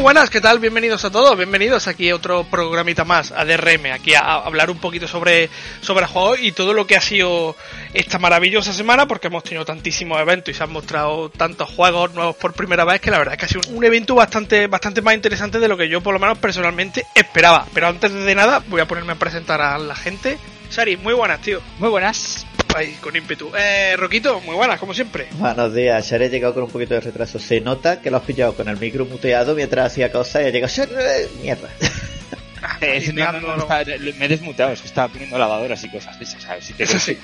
Muy buenas, ¿qué tal? Bienvenidos a todos, bienvenidos aquí a otro programita más, a DRM, aquí a, hablar un poquito sobre, sobre el juego y todo lo que ha sido esta maravillosa semana, porque hemos tenido tantísimos eventos y se han mostrado tantos juegos nuevos por primera vez que la verdad es que ha sido un evento bastante, bastante más interesante de lo que yo por lo menos personalmente esperaba. Pero antes de nada, voy a ponerme a presentar a la gente. Sari, muy buenas, tío. Muy buenas. Ahí, con ímpetu. Eh, Roquito, muy buenas, como siempre. Buenos días, Sari ha llegado con un poquito de retraso. Se nota que lo has pillado con el micro muteado mientras hacía cosas y ha llegado. Mierda. Ah, eh, me he desmuteado, es que estaba poniendo lavadoras y cosas de esas, ¿sabes? Si te sí.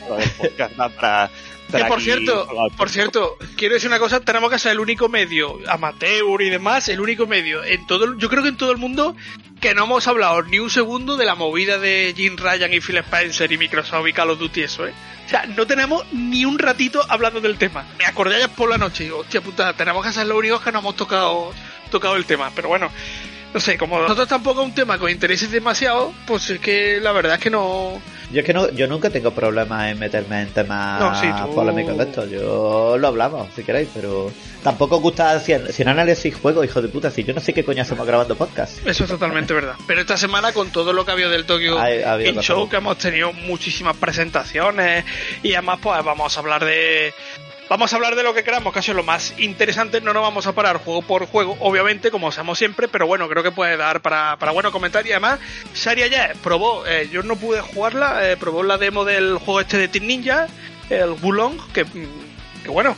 para, que por cierto, por cierto, quiero decir una cosa, tenemos que ser el único medio amateur y demás, el único medio en todo, yo creo que en todo el mundo que no hemos hablado ni un segundo de la movida de Jim Ryan y Phil Spencer y Microsoft y Call of Duty eso, ¿eh? O sea, no tenemos ni un ratito hablando del tema. Me acordé ayer por la noche y digo, hostia puta, tenemos que ser los únicos que no hemos tocado, tocado el tema. Pero bueno, no sé, como nosotros tampoco es un tema que os interese demasiado, pues es que la verdad es que no, yo es que no, yo nunca tengo problemas en meterme en temas polémicos de esto. Yo lo hablamos, si queréis, pero tampoco os gusta si, si en análisis juego, hijo de puta. Si yo no sé qué coño hacemos grabando podcast. Eso es totalmente verdad. Pero esta semana, con todo lo que ha habido del Tokyo Game Show, que hemos tenido muchísimas presentaciones y además, pues vamos a hablar de Vamos a hablar de lo que queramos, que es lo más interesante. No nos vamos a parar juego por juego, obviamente, como hacemos siempre, pero bueno, creo que puede dar para, para buenos comentarios. Además, Sharia ya probó, eh, yo no pude jugarla, eh, probó la demo del juego este de Team Ninja, el Wulong, que, mm, que bueno,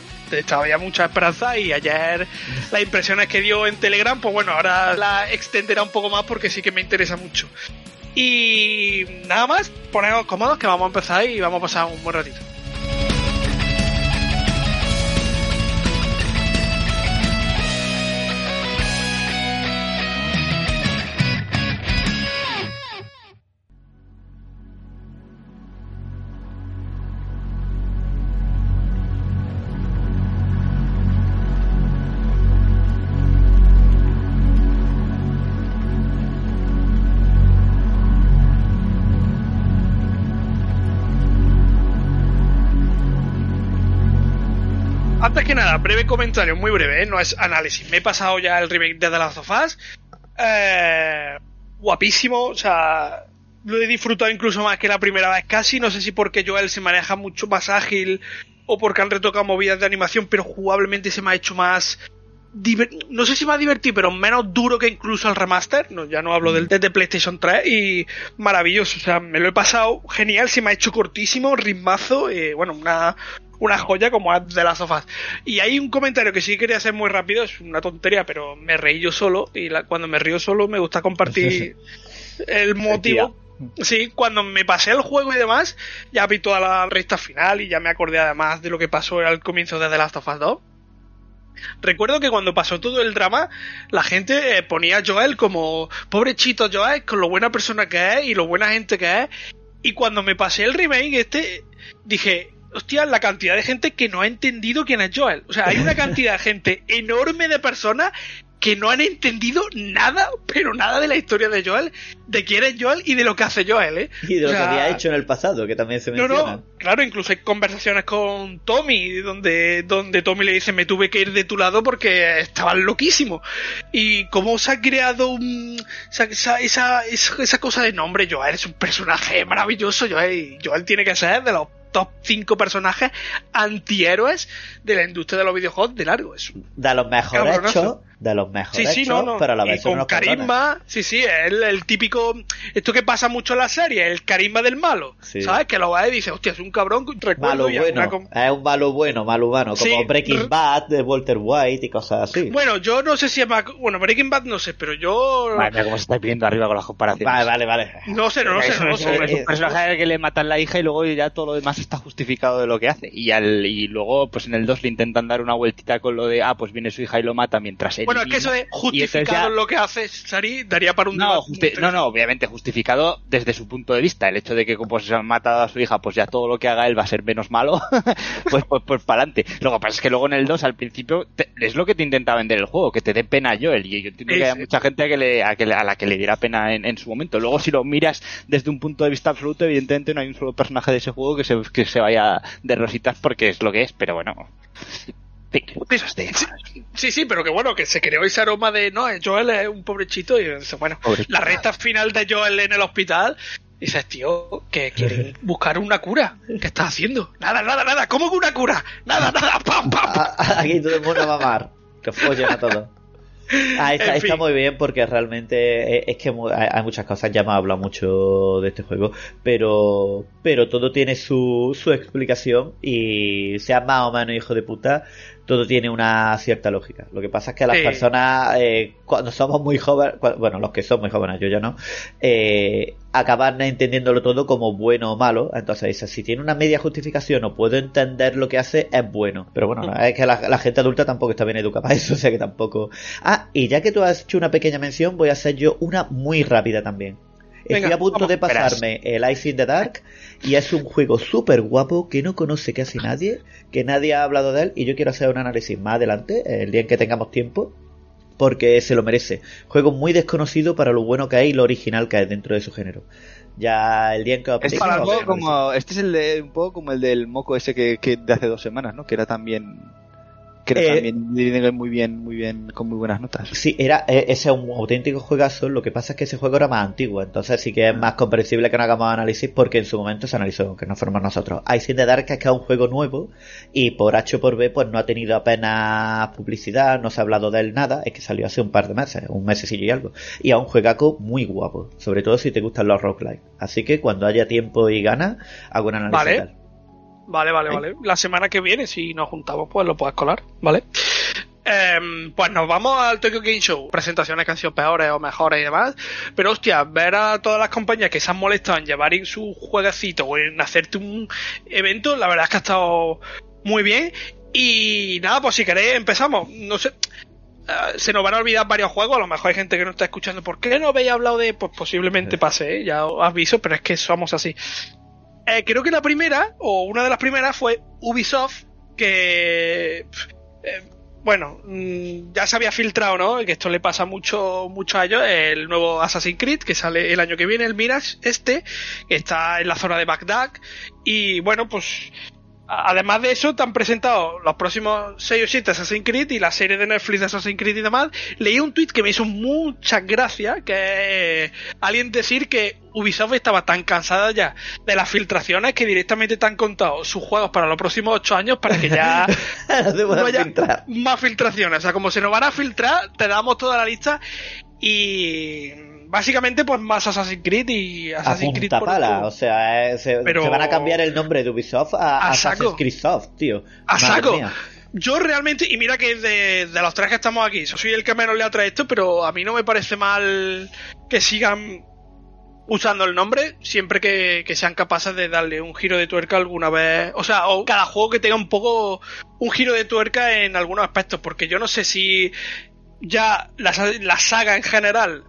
había mucha esperanza y ayer las impresiones que dio en Telegram, pues bueno, ahora la extenderá un poco más porque sí que me interesa mucho. Y nada más, poneros cómodos que vamos a empezar y vamos a pasar un buen ratito. Comentario, muy breve, ¿eh? no es análisis. Me he pasado ya el remake de The Last of Us. Eh, guapísimo, o sea, lo he disfrutado incluso más que la primera vez casi. No sé si porque Joel se maneja mucho más ágil o porque han retocado movidas de animación, pero jugablemente se me ha hecho más. No sé si más divertido, pero menos duro que incluso el remaster. No, ya no hablo del de PlayStation 3 y maravilloso. O sea, me lo he pasado genial, se me ha hecho cortísimo, ritmazo. y bueno, una, una joya como de las sofás. Y hay un comentario que sí quería hacer muy rápido, es una tontería, pero me reí yo solo y cuando me río solo me gusta compartir el motivo. Sí, cuando me pasé el juego y demás, ya vi toda la recta final y ya me acordé además de lo que pasó al comienzo de The Last of Us 2. Recuerdo que cuando pasó todo el drama, la gente eh, ponía a Joel como pobrechito Joel, con lo buena persona que es y lo buena gente que es. Y cuando me pasé el remake este, dije, hostia, la cantidad de gente que no ha entendido quién es Joel. O sea, hay una cantidad de gente enorme de personas que no han entendido nada, pero nada de la historia de Joel, de quién es Joel y de lo que hace Joel, ¿eh? Y de lo que había hecho en el pasado, que también se menciona. No, no, claro, incluso hay conversaciones con Tommy, donde, donde Tommy le dice, me tuve que ir de tu lado porque estaban loquísimo. Y cómo se ha creado un, esa, esa, esa, cosa de nombre, Joel es un personaje maravilloso, Joel, Joel tiene que ser de los top 5 personajes antihéroes de la industria de los videojuegos de largo. Es de los mejores hechos de los mejores sí, sí, no, no. pero a la vez y con carisma, sí, sí, el, el típico, esto que pasa mucho en la serie, el carisma del malo, ¿sabes? Que lo va y dice, hostia, es un cabrón, recuerdo malo bueno, es un malo bueno, malo humano, como Breaking Bad de Walter White y cosas así. Bueno, yo no sé si es más, bueno, Breaking Bad no sé, pero yo... Vale, cómo se está pidiendo arriba con las comparaciones. Vale, vale, vale. No sé, no, no sé, no sé. Es un personaje que le matan la hija y luego ya todo lo demás está justificado de lo que hace. Y al, y luego, pues en el 2 le intentan dar una vueltita con lo de, ah, pues viene su hija y lo mata mientras él... Bueno, es que eso de justificado lo que hace Sari daría para un no, no, no, obviamente justificado desde su punto de vista. El hecho de que como se han matado a su hija, pues ya todo lo que haga él va a ser menos malo, pues, pues, pues para adelante. Lo que pasa es que luego en el 2 al principio es lo que te intenta vender el juego, que te dé pena Joel. Y yo entiendo que hay mucha gente a, que le, a, que a la que le diera pena en, su momento. Luego si lo miras desde un punto de vista absoluto, evidentemente no hay un solo personaje de ese juego que se, que se vaya de rositas porque es lo que es, pero bueno. Sí, sí, pero que bueno, que se creó ese aroma de, no, Joel es un pobrechito y bueno, la recta final de Joel en el hospital dices, tío, que quieren buscar una cura. ¿Qué estás haciendo? Nada, nada, nada. ¿Cómo que una cura? Nada, nada. ¡Pam, pam! Aquí todo el mundo va a mamar. Que follen a todo. Ah, está, muy bien porque realmente es, que hay, muchas cosas, ya hemos hablado mucho de este juego, pero, pero todo tiene su, su explicación y sea más o menos hijo de puta, todo tiene una cierta lógica. Lo que pasa es que las personas, eh, cuando somos muy jóvenes, bueno, los que son muy jóvenes, yo ya no, eh, acaban entendiéndolo todo como bueno o malo. Entonces dice, si tiene una media justificación o puedo entender lo que hace, es bueno. Pero bueno, mm. es que la, gente adulta tampoco está bien educada para eso, o sea que tampoco... Ah, y ya que tú has hecho una pequeña mención, voy a hacer yo una muy rápida también. Estoy a punto de pasarme el Ice in the Dark y es un juego súper guapo que no conoce casi nadie, que nadie ha hablado de él y yo quiero hacer un análisis más adelante, el día en que tengamos tiempo, porque se lo merece. Juego muy desconocido para lo bueno que hay y lo original que hay dentro de su género. Ya el día en que este, como, este es el de, un poco como el del moco ese que, que de hace dos semanas, ¿no? Que era también que eh, también muy bien, muy bien, con muy buenas notas. Sí, era, e, ese es un auténtico juegazo, lo que pasa es que ese juego era más antiguo, entonces sí que es más comprensible que no hagamos análisis porque en su momento se analizó, que no fuéramos nosotros. Hay sin de dar que es que es un juego nuevo y por H o por B pues no ha tenido apenas publicidad, no se ha hablado de él nada, es que salió hace un par de meses, un mesecillo y algo. Y a un juegaco muy guapo, sobre todo si te gustan los roguelike. Así que cuando haya tiempo y ganas, hago un análisis. Vale, vale, vale. La semana que viene, si nos juntamos, pues lo puedes colar, ¿vale? Em, pues nos vamos al Tokyo Game Show. Presentaciones que han sido peores o mejores y demás. Pero hostia, ver a todas las compañías que se han molestado en llevar en su jueguecito o en hacerte un evento, la verdad es que ha estado muy bien. Y nada, pues si queréis empezamos. No sé, eh, se nos van a olvidar varios juegos, a lo mejor hay gente que no está escuchando. ¿Por qué no habéis hablado de? Pues posiblemente pase, ¿eh? ya os aviso, pero es que somos así. Eh, creo que la primera, o una de las primeras, fue Ubisoft, que. Eh, bueno, mm, ya se había filtrado, ¿no? Que esto le pasa mucho, mucho a ellos. El nuevo Assassin's Creed, que sale el año que viene, el Mirage, este, que está en la zona de Bagdad. Y bueno, pues Además de eso, te han presentado los próximos 6 o 7 Assassin's Creed y la serie de Netflix de Assassin's Creed y demás. Leí un tweet que me hizo muchas gracias, que alguien decir que Ubisoft estaba tan cansada ya de las filtraciones que directamente te han contado sus juegos para los próximos 8 años para que ya no haya más filtraciones. O sea, como se nos van a filtrar, te damos toda la lista y básicamente pues más Assassin's Creed y Assassin's Creed por pala, o sea, se, van a cambiar el nombre de Ubisoft a, Assassin's Creed Soft, tío. A saco. Yo realmente, y mira que de, de, los tres que estamos aquí, yo soy el que menos le atrae esto, pero a mí no me parece mal que sigan usando el nombre siempre que, que, sean capaces de darle un giro de tuerca alguna vez. O sea, o cada juego que tenga un poco un giro de tuerca en algunos aspectos, porque yo no sé si ya la, la saga en general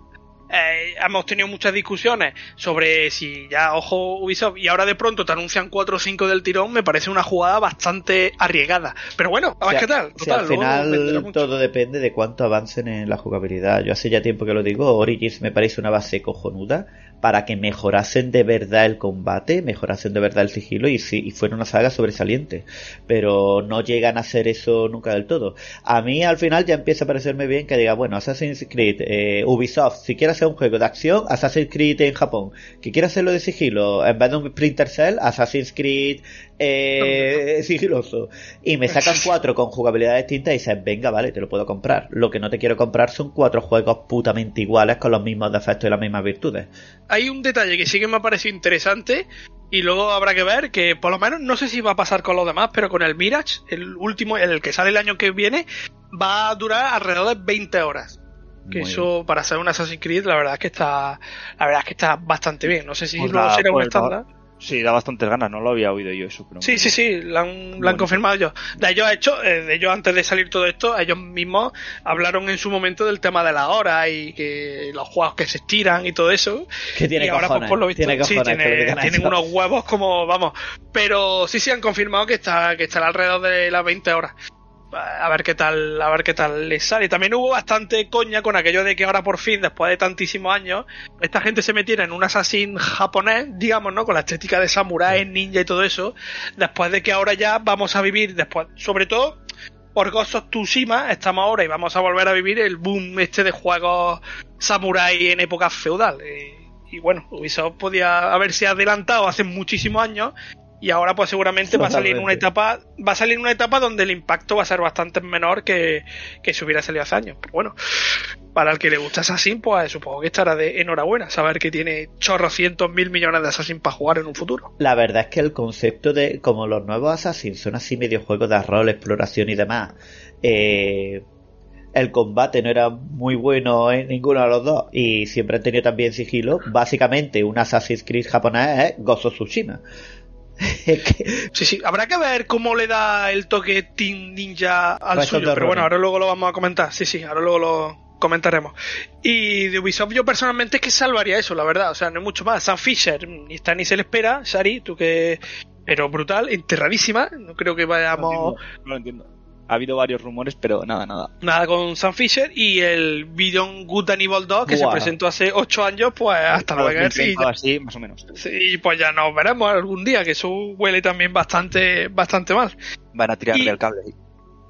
eh, hemos tenido muchas discusiones sobre si ya, ojo, Ubisoft, y ahora de pronto te anuncian 4 o 5 del tirón, me parece una jugada bastante arriesgada. Pero bueno, a ver qué tal. al final todo depende de cuánto avancen en la jugabilidad. Yo hace ya tiempo que lo digo, Origins me parece una base cojonuda para que mejorasen de verdad el combate, mejorasen de verdad el sigilo y, si, y fuera una saga sobresaliente. Pero no llegan a hacer eso nunca del todo. A mí al final ya empieza a parecerme bien que diga, bueno, Assassin's Creed, eh, Ubisoft, si quieres hacer un juego de acción, Assassin's Creed en Japón. Que quiere hacerlo de sigilo, en vez de un Splinter Cell, Assassin's Creed eh, sigiloso. Y me sacan cuatro con jugabilidad distinta y dicen, venga, vale, te lo puedo comprar. Lo que no te quiero comprar son cuatro juegos putamente iguales con los mismos defectos y las mismas virtudes. Hay un detalle que sí que me ha parecido interesante y luego habrá que ver que por lo menos no sé si va a pasar con los demás, pero con el Mirage, el último, el que sale el año que viene, va a durar alrededor de 20 horas. Que eso, para ser un Assassin's Creed, la verdad es que está, la verdad es que está bastante bien. No sé si pues luego será un pues estándar. Sí, da bastantes ganas, no lo había oído yo eso. sí, sí, sí, lo han, confirmado ellos. De ellos, hecho, eh, de ellos antes de salir todo esto, ellos mismos hablaron en su momento del tema de la hora y que los juegos que se estiran y todo eso. Que tiene y ahora, pues, por lo visto, sí, tienen unos huevos como, vamos. Pero sí, sí han confirmado que está, que estará alrededor de las 20 horas a ver qué tal, a ver qué tal les sale. También hubo bastante coña con aquello de que ahora por fin, después de tantísimos años, esta gente se metiera en un assassin japonés, digamos, ¿no? Con la estética de samurai, ninja y todo eso, después de que ahora ya vamos a vivir, después, sobre todo, por Ghost of Tsushima estamos ahora y vamos a volver a vivir el boom este de juegos samurai en época feudal. Eh, y bueno, Ubisoft podía haberse adelantado hace muchísimos años y ahora pues seguramente va a salir en una etapa va a salir en una etapa donde el impacto va a ser bastante menor que, que si hubiera salido hace años pero bueno para el que le gusta Assassin pues supongo que estará de enhorabuena saber que tiene chorrocientos mil millones de Assassin para jugar en un futuro la verdad es que el concepto de como los nuevos Assassin son así medio juegos de rol exploración y demás eh, el combate no era muy bueno en ninguno de los dos y siempre han tenido también sigilo. Básicamente, un Assassin's Creed japonés es Gozo Tsushima. Sí, sí, habrá que ver cómo le da el toque Team Ninja al suyo, pero bueno, ahora luego lo vamos a comentar. Sí, sí, ahora luego lo comentaremos. Y de Ubisoft yo personalmente es que salvaría eso, la verdad, o sea, no hay mucho más. Sam Fisher ni está ni se le espera, Shari, tú que... Pero brutal, enterradísima, no creo que vayamos... no lo entiendo ha habido varios rumores, pero nada, nada. Nada con Sam Fisher y el Beyond Good and Evil 2 que se presentó hace 8 años, pues hasta luego. Sí, así, más o menos. Sí, pues ya nos veremos algún día, que eso huele también bastante, bastante mal. Van a tirarle el cable.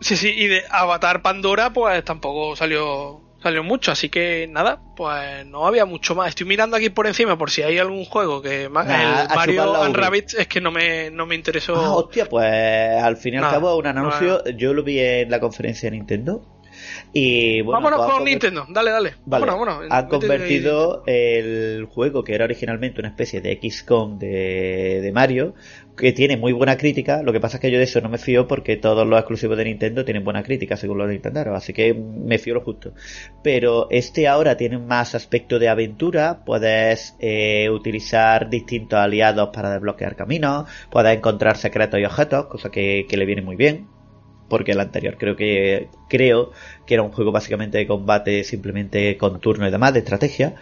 Sí, sí, y de Avatar Pandora, pues tampoco salió salió mucho, así que nada, pues no había mucho más. Estoy mirando aquí por encima por si hay algún juego que el Mario and Rabbit es que no me, no me interesó. Ah, hostia, pues al fin y al cabo un anuncio, yo lo vi en la conferencia de Nintendo. Y bueno, vámonos pues con Nintendo, dale, dale. Vámonos, vámonos. Han convertido el juego que era originalmente una especie de XCOM de, de Mario que tiene muy buena crítica. Lo que pasa es que yo de eso no me fío porque todos los exclusivos de Nintendo tienen buena crítica según los Nintendo, así que me fío lo justo. Pero este ahora tiene más aspecto de aventura, puedes eh, utilizar distintos aliados para desbloquear caminos, puedes encontrar secretos y objetos, cosa que, que le viene muy bien porque el anterior creo que creo que era un juego básicamente de combate simplemente con turno y demás de estrategia.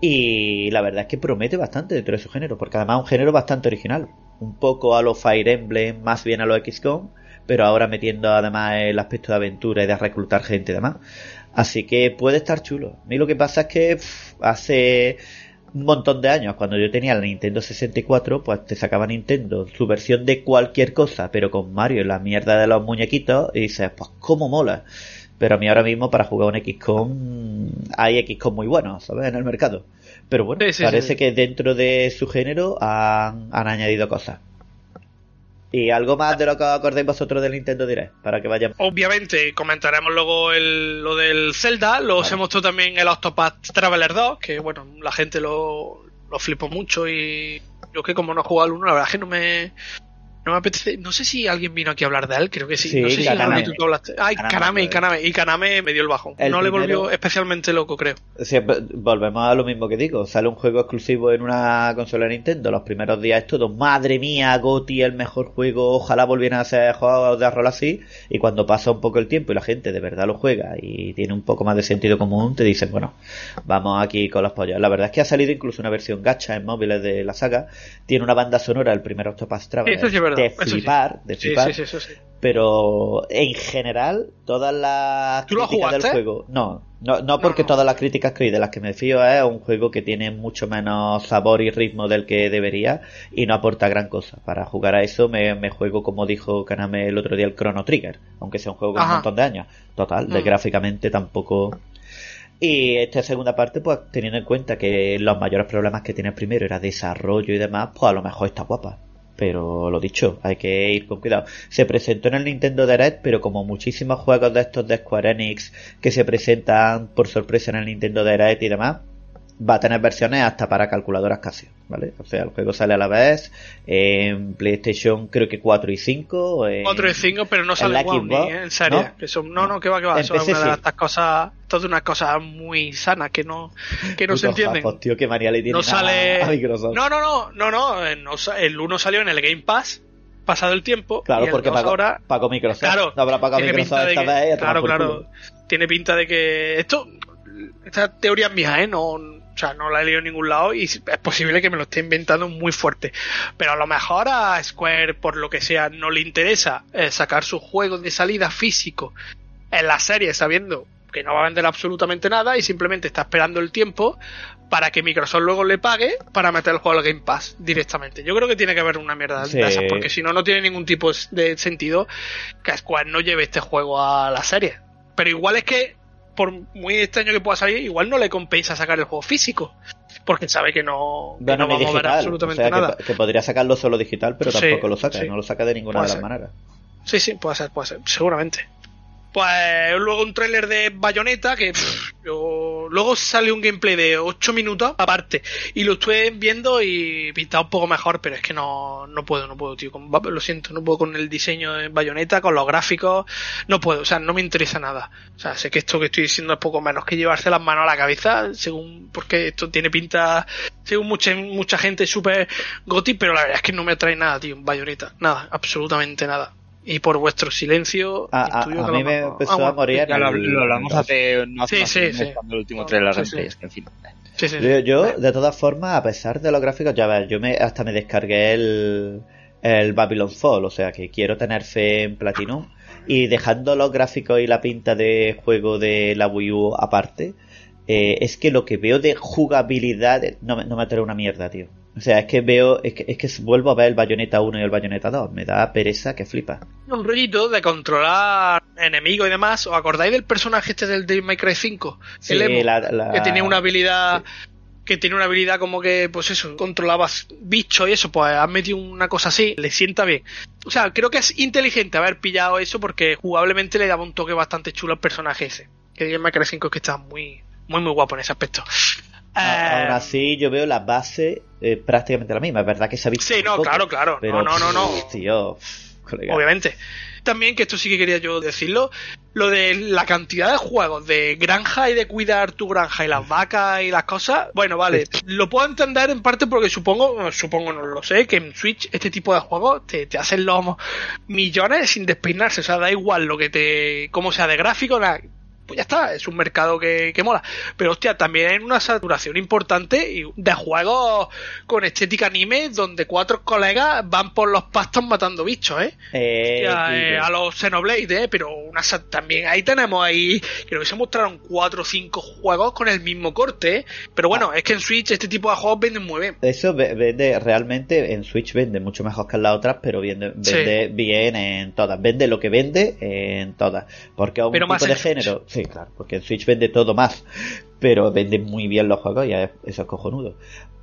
Y la verdad es que promete bastante dentro de su género porque además es un género bastante original. Un poco a los Fire Emblem más bien a los XCOM pero ahora metiendo además el aspecto de aventura y de reclutar gente y demás. Así que puede estar chulo. A mí lo que pasa es que hace un montón de años, cuando yo tenía la Nintendo 64, pues te sacaba Nintendo su versión de cualquier cosa, pero con Mario y la mierda de los muñequitos, y dices, pues cómo mola. Pero a mí ahora mismo para jugar un XCOM hay XCOM muy buenos, ¿sabes? En el mercado. Pero bueno, parece que dentro de su género han, han añadido cosas. Y algo más de lo que acordéis vosotros del Nintendo Direct, para que vayamos. Obviamente, comentaremos luego lo del Zelda, luego se mostró también el Octopath Traveler 2, que bueno, la gente lo, lo flipó mucho y yo que como no he jugado al 1, la verdad es que no me, no me apetece. No sé si alguien vino aquí a hablar de él, creo que sí. no sé si tú hablaste. Ay, Kaname, y Kaname. Y Kaname me dio el bajo. no le volvió especialmente loco, creo. volvemos a lo mismo que digo. Sale un juego exclusivo en una consola de Nintendo. Los primeros días es todo. Madre mía, Goti, el mejor juego. Ojalá volvieran a ser juegos de rol así. Y cuando pasa un poco el tiempo y la gente de verdad lo juega y tiene un poco más de sentido común, te dicen, bueno, vamos aquí con las pollas. La verdad es que ha salido incluso una versión gacha en móviles de la saga. Tiene una banda sonora, el primer Octopath Traveler de flipar, de flipar. pero en general, todas las críticas del juego. No, no, no porque todas las críticas que de las que me fío es un juego que tiene mucho menos sabor y ritmo del que debería y no aporta gran cosa. Para jugar a eso me, juego, como dijo Kaname el otro día, el Chrono Trigger, aunque sea un juego con un montón de años. Total, de mm. gráficamente tampoco. Y esta segunda parte, pues teniendo en cuenta que los mayores problemas que tiene primero era desarrollo y demás, pues a lo mejor está guapa pero lo dicho, hay que ir con cuidado. Se presentó en el Nintendo Direct, pero como muchísimos juegos de estos de Square Enix que se presentan por sorpresa en el Nintendo Direct y demás, va a tener versiones hasta para calculadoras Casio, ¿vale? O sea, el juego sale a la vez en PlayStation creo que 4 y 5. En, 4 y 5, pero no sale en, ni, en serio. ¿No? no, no, que va, que va. Eso es una de estas cosas, todas unas cosas muy sanas que no, que no se entienden. tío, que María le tiene no sale... No, no, no, no, no, el 1 salió en el Game Pass pasado el tiempo. Claro, porque pagó, ahora, Microsoft. Claro, no habrá pagado Microsoft esta vez. Claro, claro. Tiene pinta de que esto, esta teoría es mía, ¿eh? No, o sea, no la he leído en ningún lado y es posible que me lo esté inventando muy fuerte. Pero a lo mejor a Square, por lo que sea, no le interesa eh, sacar su juego de salida físico en la serie sabiendo que no va a vender absolutamente nada y simplemente está esperando el tiempo para que Microsoft luego le pague para meter el juego al Game Pass directamente. Yo creo que tiene que haber una mierda de esas, porque si no, no tiene ningún tipo de sentido que Square no lleve este juego a la serie. Pero igual es que, por muy extraño que pueda salir, igual no le compensa sacar el juego físico. Porque sabe que no, que no va a mover absolutamente nada. Que, podría sacarlo solo digital, pero tampoco lo saca, no lo saca de ninguna de las maneras. Sí, sí, puede ser, puede ser, seguramente. Pues luego un tráiler de Bayonetta que luego sale un gameplay de 8 minutos aparte y lo estuve viendo y pintaba un poco mejor, pero es que no, no puedo, no puedo, tío. lo siento, no puedo con el diseño de Bayonetta, con los gráficos, no puedo, o sea, no me interesa nada. O sea, sé que esto que estoy diciendo es poco menos que llevarse las manos a la cabeza, según, porque esto tiene pinta, según mucha, mucha gente súper goti, pero la verdad es que no me atrae nada, tío, Bayonetta, nada, absolutamente nada y por vuestro silencio. A, a, mí me empezó a morir. Lo, hablamos hace, no hace sí, sí, sí. el último trailer en fin. Yo, yo, de todas formas, a pesar de los gráficos, ya ves, yo me, hasta me descargué el, el Babylon Fall, o sea que quiero tener fe en Platinum. Y dejando los gráficos y la pinta de juego de la Wii U aparte, eh, es que lo que veo de jugabilidad no, no me atrae una mierda, tío. O sea, es que veo, es que, es que vuelvo a ver el Bayonetta 1 y el Bayonetta 2. Me da pereza que flipa. Un rollito de controlar enemigos y demás. ¿Os acordáis del personaje este del Devil May Cry 5? Sí, la, que tenía una habilidad... Que tiene una habilidad como que, pues eso, controlabas bichos y eso, pues has metido una cosa así, le sienta bien. O sea, creo que es inteligente haber pillado eso porque jugablemente le daba un toque bastante chulo al personaje ese. Que Devil May Cry 5 es que está muy, muy, muy guapo en ese aspecto. Ahora eh, sí, yo veo la base eh, prácticamente la misma. Es verdad que se ha visto. Sí, no, claro, claro. no, no, no, no. Tío, Obviamente. También, que esto sí que quería yo decirlo, lo de la cantidad de juegos de granja y de cuidar tu granja y las vacas y las cosas, bueno, vale, lo puedo entender en parte porque supongo, supongo no lo sé, que en Switch este tipo de juegos te, te hacen los millones sin despeinarse, o sea, da igual lo que te, como sea de gráfico, nada, pues ya está, es un mercado que, que, mola. Pero hostia, también hay una saturación importante de juegos con estética anime donde cuatro colegas van por los pastos matando bichos, ¿eh? eh, eh a los Xenoblade, ¿eh? Pero una, también ahí tenemos ahí, creo que se mostraron cuatro o cinco juegos con el mismo corte, ¿eh? Pero bueno, ah. es que en Switch este tipo de juegos venden muy bien. Eso vende realmente, en Switch vende mucho mejor que en las otras, pero vende, vende bien en todas. Vende lo que vende en todas. Porque a un tipo de género Sí, claro, porque en Switch vende todo más, pero vende muy bien los juegos y eso es cojonudo.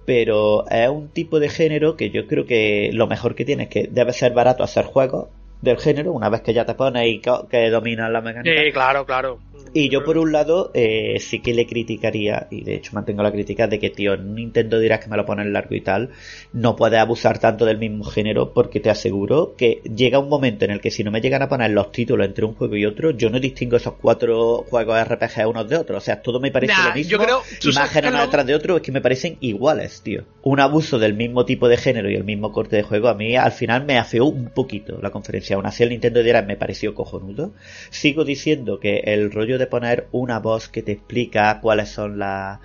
Pero es un tipo de género que yo creo que lo mejor que tiene es que debe ser barato hacer juegos del género una vez que ya te pones y que dominas la mecánica. Sí, claro, claro. Y yo por un lado eh, sí que le criticaría, y de hecho mantengo la crítica de que, tío, Nintendo dirás que me lo pones largo y tal, no puede abusar tanto del mismo género porque te aseguro que llega un momento en el que si no me llegan a poner los títulos entre un juego y otro, yo no distingo esos cuatro juegos RPG unos de otros. O sea, todo me parece lo mismo. Yo creo, imágenes uno detrás de otro es que me parecen iguales, tío. Un abuso del mismo tipo de género y el mismo corte de juego a mí al final me afeó un poquito la conferencia. Aún así el Nintendo dirás me pareció cojonudo. Sigo diciendo que el rollo de poner una voz que te explica cuáles son las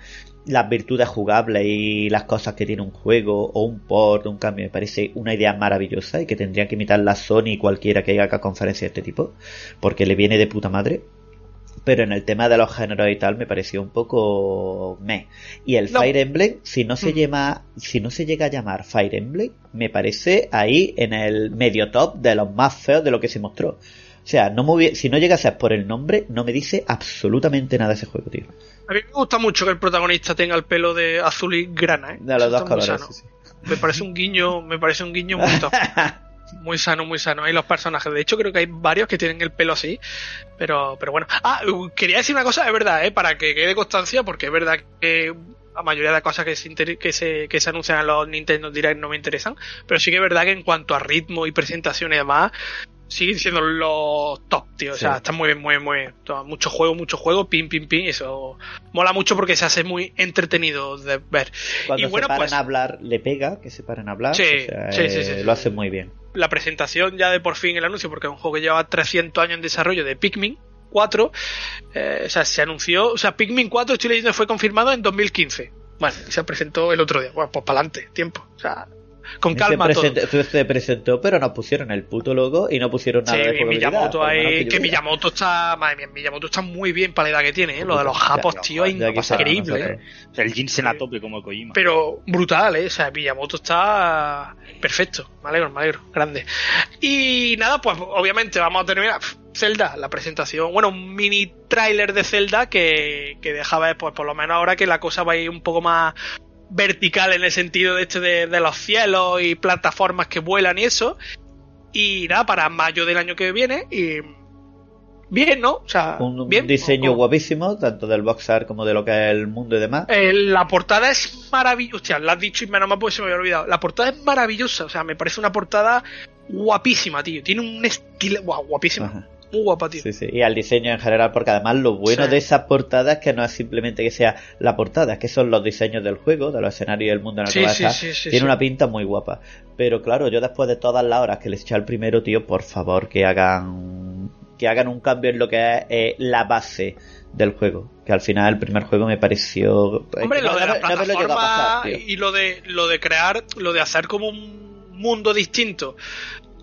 las virtudes jugables y las cosas que tiene un juego o un port, un cambio, me parece una idea maravillosa y que tendría que imitar la Sony y cualquiera que haga conferencia de este tipo, porque le viene de puta madre. Pero en el tema de los géneros y tal me pareció un poco me. Y el Fire Emblem, si no se mm. llama, si no se llega a llamar Fire Emblem, me parece ahí en el medio top de los más feos de lo que se mostró. O sea, no si no llega a ser por el nombre, no me dice absolutamente nada ese juego, tío. A mí me gusta mucho que el protagonista tenga el pelo de azul y grana, ¿eh? De los dos colores, sí, Me parece un guiño, me parece un guiño muy muy sano, muy sano. Hay los personajes. De hecho, creo que hay varios que tienen el pelo así. Pero, pero bueno. Ah, quería decir una cosa, es verdad, ¿eh? Para que quede constancia, porque es verdad que la mayoría de las cosas que se, que se, que se anuncian en los Nintendo Direct no me interesan. Pero sí que es verdad que en cuanto a ritmo y presentación y demás, siguen siendo los top, tío. O sea, están muy bien, muy bien, muy bien. Mucho juego, mucho juego, pim, pim, pim. Eso mola mucho porque se hace muy entretenido de ver. Cuando se paran pues a hablar, le pega que se paren a hablar. Sí, sí, sí, eh, Lo hace muy bien. La presentación ya de por fin el anuncio, porque es un juego que lleva 300 años en desarrollo de Pikmin 4. Eh, o sea, se anunció. O sea, Pikmin 4, estoy leyendo, fue confirmado en 2015. Bueno, se presentó el otro día. Bueno, pues para adelante, tiempo. O sea, con calma todo. Se presentó, pero nos pusieron el puto logo y no pusieron nada sí, de Miyamoto ahí, que, Miyamoto está, madre mía, Miyamoto está muy bien para la edad que tiene, ¿eh? lo de los japos, tío, es increíble. ¿eh? El Jinsen a tope como Kojima. Pero brutal, ¿eh? o sea, Miyamoto está perfecto, me alegro, me alegro, grande. Y nada, pues obviamente vamos a terminar Zelda, la presentación, bueno, un mini tráiler de Zelda que, que deja ver, pues por lo menos ahora que la cosa va a ir un poco más vertical en el sentido de este de, los cielos y plataformas que vuelan y eso. Y nada, para mayo del año que viene. Y bien, ¿no? O sea, un bien, diseño guapísimo, tanto del box art como de lo que es el mundo y demás. Eh, la portada es maravillosa. Hostia, la has dicho y menos mal porque se me había olvidado. La portada es maravillosa. O sea, me parece una portada guapísima, tío. Tiene un estilo. guapísimo. Muy guapa, tío. Sí, sí. Y al diseño en general, porque además lo bueno de esas portadas es que no es simplemente que sea la portada, es que son los diseños del juego, de los escenarios y el mundo en el que va a estar. Tiene una pinta muy guapa. Pero claro, yo después de todas las horas que les eché al primero, tío, por favor que hagan que hagan un cambio en lo que es eh, la base del juego. Que al final el primer juego me pareció. Hombre, lo de la plataforma y lo de lo de crear, lo de hacer como un mundo distinto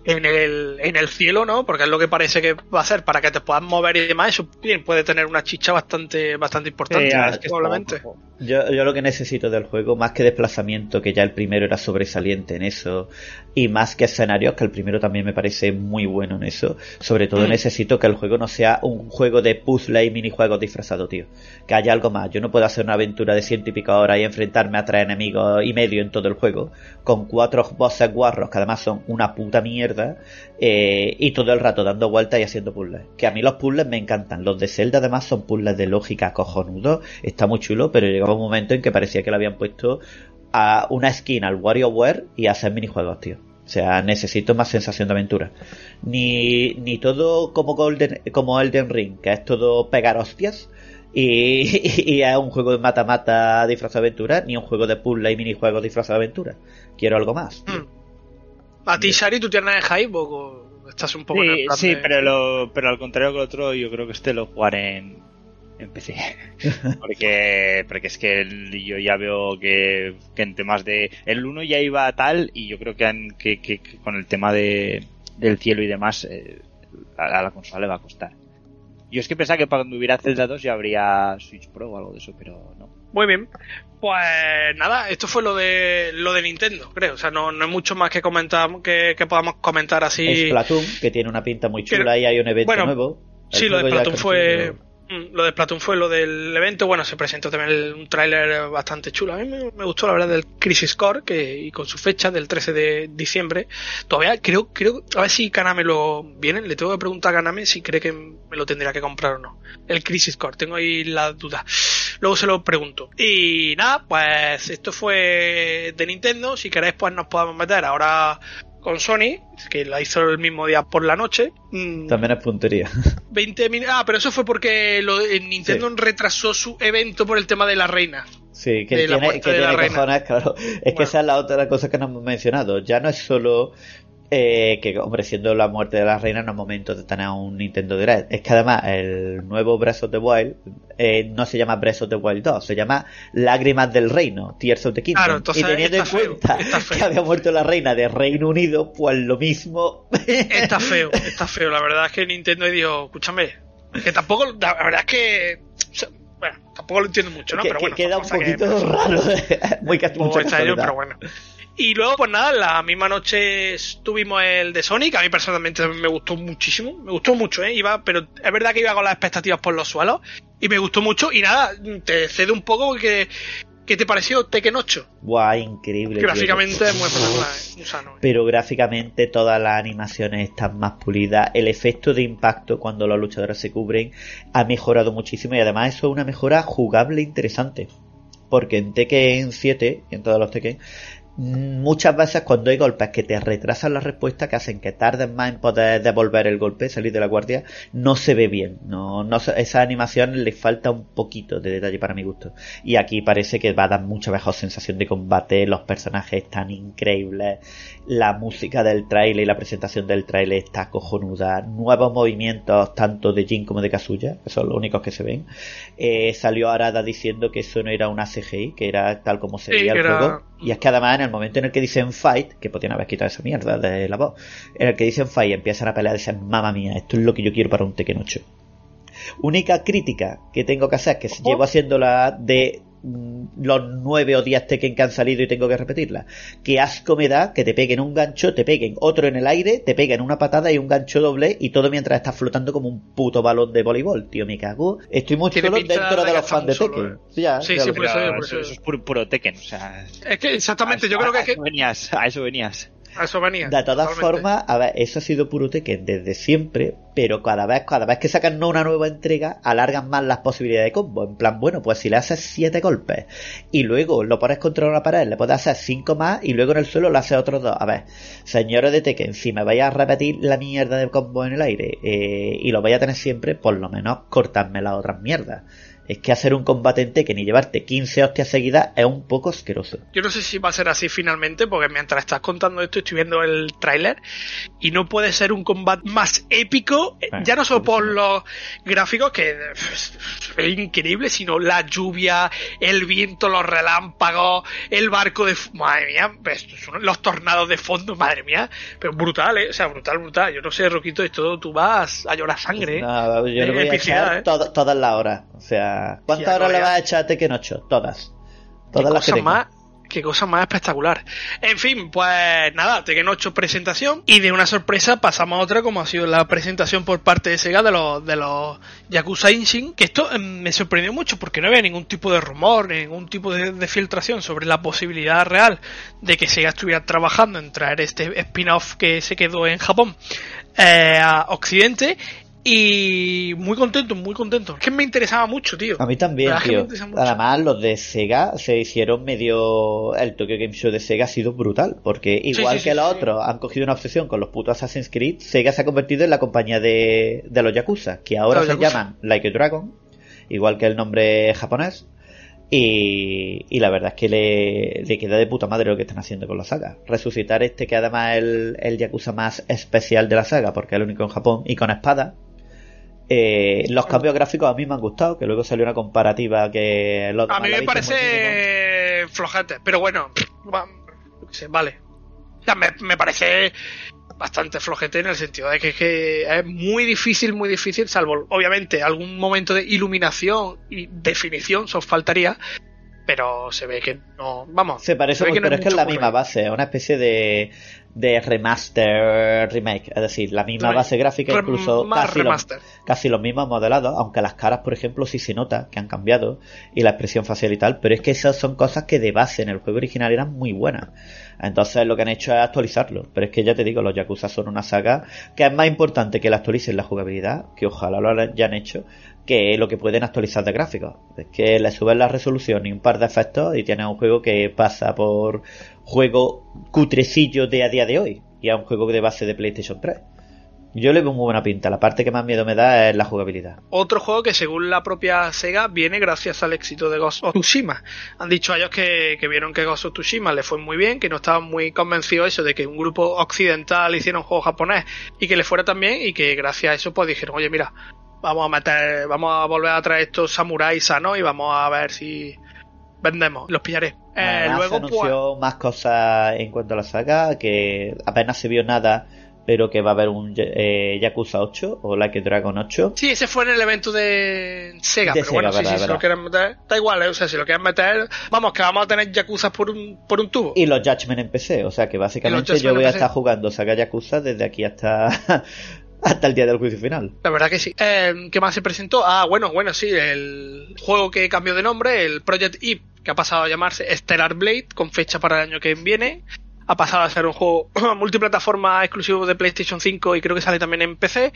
en el, en el cielo, ¿no? Porque es lo que parece que va a ser para que te puedas mover y demás. Eso bien, puede tener una chicha bastante, bastante importante, probablemente. Yo, yo lo que necesito del juego, más que desplazamiento, que ya el primero era sobresaliente en eso, y más que escenarios, que el primero también me parece muy bueno en eso. Sobre todo mm. necesito que el juego no sea un juego de puzzle y minijuegos disfrazado, tío. Que haya algo más. Yo no puedo hacer una aventura de ciento y pico horas y enfrentarme a tres enemigos y medio en todo el juego, con cuatro bosses guarros, que además son una puta mierda eh, y todo el rato dando vueltas y haciendo puzzles. Que a mí los puzzles me encantan. Los de Zelda además son puzzles de lógica cojonudos. Está muy chulo, pero llegaba un momento en que parecía que le habían puesto a una skin al WarioWare y a hacer minijuegos, tío. O sea, necesito más sensación de aventura. Ni, ni todo como, Golden, como Elden Ring, que es todo pegar hostias. Y, es un juego de mata-mata disfrazado de aventura, ni un juego de puzzle y minijuegos disfrazado de aventura. Quiero algo más. A ti, Shari, ¿tú tienes hype o estás un poco sí, en el Sí, pero, pero al contrario que el otro, yo creo que este lo jugaré en, en PC. porque, porque es que yo ya veo que, en temas de... El 1 ya iba tal y yo creo que, que, con el tema de, del cielo y demás eh, a, la consola le va a costar. Yo es que pensaba que cuando hubiera Zelda 2 ya habría Switch Pro o algo de eso, pero no. Muy bien. Pues nada, esto fue lo de lo de Nintendo, creo. O sea, no, no hay mucho más que comentar que, podamos comentar así. Splatoon, que tiene una pinta muy chula y hay un evento nuevo. sí, lo de Splatoon fue lo de Splatoon fue lo del evento. Bueno, se presentó también un tráiler bastante chulo. A mí me, gustó la verdad del Crisis Core que, y con su fecha del 13 de diciembre. Todavía creo, creo, a ver si Kaname lo viene. Le tengo que preguntar a Kaname si cree que me lo tendría que comprar o no. El Crisis Core, tengo ahí la duda. Luego se lo pregunto. Y nada, pues esto fue de Nintendo. Si queréis, pues nos podemos meter ahora con Sony, que la hizo el mismo día por la noche. Mm. También es puntería. 20 Ah, pero eso fue porque lo, Nintendo retrasó su evento por el tema de la reina. Sí, que tiene, que tiene cojones, claro. Es que esa es la otra cosa que no hemos mencionado. Ya no es solo eh, que, hombre, siendo la muerte de la reina, no es momento de tener un Nintendo Direct. Es que además el nuevo Breath of the Wild eh, no se llama Breath of the Wild 2, se llama Lágrimas del Reino, Tears of the Kingdom. y teniendo en cuenta que había muerto la reina de Reino Unido, pues lo mismo. está feo, está feo. La verdad es que Nintendo dijo, escúchame, que tampoco, la verdad es que. Bueno, tampoco lo entiendo mucho, ¿no? pero bueno. Queda un poquito raro. Muy extraño, pero bueno. Y luego, pues nada, la misma noche tuvimos el de Sonic. A mí personalmente me gustó muchísimo. Me gustó mucho, ¿eh? Iba, pero es verdad que iba con las expectativas por los suelos. Y me gustó mucho. Y nada, te cedo un poco porque. ¿Qué te pareció Tekken 8? Guau, increíble. Gráficamente es muy espectacular, ¿eh? Pero gráficamente todas las animaciones están más pulidas. El efecto de impacto cuando los luchadores se cubren ha mejorado muchísimo y además eso es una mejora jugable interesante. Porque en Tekken 7, en todos los Tekken, muchas veces cuando hay golpes que te retrasan la respuesta, que hacen que tardes más en poder devolver el golpe, salir de la guardia, no se ve bien. No, no, esa animación le falta un poquito de detalle para mi gusto. Y aquí parece que va a dar mucha mejor sensación de combate, los personajes están increíbles, la música del trailer y la presentación del trailer está cojonuda, nuevos movimientos tanto de Jin como de Kazuya, que son los únicos que se ven. Eh, salió Arada diciendo que eso no era una CGI, que era tal como se veía el juego Y es que además en el momento en el que dicen fight, que podrían haber quitado esa mierda de la voz, en el que dicen fight y empiezan a pelear, dicen, mamá mía, esto es lo que yo quiero para un Tekken 8. Única crítica que tengo que hacer, que llevo haciéndola de los nueve o diez Tekken que han salido y tengo que repetirla. Que asco me da que te peguen un gancho, te peguen otro en el aire, te peguen una patada y un gancho doble y todo mientras estás flotando como un puto balón de voleibol. Tío, me cago. Estoy muy solo dentro de, los fans de Tekken. sí, sí, por eso, eso, es puro, Tekken. O sea, es que exactamente, yo creo que, a eso venías, a eso venías. De todas formas, a ver, eso ha sido puro Tekken desde siempre, pero cada vez, cada vez que sacan una nueva entrega, alargan más las posibilidades de combo. En plan, bueno, pues si le haces siete golpes y luego lo pones contra una pared, le puedes hacer cinco más y luego en el suelo le haces otros dos. A ver, señores de Tekken, si me vais a repetir la mierda de combo en el aire eh, y lo vais a tener siempre, por lo menos cortadme las otras mierdas es que hacer un combate en Tekken y llevarte 15 hostias seguidas es un poco asqueroso. Yo no sé si va a ser así finalmente, porque mientras estás contando esto estoy viendo el tráiler y no puede ser un combate más épico, eh, ya no solo por los gráficos, que es increíble, sino la lluvia, el viento, los relámpagos, el barco de... Madre mía, pues, los tornados de fondo, madre mía, pero brutal, ¿eh? O sea, brutal, brutal. Yo no sé, Roquito, esto tú vas a llorar sangre, ¿eh? No, yo no voy a echar ¿eh? todas las horas, o sea ¿cuántas horas le vas a echar a Tekken 8? Todas. Todas las que más, Qué cosa más espectacular. En fin, pues nada, Tekken 8 presentación y de una sorpresa pasamos a otra como ha sido la presentación por parte de Sega de los, de los Yakuza Inshin, que esto em, me sorprendió mucho porque no había ningún tipo de rumor, ningún tipo de, filtración sobre la posibilidad real de que Sega estuviera trabajando en traer este spin-off que se quedó en Japón eh, a Occidente y muy contento, muy contento. Es que me interesaba mucho, tío. A mí también, tío. Además, los de Sega se hicieron medio. El Tokyo Game Show de Sega ha sido brutal. Porque igual que los otros han cogido una obsesión con los putos Assassin's Creed, Sega se ha convertido en la compañía de, de los Yakuza, que ahora se llaman Like a Dragon, igual que el nombre japonés. Y, y, la verdad es que le, le, queda de puta madre lo que están haciendo con la saga. Resucitar este que además es el, el Yakuza más especial de la saga, porque es el único en Japón, y con espada, eh, los cambios gráficos a mí me han gustado, que luego salió una comparativa que... a mí me parece flojete, pero bueno, vale. me, parece bastante flojete en el sentido de que, es muy difícil, muy difícil, salvo obviamente algún momento de iluminación y definición, os faltaría, pero se ve que no. Vamos. Se parece, pero es que es la misma base, una especie de, de remaster remake, es decir, la misma base gráfica, incluso casi los, casi los mismos modelados, aunque las caras, por ejemplo, sí se nota que han cambiado y la expresión facial y tal, pero es que esas son cosas que de base en el juego original eran muy buenas. Entonces lo que han hecho es actualizarlo, pero es que ya te digo, los Yakuza son una saga que es más importante que la actualicen la jugabilidad, que ojalá lo hayan hecho, que lo que pueden actualizar de gráficos. Es que le suben la resolución y un par de efectos y tienes un juego que pasa por juego cutrecillo de a día de hoy y a un juego de base de PlayStation 3. Yo le veo muy buena pinta. La parte que más miedo me da es la jugabilidad. Otro juego que, según la propia Sega, viene gracias al éxito de Ghost of Tsushima. Han dicho a ellos que, vieron que Ghost of Tsushima le fue muy bien, que no estaban muy convencidos eso de que un grupo occidental hiciera un juego japonés y que le fuera también, y que gracias a eso pues dijeron, oye, mira, vamos a meter, vamos a volver a traer estos samuráis sanos y vamos a ver si vendemos, los pillaré. Eh, luego se anunció pues, más cosas en cuanto a la saga, que apenas se vio nada, pero que va a haber un eh, Yakuza 8 o Like Dragon 8. Sí, ese fue en el evento de Sega, pero bueno, sí, sí, si lo quieren meter, da igual, eh, o sea, si lo quieren meter, vamos, que vamos a tener Yakuza por un, por un tubo. Y los Judgment en PC, o sea que básicamente yo voy a estar jugando saga Yakuza desde aquí hasta hasta el día del juicio final. La verdad que sí. Eh, ¿Qué más se presentó? Ah, bueno, bueno, sí, el juego que cambió de nombre, el Project Eve, que ha pasado a llamarse Stellar Blade, con fecha para el año que viene. Ha pasado a ser un juego multiplataforma exclusivo de PlayStation 5 y creo que sale también en PC.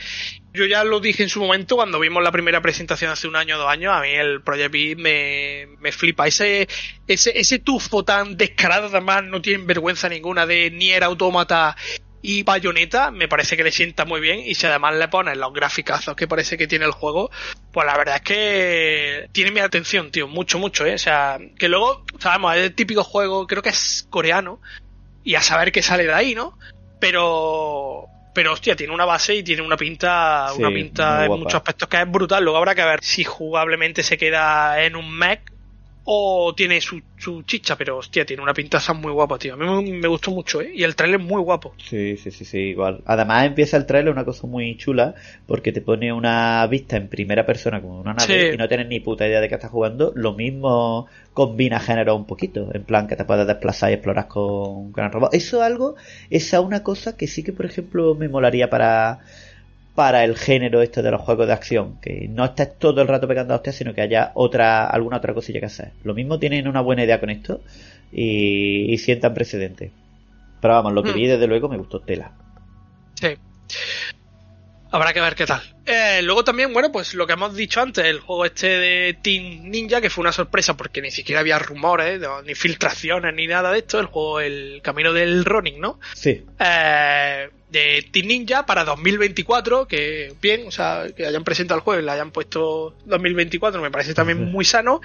Yo ya lo dije en su momento cuando vimos la primera presentación hace un año o dos años. A mí el Project Eve me, me flipa. Ese, ese, ese tufo tan descarado, además, no tiene vergüenza ninguna de Nier Automata y Bayonetta me parece que le sienta muy bien y si además le pones los graficazos que parece que tiene el juego, pues la verdad es que tiene mi atención, tío, mucho, mucho, ¿eh? O sea, que luego, sabemos, es el típico juego, creo que es coreano y a saber qué sale de ahí, ¿no? Pero pero hostia, tiene una base y tiene una pinta, una pinta en muchos aspectos que es brutal. Luego habrá que ver si jugablemente se queda en un mech o tiene su, su chicha, pero hostia, tiene una pintaza muy guapa, tío. A mí me, me gustó mucho, ¿eh? Y el trailer es muy guapo. Sí, sí, sí, sí, igual. Además empieza el trailer una cosa muy chula, porque te pone una vista en primera persona como una nave Sí. y no tienes ni puta idea de qué estás jugando. Lo mismo combina género un poquito, en plan que te puedes desplazar y explorar con, con el robot. Eso es algo, esa es una cosa que sí que, por ejemplo, me molaría para para el género este de los juegos de acción, que no estés todo el rato pegando a hostias, sino que haya otra, alguna otra cosilla que hacer. Lo mismo tienen una buena idea con esto y, y sientan precedente. Pero vamos, lo que Hmm. vi desde luego me gustó tela. Sí. Habrá que ver qué tal. Eh, luego también, bueno, pues lo que hemos dicho antes, el juego este de Team Ninja, que fue una sorpresa porque ni siquiera había rumores, no, ni filtraciones, ni nada de esto. El juego, el camino del running, ¿no? Sí, Eh, de Team Ninja para 2024, que bien, o sea, que hayan presentado el juego y le hayan puesto 2024, me parece también muy sano.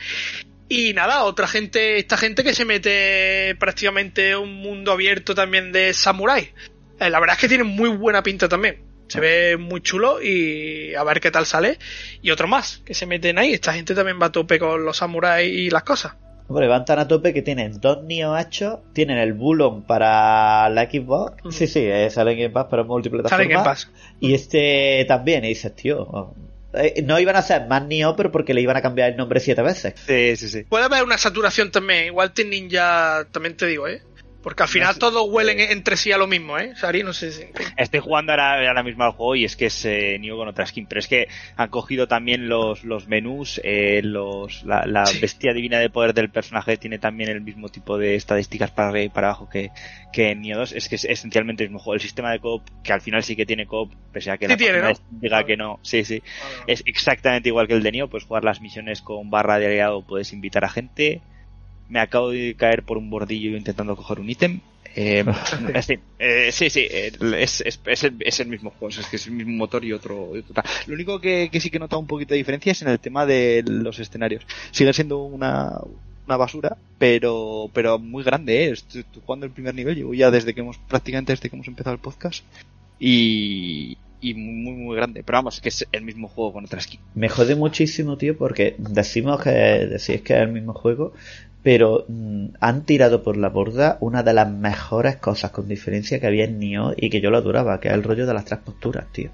Y nada, otra gente, esta gente que se mete prácticamente en un mundo abierto también de samurai. Eh, la verdad es que tiene muy buena pinta también. Se ve muy chulo y a ver qué tal sale. Y otro más que se meten ahí. Esta gente también va a tope con los samuráis y las cosas. Hombre, van tan a tope que tienen dos Neo 8, tienen el Bulon para la Xbox. Sí, sí, eh, sale en Game Pass, pero es multiplataforma. Salen en paz. Y este también, y dices, tío, oh, eh, no iban a ser más Neo, pero porque le iban a cambiar el nombre siete veces. Sí, sí, sí. Puede haber una saturación también. Igual Team Ninja, también te digo, ¿eh? Porque al final sé, todos huelen eh. entre sí a lo mismo, ¿eh? Sari, no sé si... Estoy jugando ahora, ahora mismo al juego y es que es eh, Nioh con otra skin, pero es que han cogido también los, los menús, eh, los, la, la Sí. bestia divina de poder del personaje tiene también el mismo tipo de estadísticas para arriba y para abajo que, que en Nioh 2. Es que es esencialmente el mismo juego. El sistema de coop, que al final sí que tiene coop, pese a que Sí la tiene, ¿no? diga que no. Sí, sí. Es exactamente igual que el de Nioh, puedes jugar las misiones con barra de aliado, puedes invitar a gente. Me acabo de caer por un bordillo intentando coger un ítem. Eh, en fin, eh, sí, sí, eh, es, es, es, el, es el mismo juego, es que es el mismo motor y otro. y otro tal. Lo único que, que sí que he notado un poquito de diferencia es en el tema de los escenarios. Sigue siendo una, una basura, pero pero muy grande, ¿eh? Estoy, estoy jugando el primer nivel, llevo ya desde que hemos, prácticamente desde que hemos empezado el podcast. Y, y muy, muy grande. Pero vamos, que es el mismo juego con otra skin. Me jode muchísimo, tío, porque decimos que decís que es el mismo juego, pero mm, han tirado por la borda una de las mejores cosas con diferencia que había en Nioh y que yo lo adoraba, que es el rollo de las tres posturas, tío.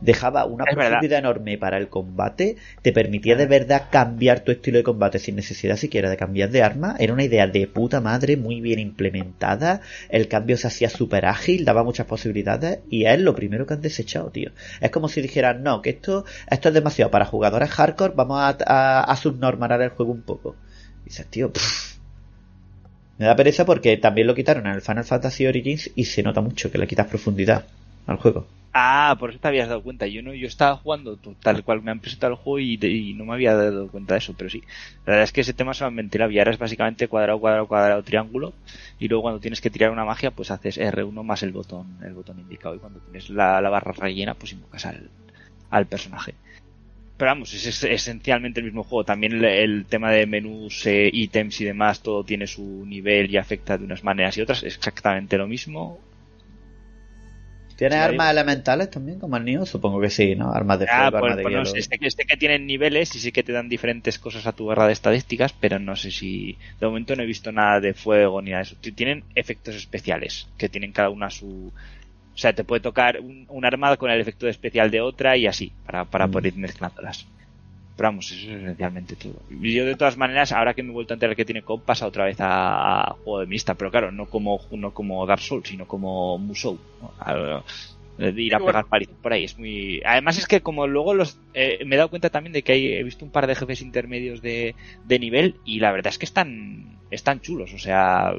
Dejaba una Es verdad. profundidad enorme para el combate, te permitía de verdad cambiar tu estilo de combate sin necesidad siquiera de cambiar de arma. Era una idea de puta madre, muy bien implementada. El cambio se hacía súper ágil, daba muchas posibilidades y es lo primero que han desechado, tío. Es como si dijeran, no, que esto, esto es demasiado para jugadores hardcore, vamos a, a, a subnormar el juego un poco. Tío, me da pereza porque también lo quitaron en el Final Fantasy Origins y se nota mucho que le quitas profundidad al juego. Ah, por eso te habías dado cuenta. Yo no, yo estaba jugando tal cual me han presentado el juego y, y, no me había dado cuenta de eso, pero sí. La verdad es que ese tema solamente la ahora es básicamente cuadrado, cuadrado, cuadrado, triángulo. Y luego cuando tienes que tirar una magia, pues haces R1 más el botón, el botón indicado. Y cuando tienes la, la barra rellena, pues invocas al, al personaje. Pero vamos, es, es, esencialmente el mismo juego. También el, el tema de menús, eh, ítems y demás, todo tiene su nivel y afecta de unas maneras y otras. Es exactamente lo mismo. ¿Tiene armas elementales también como el Nioh? Supongo que sí, ¿no? Armas de fuego, Ah, armas de pues no hielo. sé, este, que- este que tienen niveles y sí que te dan diferentes cosas a tu barra de estadísticas, pero no sé si de momento no he visto nada de fuego ni nada de eso. Tienen efectos especiales, que tienen cada una su... O sea, te puede tocar un, un arma con el efecto especial de otra y así, para, para Mm. poder ir mezclándolas. Pero vamos, eso es esencialmente todo. Yo de todas maneras, ahora que me he vuelto a enterar que tiene comp, pasa otra vez a, a juego de mista, pero claro, no como, no como Dark Souls, sino como Musou. ¿no? A- de ir a pegar palizas por ahí. Es muy. Además, es que como luego los. eh, me he dado cuenta también de que hay, he visto un par de jefes intermedios de, de nivel y la verdad es que están, están chulos. O sea,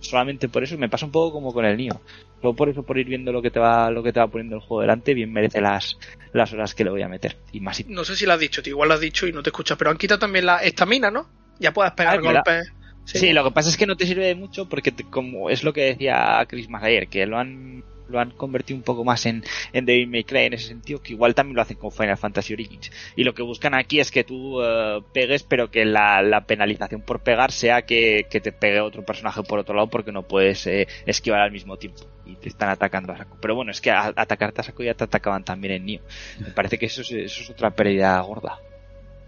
solamente por eso me pasa un poco como con el Nio. Solo por eso, por ir viendo lo que te va, lo que te va poniendo el juego delante, bien merece las, las horas que le voy a meter. Y más. No sé si lo has dicho, tío, igual lo has dicho y no te escuchas, pero han quitado también la estamina, ¿no? Ya puedes pegar Ah, golpes. Sí. lo que pasa es que no te sirve de mucho porque te- como es lo que decía Chris más ayer, que lo han lo han convertido un poco más en, en Devil May Cry en ese sentido, que igual también lo hacen con Final Fantasy Origins. Y lo que buscan aquí es que tú eh, pegues, pero que la, la penalización por pegar sea que, que te pegue otro personaje por otro lado porque no puedes eh, esquivar al mismo tiempo. Y te están atacando a saco. Pero bueno, es que a, atacarte a saco ya te atacaban también en Nioh. Me parece que eso es, eso es otra pérdida gorda.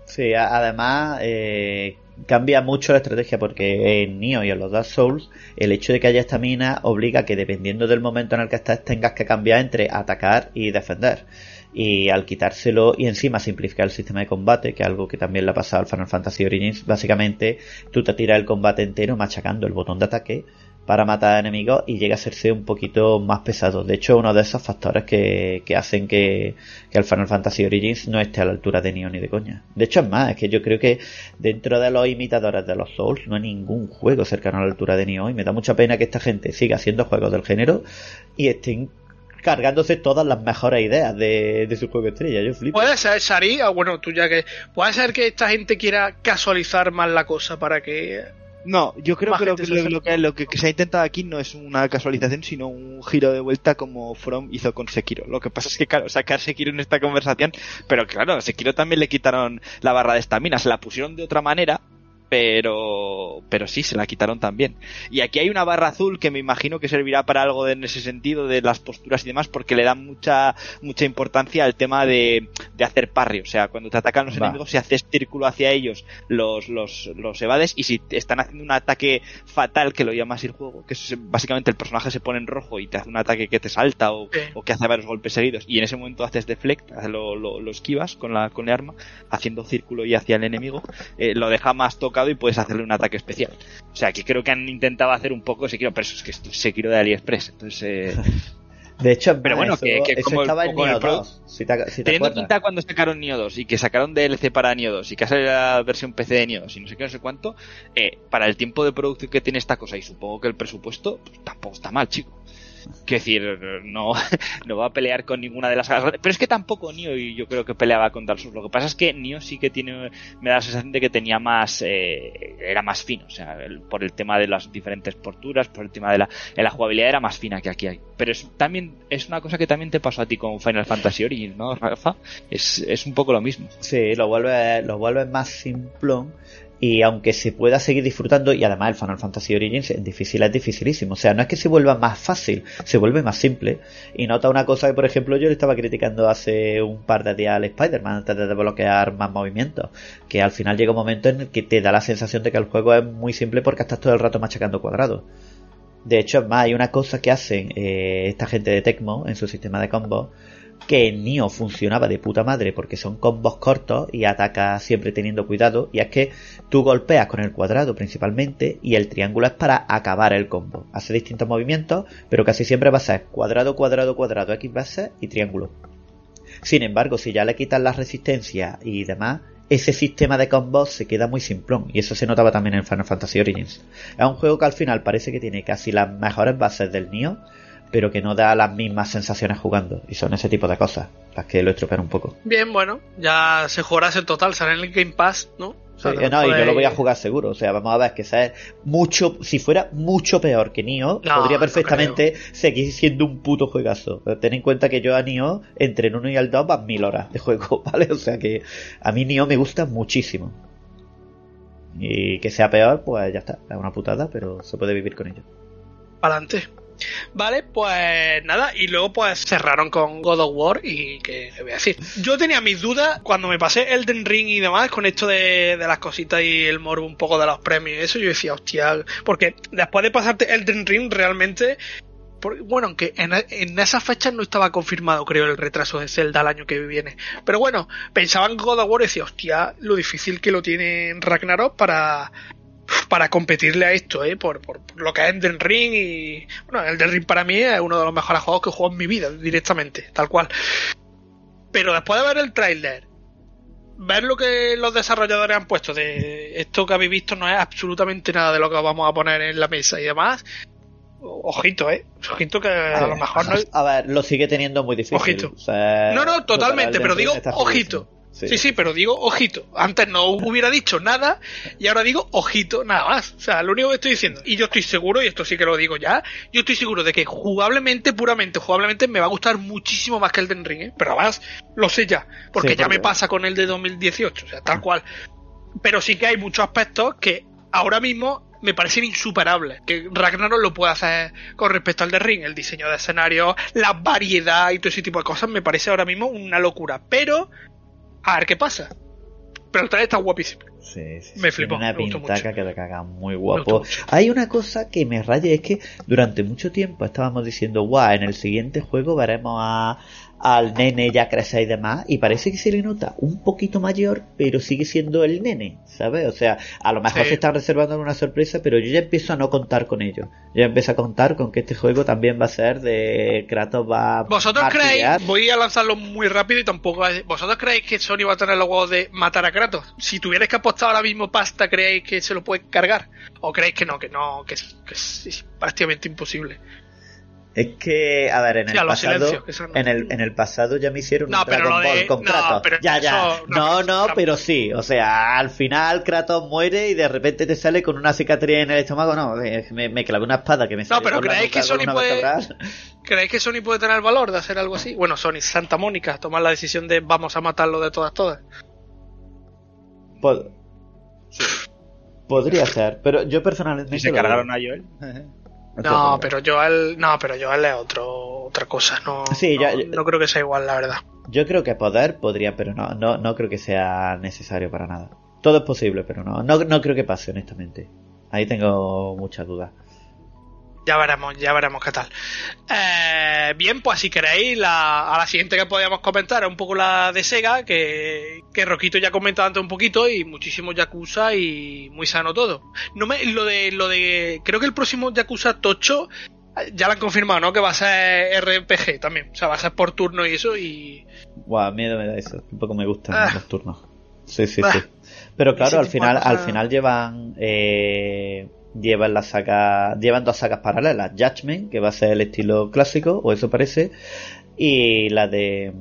Sí, además, eh, cambia mucho la estrategia porque en Nioh y en los Dark Souls el hecho de que haya estamina obliga a que dependiendo del momento en el que estás tengas que cambiar entre atacar y defender. Y al quitárselo y encima simplificar el sistema de combate, que es algo que también le ha pasado al Final Fantasy Origins, básicamente tú te tiras el combate entero machacando el botón de ataque para matar enemigos y llega a hacerse un poquito más pesado. De hecho, uno de esos factores que, hacen que, que, el Final Fantasy Origins no esté a la altura de Nioh ni de coña. De hecho, es más, es que yo creo que dentro de los imitadores de los Souls no hay ningún juego cercano a la altura de Nioh y me da mucha pena que esta gente siga haciendo juegos del género y estén cargándose todas las mejores ideas de, su juego estrella. Puede ser, Sari, ah, bueno, tú ya que. Puede ser que esta gente quiera casualizar más la cosa para que. No, yo creo que lo, que, lo, que, se ha intentado aquí no es una casualización, sino un giro de vuelta como From hizo con Sekiro. Lo que pasa es que, claro, sacar Sekiro en esta conversación, pero claro, a Sekiro también le quitaron la barra de estamina, se la pusieron de otra manera, pero pero sí se la quitaron también. Y aquí hay una barra azul que me imagino que servirá para algo en ese sentido de las posturas y demás porque le dan mucha mucha importancia al tema de, de hacer parry. O sea cuando te atacan los enemigos si haces círculo hacia ellos los, los, los evades y si están haciendo un ataque fatal que lo llama así el juego que es básicamente el personaje se pone en rojo y te hace un ataque que te salta o, o que hace varios golpes seguidos y en ese momento haces deflect lo, lo, esquivas con la con el arma haciendo círculo y hacia el enemigo eh, lo deja más y puedes hacerle un ataque especial. O sea, que creo que han intentado hacer un poco Sekiro, pero eso es que Sekiro de AliExpress. Entonces, eh, De hecho, pero bueno, que, como, estaba en Nioh 2, teniendo cuenta cuando sacaron Nioh 2 y que sacaron DLC para 2 y que sale la versión PC de Nioh 2 y no sé qué, no sé cuánto, eh, para el tiempo de producción que tiene esta cosa y supongo que el presupuesto, pues, tampoco está mal, chico. Quiero decir, no, no va a pelear con ninguna de las sagas. Pero es que tampoco Nio yo creo que peleaba con Dark Souls. Lo que pasa es que Nio sí que tiene, me da la sensación de que tenía más, eh, era más fino. O sea, por el tema de las diferentes posturas, por el tema de la, la jugabilidad era más fina que aquí hay. Pero es, también, es una cosa que también te pasó a ti con Final Fantasy Origins, ¿no, Rafa? Es, es un poco lo mismo. Sí, lo vuelve, lo vuelve más simplón y aunque se pueda seguir disfrutando, y además el Final Fantasy Origins es difícil, es dificilísimo. O sea, no es que se vuelva más fácil, se vuelve más simple. Y nota una cosa que, por ejemplo, yo le estaba criticando hace un par de días al Spider-Man antes de desbloquear más movimientos. Que al final llega un momento en el que te da la sensación de que el juego es muy simple porque estás todo el rato machacando cuadrados. De hecho, es más, hay una cosa que hacen eh, esta gente de Tecmo en su sistema de combos que en Nioh funcionaba de puta madre porque son combos cortos y ataca siempre teniendo cuidado y es que tú golpeas con el cuadrado principalmente y el triángulo es para acabar el combo. Hace distintos movimientos, pero casi siempre va a ser cuadrado, cuadrado, cuadrado, X veces y triángulo. Sin embargo, si ya le quitas la resistencia y demás, ese sistema de combos se queda muy simplón y eso se notaba también en Final Fantasy Origins. Es un juego que al final parece que tiene casi las mejores bases del Nioh, pero que no da las mismas sensaciones jugando. Y son ese tipo de cosas las que lo estropean un poco. Bien, bueno, ya se jugará en total, sale en el Game Pass, ¿no? no, y yo lo voy a jugar seguro. O sea, vamos a ver que sea mucho. Si fuera mucho peor que Nioh, podría perfectamente seguir siendo un puto juegazo. ten en cuenta que yo a Nioh, entre el 1 y el 2, van mil horas de juego, ¿vale? O sea que a mí Nioh me gusta muchísimo. Y que sea peor, pues ya está. Es una putada, pero se puede vivir con ello. Adelante. Vale, pues nada, y luego pues cerraron con God of War y que voy a decir. Yo tenía mis dudas cuando me pasé Elden Ring y demás con esto de, las cositas y el morbo un poco de los premios y eso, yo decía, hostia, porque después de pasarte Elden Ring realmente bueno, aunque en, esas fechas no estaba confirmado, creo, el retraso de Zelda el año que viene. Pero bueno, pensaba en God of War y decía, hostia, lo difícil que lo tiene Ragnarok para, para competirle a esto, ¿eh? Por, por, lo que es Elden Ring y... Bueno, Elden Ring para mí es uno de los mejores juegos que he jugado en mi vida, directamente, tal cual. Pero después de ver el tráiler, ver lo que los desarrolladores han puesto de esto que habéis visto no es absolutamente nada de lo que vamos a poner en la mesa y demás. Ojito, eh. Ojito que a, lo mejor no. A ver, lo sigue teniendo muy difícil. Ojito. no, no, totalmente, pero digo, ojito. Sí. sí. pero digo ojito. Antes no hubiera dicho nada y ahora digo ojito nada más. O sea, lo único que estoy diciendo. Y yo estoy seguro, y esto sí que lo digo ya, yo estoy seguro de que jugablemente, puramente jugablemente, me va a gustar muchísimo más que el Den Ring, ¿eh? Pero además, lo sé ya. Porque ya me pasa con el de 2018. O sea, tal cual. Pero sí que hay muchos aspectos que ahora mismo me parecen insuperables. Que Ragnarok lo puede hacer con respecto al de Ring. El diseño de escenario, la variedad y todo ese tipo de cosas me parece ahora mismo una locura. Pero a ver qué pasa. Pero el está guapísimo. Sí, sí, Me flipó, Una me gustó pintaca mucho. que le caga muy guapo. Hay una cosa que me raya, es que durante mucho tiempo estábamos diciendo, guau, en el siguiente juego veremos a, al nene ya crecer y demás, y parece que se le nota un poquito mayor, pero sigue siendo el nene, ¿sabes? O sea, a lo mejor Sí. se está reservando una sorpresa, pero yo ya empiezo a no contar con ello. Yo ya empiezo a contar con que este juego también va a ser de Kratos va ¿Vosotros a creéis, voy a lanzarlo muy rápido y tampoco, ¿vosotros creéis que Sony va a tener los huevos de matar a Kratos? Si tuvierais que apostar ahora mismo pasta, ¿creéis que se lo puede cargar? ¿O creéis que no, que no, que es, que es- es prácticamente imposible? Es que, a ver, en el Sí, pasado, en el, en el pasado ya me hicieron No, un pero Dragon de- Ball con no, Kratos. pero ya, ya. eso- no, no, no, pero- pero sí. O sea, al final Kratos muere y de repente te sale con una cicatriz en el estómago. No, me, me clavé una espada que me salió pero por la ¿creéis que Sony puede- vertebral. ¿Creéis que Sony puede tener el valor de hacer algo así? Bueno, Sony, Santa Mónica, tomar la decisión de vamos a matarlo de todas, todas. Pod- Podría ser, pero yo personalmente. Y se cargaron a Joel. No, pero Joel, no, pero Joel es otro, otra cosa, no, Sí, no, ya- ya- no creo que sea igual, la verdad. Yo creo que poder podría, pero no, no, no creo que sea necesario para nada. Todo es posible, pero no, no, no creo que pase, honestamente. Ahí tengo muchas dudas. Ya veremos, ya veremos qué tal. Eh, bien, pues si queréis, la, a la siguiente que podíamos comentar es un poco la de Sega, que, que Roquito ya ha comentado antes un poquito, y muchísimo Yakuza y muy sano todo. No me, lo de, lo de, creo que el próximo Yakuza Tocho ya lo han confirmado, ¿no? Que va a ser RPG también, o sea, va a ser por turno y eso, y Guau, miedo me da eso. Tampoco me gustan Ah. los turnos. Sí, sí, Ah. sí. Pero Ese claro, al final, al final llevan eh, llevan la saga, llevan dos sagas paralelas. Judgment, que va a ser el estilo clásico, o eso parece, y la de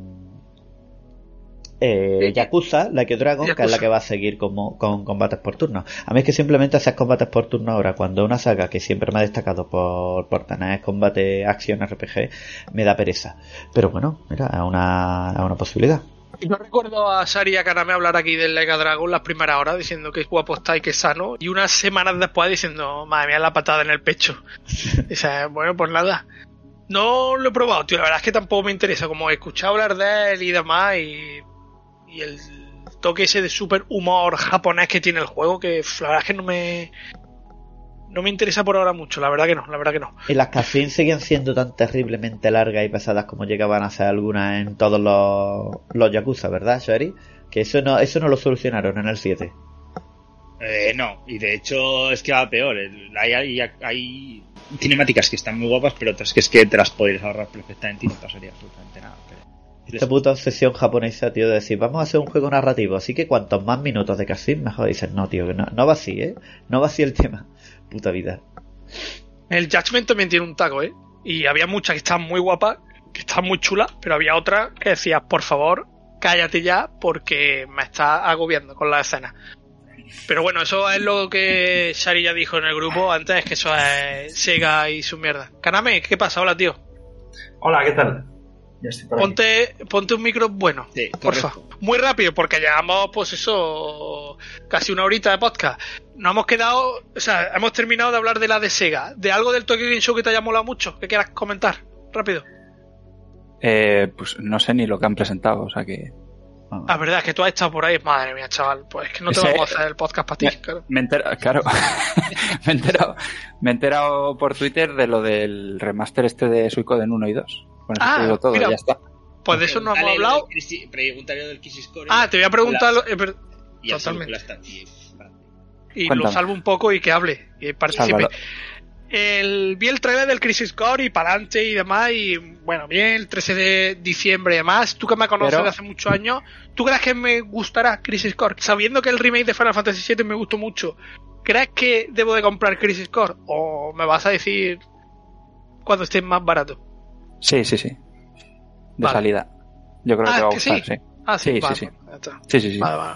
eh, Eh, Yakuza, la que Dragon, que es la que va a seguir como, con combates por turno. A mí es que simplemente hacer combates por turno ahora, cuando una saga que siempre me ha destacado por, por tener combate acción RPG, me da pereza. Pero bueno, mira, es una, es una posibilidad. Yo recuerdo a Sari y a Kaname hablar aquí del Lega Dragon las primeras horas diciendo que es guapo está y que es sano. Y unas semanas después diciendo, madre mía, la patada en el pecho. Dice, bueno, pues nada. No lo he probado, tío. La verdad es que tampoco me interesa. Como he escuchado hablar de él y demás. Y, y el toque ese de super humor japonés que tiene el juego. Que la verdad es que no me. No me interesa por ahora mucho. La verdad que no, la verdad que no. Y las cutscenes siguen siendo tan terriblemente largas y pesadas como llegaban a ser algunas en todos los, los Yakuza, ¿verdad, Shari? Que eso no, eso no lo solucionaron en el 7. Eh, no, y de hecho es que va peor. Hay, hay, hay cinemáticas que están muy guapas, pero otras que es que te las podrías ahorrar perfectamente y no pasaría absolutamente nada. Pero... Esta puta obsesión japonesa, tío, de decir, vamos a hacer un juego narrativo, así que cuantos más minutos de cutscene, mejor. Dicen, no, tío, que no, no va así, ¿eh? No va así el tema. Puta vida. El Judgment también tiene un taco, ¿eh? Y había muchas que estaban muy guapas, que estaban muy chulas, pero había otras que decías, por favor, cállate ya, porque me está agobiando con la escena. Pero bueno, eso es lo que Shari ya dijo en el grupo antes, que eso es Sega y su mierda. Kaname, ¿qué pasa? Hola, tío. Hola, ¿qué tal? Ya estoy por aquí. Ponte, ponte un micro bueno, Sí, porfa. Muy rápido, porque llevamos, pues eso, casi una horita de podcast. Nos hemos quedado, o sea, hemos terminado de hablar de la de Sega. ¿De algo del Tokyo Game Show que te haya molado mucho? que quieras comentar? Rápido. Eh, pues no sé ni lo que han presentado, o sea que. La verdad es que tú has estado por ahí, madre mía, chaval. Pues es que no te Ese- vamos a hacer el podcast para ti, Me- claro. Me he enterado, claro. me, he enterado, me he enterado por Twitter de lo del remaster este de Suicoden 1 y 2. Con eso Ah, te digo todo, mira. ya está. Pues de eso no hemos hablado. del lo del Crisis Core. Ah, te voy a preguntar, lo- eh, pero- Y totalmente. y- lo salvo un poco y que hable, y participe. Sálvalo. El, vi el trailer del Crisis Core y para adelante y demás, y bueno, bien, el 13 de diciembre y demás. Tú que me conoces Pero- de hace muchos años, ¿tú crees que me gustará Crisis Core? Sabiendo que el remake de Final Fantasy VII me gustó mucho, ¿crees que debo de comprar Crisis Core? ¿O me vas a decir cuando esté más barato? Sí, sí, sí. De Vale. salida. Yo creo Ah, que te va a gustar, sí. sí. Ah, sí, Sí, vale, sí, sí. Sí, sí, sí. Vale, vale.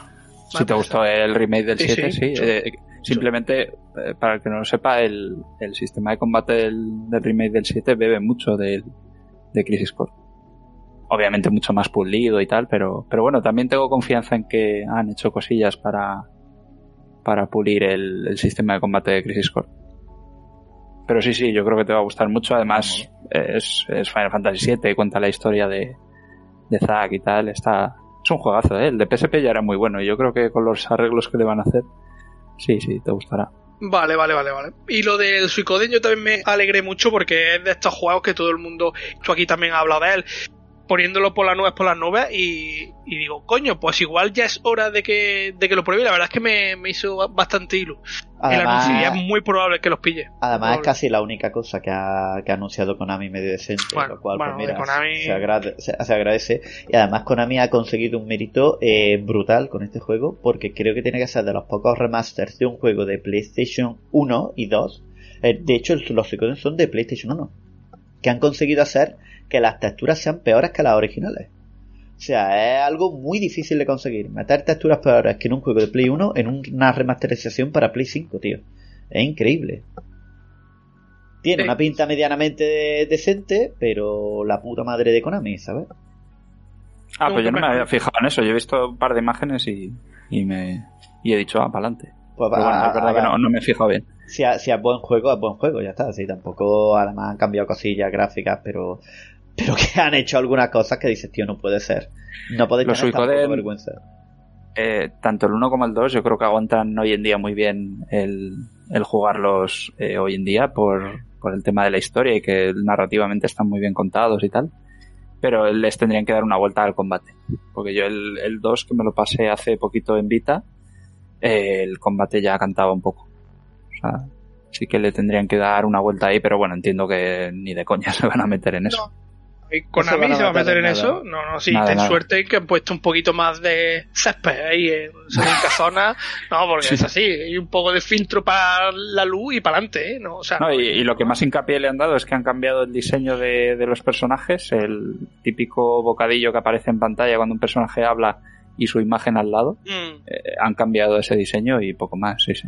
Si te pues gustó el remake del Sí, 7, sí, sí. eh, simplemente, eh, para el que no lo sepa, el, el sistema de combate del, del remake del 7 bebe mucho del, de Crisis Core. Obviamente mucho más pulido y tal, pero, pero bueno, también tengo confianza en que han hecho cosillas para, para pulir el, el sistema de combate de Crisis Core. Pero sí, sí, yo creo que te va a gustar mucho. Además, es, es Final Fantasy VII, cuenta la historia de, de Zack y tal. Está, Es un juegazo, ¿eh? El de PSP ya era muy bueno. Y yo creo que con los arreglos que le van a hacer, sí, sí, te gustará. Vale, vale, vale, vale. Y lo del Suicoden yo también me alegré mucho porque es de estos juegos que todo el mundo, tú aquí también has hablado de él, poniéndolo por las nubes, por las nubes, y, digo, coño, pues igual ya es hora de que, de que lo pruebe. La verdad es que me, hizo bastante ilu. Además, el es muy probable que los pille. Además, es casi la única cosa que ha, que ha anunciado Konami medio decente, lo cual pues mira, se, agradece. Y además, Konami ha conseguido un mérito eh, brutal con este juego, porque creo que tiene que ser de los pocos remasters de un juego de PlayStation 1 y 2. Eh, de hecho, los son de PlayStation 1, que han conseguido hacer que las texturas sean peores que las originales. O sea, es algo muy difícil de conseguir. Meter texturas peores que en un juego de Play 1 en una remasterización para Play 5, tío. Es increíble. Tiene una pinta medianamente decente, pero la puta madre de Konami, ¿sabes? Ah, pues yo no me había fijado en eso. Yo he visto un par de imágenes y, me y he dicho, ah, para adelante. Pues bueno, es verdad que no, me he fijado bien. Si, si es buen juego, es buen juego, ya está. Sí, tampoco, además han cambiado cosillas gráficas, pero pero que han hecho algunas cosas que dices, tío, no puede ser. No podéis Los tener vergüenza. Eh, tanto el 1 como el 2 yo creo que aguantan hoy en día muy bien el, el jugarlos eh, hoy en día por, por el tema de la historia y que narrativamente están muy bien contados y tal. Pero les tendrían que dar una vuelta al combate. Porque yo el, el 2 que me lo pasé hace poquito en Vita, eh, el combate ya cantaba un poco. O sea, sí que le tendrían que dar una vuelta ahí, pero bueno, entiendo que ni de coña se van a meter en eso. Con se, se va a meter en, eso. No, no, sí, ten suerte que han puesto un poquito más de césped ahí en esa zona. No, porque es así. Hay un poco de filtro para la luz y para adelante, ¿eh? No, o sea, y, lo que más hincapié le han dado es que han cambiado el diseño de, los personajes. El típico bocadillo que aparece en pantalla cuando un personaje habla y su imagen al lado. Mm. Eh, han cambiado ese diseño y poco más, sí, sí.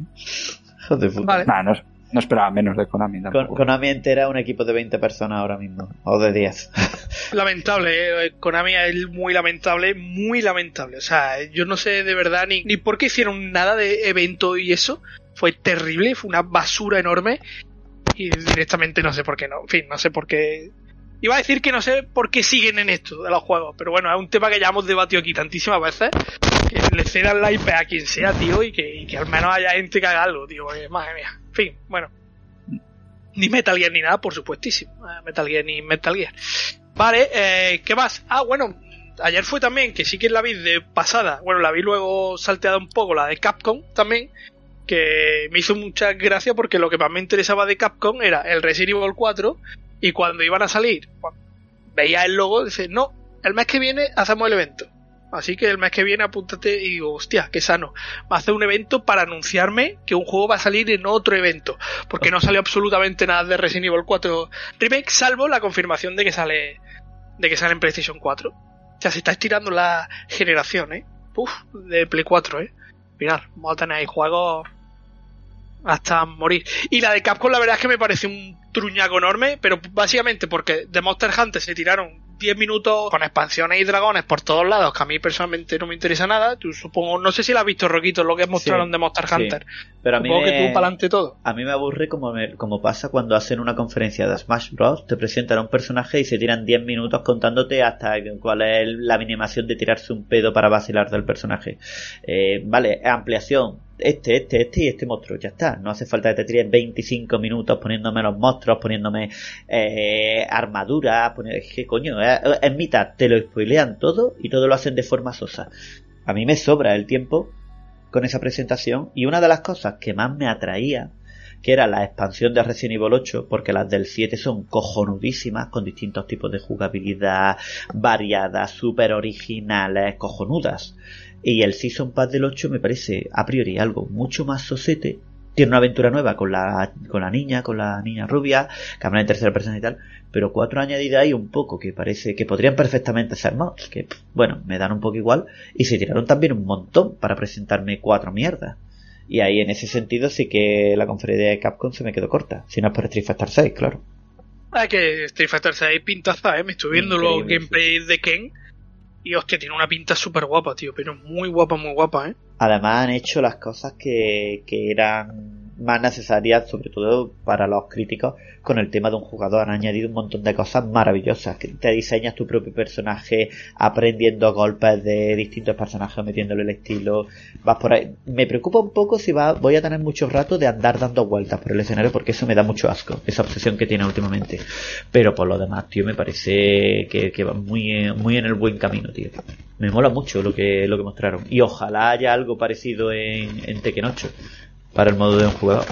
Joder, vale. no, no esperaba menos de Konami. Konami entera un equipo de 20 personas ahora mismo, o de 10. Lamentable, eh. Konami es muy lamentable, muy lamentable. O sea, yo no sé de verdad ni, ni por qué hicieron nada de evento y eso. Fue terrible, fue una basura enorme. Y directamente no sé por qué no. En fin, no sé por qué Iba a decir que no sé por qué siguen en esto de los juegos, pero bueno, es un tema que ya hemos debatido aquí tantísimas veces. Que le cedan la IP a quien sea, tío, y que, al menos haya gente que haga algo, tío. madre mía. En fin, bueno. Ni Metal Gear ni nada, por supuestísimo. Eh, Metal Gear ni Metal Gear. Vale, eh, ¿qué más? Ah, bueno, ayer fue también, que sí que la vi de pasada. Bueno, la vi luego salteada un poco, la de Capcom también. Que me hizo mucha gracia porque lo que más me interesaba de Capcom era el Resident Evil 4 y cuando iban a salir, veía el logo, dice, no, el mes que viene hacemos el evento. Así que el mes que viene apúntate y digo, hostia, qué sano. Va a hacer un evento para anunciarme que un juego va a salir en otro evento. Porque no sale absolutamente nada de Resident Evil 4 Remake, salvo la confirmación de que sale de que sale en PlayStation 4. O sea, se está estirando la generación, ¿eh? Uf, de Play 4, ¿eh? Mirad, vamos a tener ahí juegos hasta morir. Y la de Capcom la verdad es que me parece un truñaco enorme, pero básicamente porque de Monster Hunter se tiraron 10 minutos con expansiones y dragones por todos lados, que a mí personalmente no me interesa nada. Tú supongo, no sé si la has visto, Roquito, lo que mostraron de Monster Hunter. Pero a mí me, que tú para adelante todo. A mí me aburre como, como pasa cuando hacen una conferencia de Smash Bros. Te presentan a un personaje y se tiran 10 minutos contándote hasta cuál es la animación de tirarse un pedo para vacilar del personaje. Eh, vale, ampliación, este, este, este y este monstruo, ya está. No hace falta que te tires 25 minutos poniéndome los monstruos, poniéndome eh, armadura, poner, ¿qué coño? Eh, en mitad te lo spoilean todo y todo lo hacen de forma sosa. A mí me sobra el tiempo con esa presentación y una de las cosas que más me atraía que era la expansión de Resident Evil 8, porque las del 7 son cojonudísimas, con distintos tipos de jugabilidad variadas, súper originales, cojonudas. Y el Season Pass del 8 me parece a priori algo mucho más sosete. Tiene una aventura nueva con la, con la niña, con la niña rubia, que habla en tercera persona y tal, pero cuatro añadidas ahí un poco que parece que podrían perfectamente ser mods, que bueno, me dan un poco igual, y se tiraron también un montón para presentarme cuatro mierdas. Y ahí en ese sentido sí que la conferencia de Capcom se me quedó corta, si no es por Street Fighter 6, claro. Ah, que Street Fighter 6 pintaza, ¿eh? Me estoy viendo los gameplays de Ken y hostia, tiene una pinta súper guapa, tío, pero muy guapa, muy guapa, ¿eh? Además han hecho las cosas que, que eran más necesarias, sobre todo para los críticos, con el tema de un jugador. Han añadido un montón de cosas maravillosas. Te diseñas tu propio personaje, aprendiendo golpes de distintos personajes, metiéndole el estilo. Vas por ahí. Me preocupa un poco si va, voy a tener mucho rato de andar dando vueltas por el escenario, porque eso me da mucho asco, esa obsesión que tiene últimamente. Pero por lo demás, tío, me parece que, que va muy, muy en el buen camino, tío. Me mola mucho lo que, lo que mostraron. Y ojalá haya algo parecido en, en Tekken 8 para el modo de un jugador.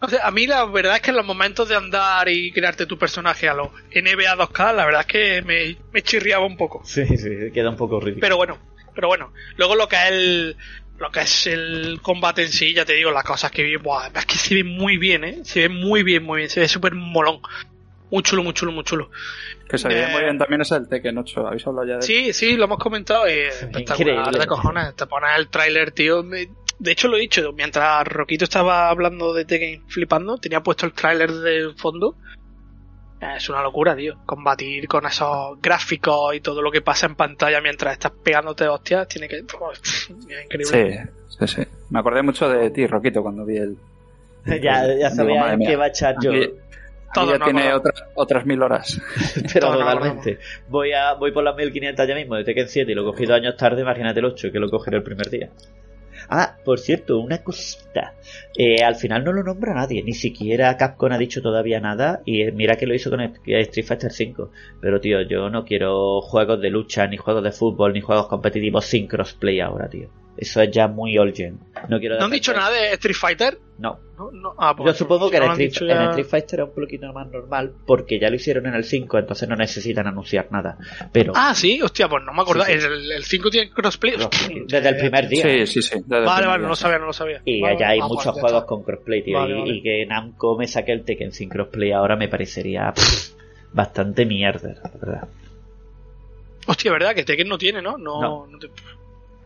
O sea, a mí la verdad es que en los momentos de andar y crearte tu personaje a los NBA 2K, la verdad es que me, me chirriaba un poco. Sí, sí, queda un poco ridículo. Pero bueno, pero bueno. Luego lo que es el, lo que es el combate en sí, ya te digo, las cosas que vi, buah, es que se ve muy bien, ¿eh? Se ve muy bien, muy bien, se ve súper molón. Muy chulo, muy chulo, muy chulo. Que se ve Eh, muy bien también es el Tekken 8. ¿Habéis hablado ya de Sí, sí, lo hemos comentado y espectacular Increíble. de cojones. Te pones el tráiler, tío. me- De hecho, lo he dicho, mientras Roquito estaba hablando de Tekken flipando, tenía puesto el tráiler de fondo. Eh, Es una locura, tío. Combatir con esos gráficos y todo lo que pasa en pantalla mientras estás pegándote hostias, tiene que... es increíble. Sí, sí, sí. Me acordé mucho de ti, Roquito, cuando vi el... ya, ya Digo, sabía qué va a echar yo. Aquí- Todo ya no tiene otras, otras mil horas. Pero Todo, no, totalmente. Voy a voy por las 1500 ya mismo de Tekken 7 y lo cogí dos años tarde, imagínate el 8, que lo cogeré el primer día. Ah, por cierto, una cosita. Eh, al final no lo nombra nadie, ni siquiera Capcom ha dicho todavía nada. Y eh, mira que lo hizo con Street Fighter 5. Pero tío, yo no quiero juegos de lucha, ni juegos de fútbol, ni juegos competitivos sin crossplay ahora, tío. Eso es ya muy old gen. No quiero ¿No han dicho nada de Street Fighter? No, No, no. Ah, pues yo supongo que no en, Street, en Street Fighter es un poquito más normal porque ya lo hicieron en el 5, entonces no necesitan anunciar nada. Pero Ah, sí, hostia, pues no me acordaba. Sí, sí. El, el 5 tiene crossplay. desde el primer día. Sí, sí, sí. desde Vale, vale, día, no lo sabía, no lo sabía. Y Vale, ya hay muchos juegos está. con crossplay, tío. Vale, y, vale. y que Namco me saque el Tekken sin crossplay ahora me parecería pff, bastante mierda, la verdad. Hostia, ¿verdad? Que Tekken no tiene, ¿no? No. No. no te-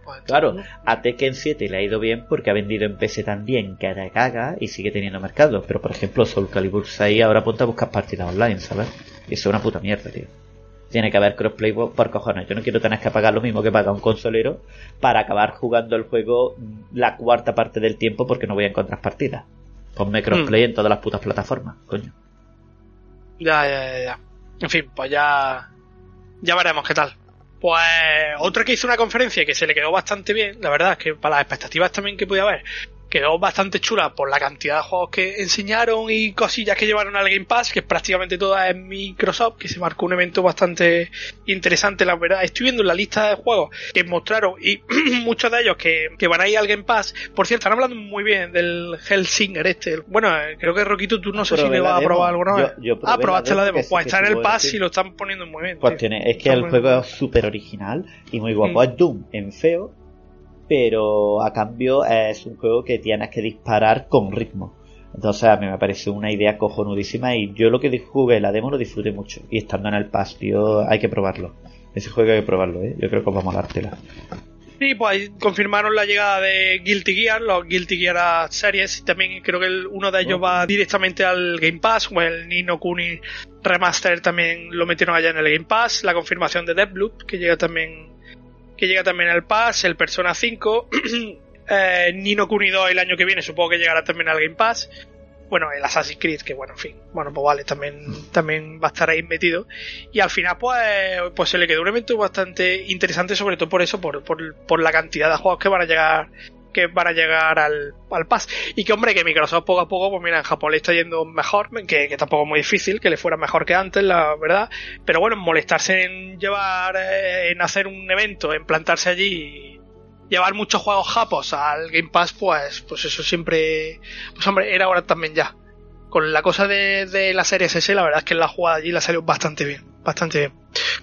pues, Claro, a Tekken 7 le ha ido bien porque ha vendido en PC también que te caga y sigue teniendo mercado. Pero por ejemplo, Soul Calibur 6 ahora ponte a buscar partidas online, ¿sabes? Y eso es una puta mierda, tío. Tiene que haber crossplay por cojones. Yo no quiero tener que pagar lo mismo que paga un consolero para acabar jugando el juego la cuarta parte del tiempo porque no voy a encontrar partidas. Ponme crossplay en todas las putas plataformas, coño. Ya, ya, ya, ya. En fin, pues ya. Ya veremos qué tal. Pues otra que hizo una conferencia que se le quedó bastante bien, la verdad es que para las expectativas también que podía haber, quedó bastante chula por la cantidad de juegos que enseñaron y cosillas que llevaron al Game Pass, que es prácticamente toda en Microsoft, que se marcó un evento bastante interesante, la verdad. Estoy viendo la lista de juegos que mostraron y muchos de ellos que, que van a ir al Game Pass. Por cierto, están hablando muy bien del Hellsinger este. Bueno, eh, creo que Roquito tú no sé si le vas a probar alguna vez. Ah, probaste la demo, Pues está en el Pass decir. y lo están poniendo muy bien. Tío. tiene, es que Está el juego es súper original y muy guapo. Mm. Es Doom en feo, pero a cambio es un juego que tienes que disparar con ritmo. Entonces a mí me parece una idea cojonudísima y yo lo que jugué la demo lo disfruté mucho. Y estando en el pass, tío, hay que probarlo. Ese juego hay que probarlo, ¿eh? Yo creo que os va a molártela. Sí, pues ahí confirmaron la llegada de Guilty Gear, los Guilty Gear series, y también creo que el- uno de ellos va directamente al Game Pass, o el Nino Kuni Remaster también lo metieron allá en el Game Pass, la confirmación de Deathloop, que llega también que llega también al Pass, el Persona 5, eh, Nino Kuni 2 el año que viene supongo que llegará también al Game Pass, bueno, el Assassin's Creed, que bueno, en fin, bueno, pues vale, también, también va a estar ahí metido. Y al final, pues, pues se le quedó un evento bastante interesante, sobre todo por eso, por, por, por la cantidad de juegos que van a llegar que van a llegar al, al pass. Y que, hombre, que Microsoft poco a poco, pues mira, en Japón le está yendo mejor, que, que tampoco es muy difícil, que le fuera mejor que antes, la verdad. Pero bueno, molestarse en llevar, eh, en hacer un evento, en plantarse allí y llevar muchos juegos japos al Game Pass, pues, pues eso siempre, pues hombre, era hora también ya. Con la cosa de, de la serie SS, la verdad es que la jugada allí la salió bastante bien, bastante bien.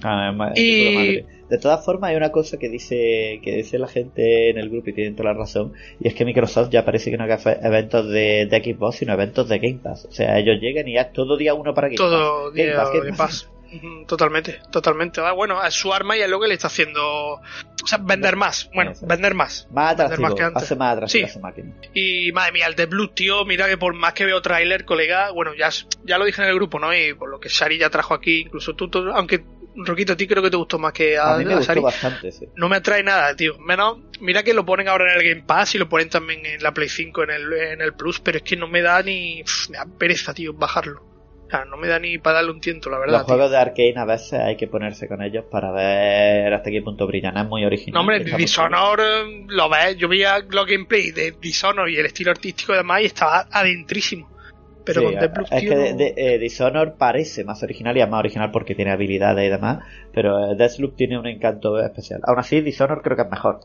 Ah, Y- de todas formas, hay una cosa que dice que dice la gente en el grupo y tienen toda la razón, y es que Microsoft ya parece que no hace eventos de, de Xbox, sino eventos de Game Pass. O sea, ellos llegan y ya todo día uno para Game Todo Pass. día Game Pass, Game Game Pass. Pass. Ujú, Totalmente, totalmente. Ah, Bueno, es su arma y es lo que le está haciendo. O sea, vender más. Bueno, vender más. Más Vender atractivo, más que antes. hace más Sí. máquina. Y madre mía, el de Blue, tío, mira que por más que veo tráiler, colega, bueno, ya, ya lo dije en el grupo, ¿no? Y por lo que Shari ya trajo aquí, incluso tú, tú- aunque Roquito, a ti creo que te gustó más que A mí me gustó bastante, sí. No me atrae nada, tío. Menos, mira que lo ponen ahora en el Game Pass y lo ponen también en la Play 5 en el, en el Plus, pero es que no me da ni. me da pereza, tío, bajarlo. O sea, no me da ni para darle un tiento, la verdad. Los tío. juegos de Arkane a veces hay que ponerse con ellos para ver hasta qué punto brillan. Es muy original. No, hombre, Dishonor eh, lo ves. Yo veía los gameplay de Dishonor y el estilo artístico y demás y estaba adentrísimo. Pero Sí, con Deathloop, es tío, que de- de- eh, Dishonored parece más original y es más original porque tiene habilidades y demás, pero eh, Deathloop tiene un encanto especial. Aún así, Dishonored creo que es mejor.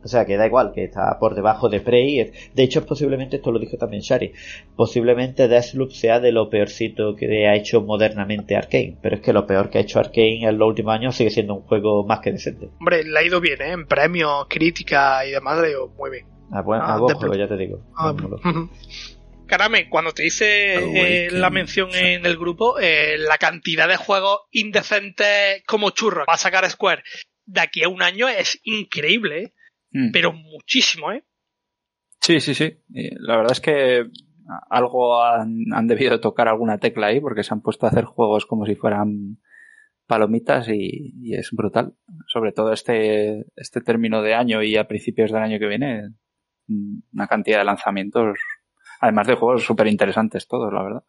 O sea, que da igual, que está por debajo de Prey. De hecho, posiblemente, esto lo dijo también Shari, posiblemente Deathloop sea de lo peorcito que ha hecho modernamente Arkane. Pero es que lo peor que ha hecho Arkane en los últimos años sigue siendo un juego más que decente. Hombre, le ha ido bien, ¿eh? En premios, crítica y demás, le ha ido muy bien. A buen, Ah, a Deathloop. juego, ya te digo. Ah. Carame, cuando te hice eh, la mención en el grupo, eh, la cantidad de juegos indecentes como churros va a sacar Square de aquí a un año es increíble, ¿eh? Mm. pero muchísimo, ¿eh? Sí, sí, sí. La verdad es que algo han, han debido de tocar alguna tecla ahí porque se han puesto a hacer juegos como si fueran palomitas y, y es brutal. Sobre todo este, este término de año y a principios del año que viene, una cantidad de lanzamientos, además de juegos súper interesantes todos, la verdad.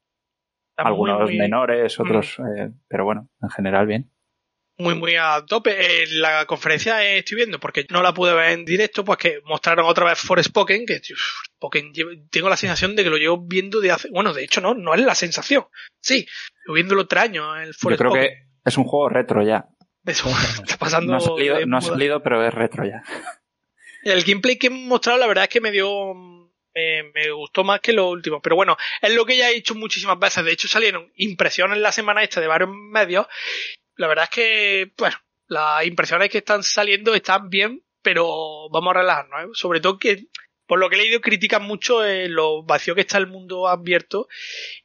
Está Algunos muy- menores, otros, eh, pero bueno, en general bien. muy muy a tope. En la conferencia eh, estoy viendo, porque no la pude ver en directo, pues que mostraron otra vez Forspoken, que llevo- tengo la sensación de que lo llevo viendo de hace... Bueno, de hecho no, no es la sensación. Sí, lo viéndolo tres años, el Yo creo que es un juego retro ya. Eso está pasando No ha salido, de no ha salido pero es retro ya. El gameplay que hemos mostrado, la verdad es que me dio. Eh, me gustó más que lo último. Pero bueno, es lo que ya he dicho muchísimas veces. De hecho, salieron impresiones la semana esta de varios medios. La verdad es que, bueno, las impresiones que están saliendo están bien, pero vamos a relajarnos. ¿eh? Sobre todo que, por lo que he leído, critican mucho eh, lo vacío que está el mundo abierto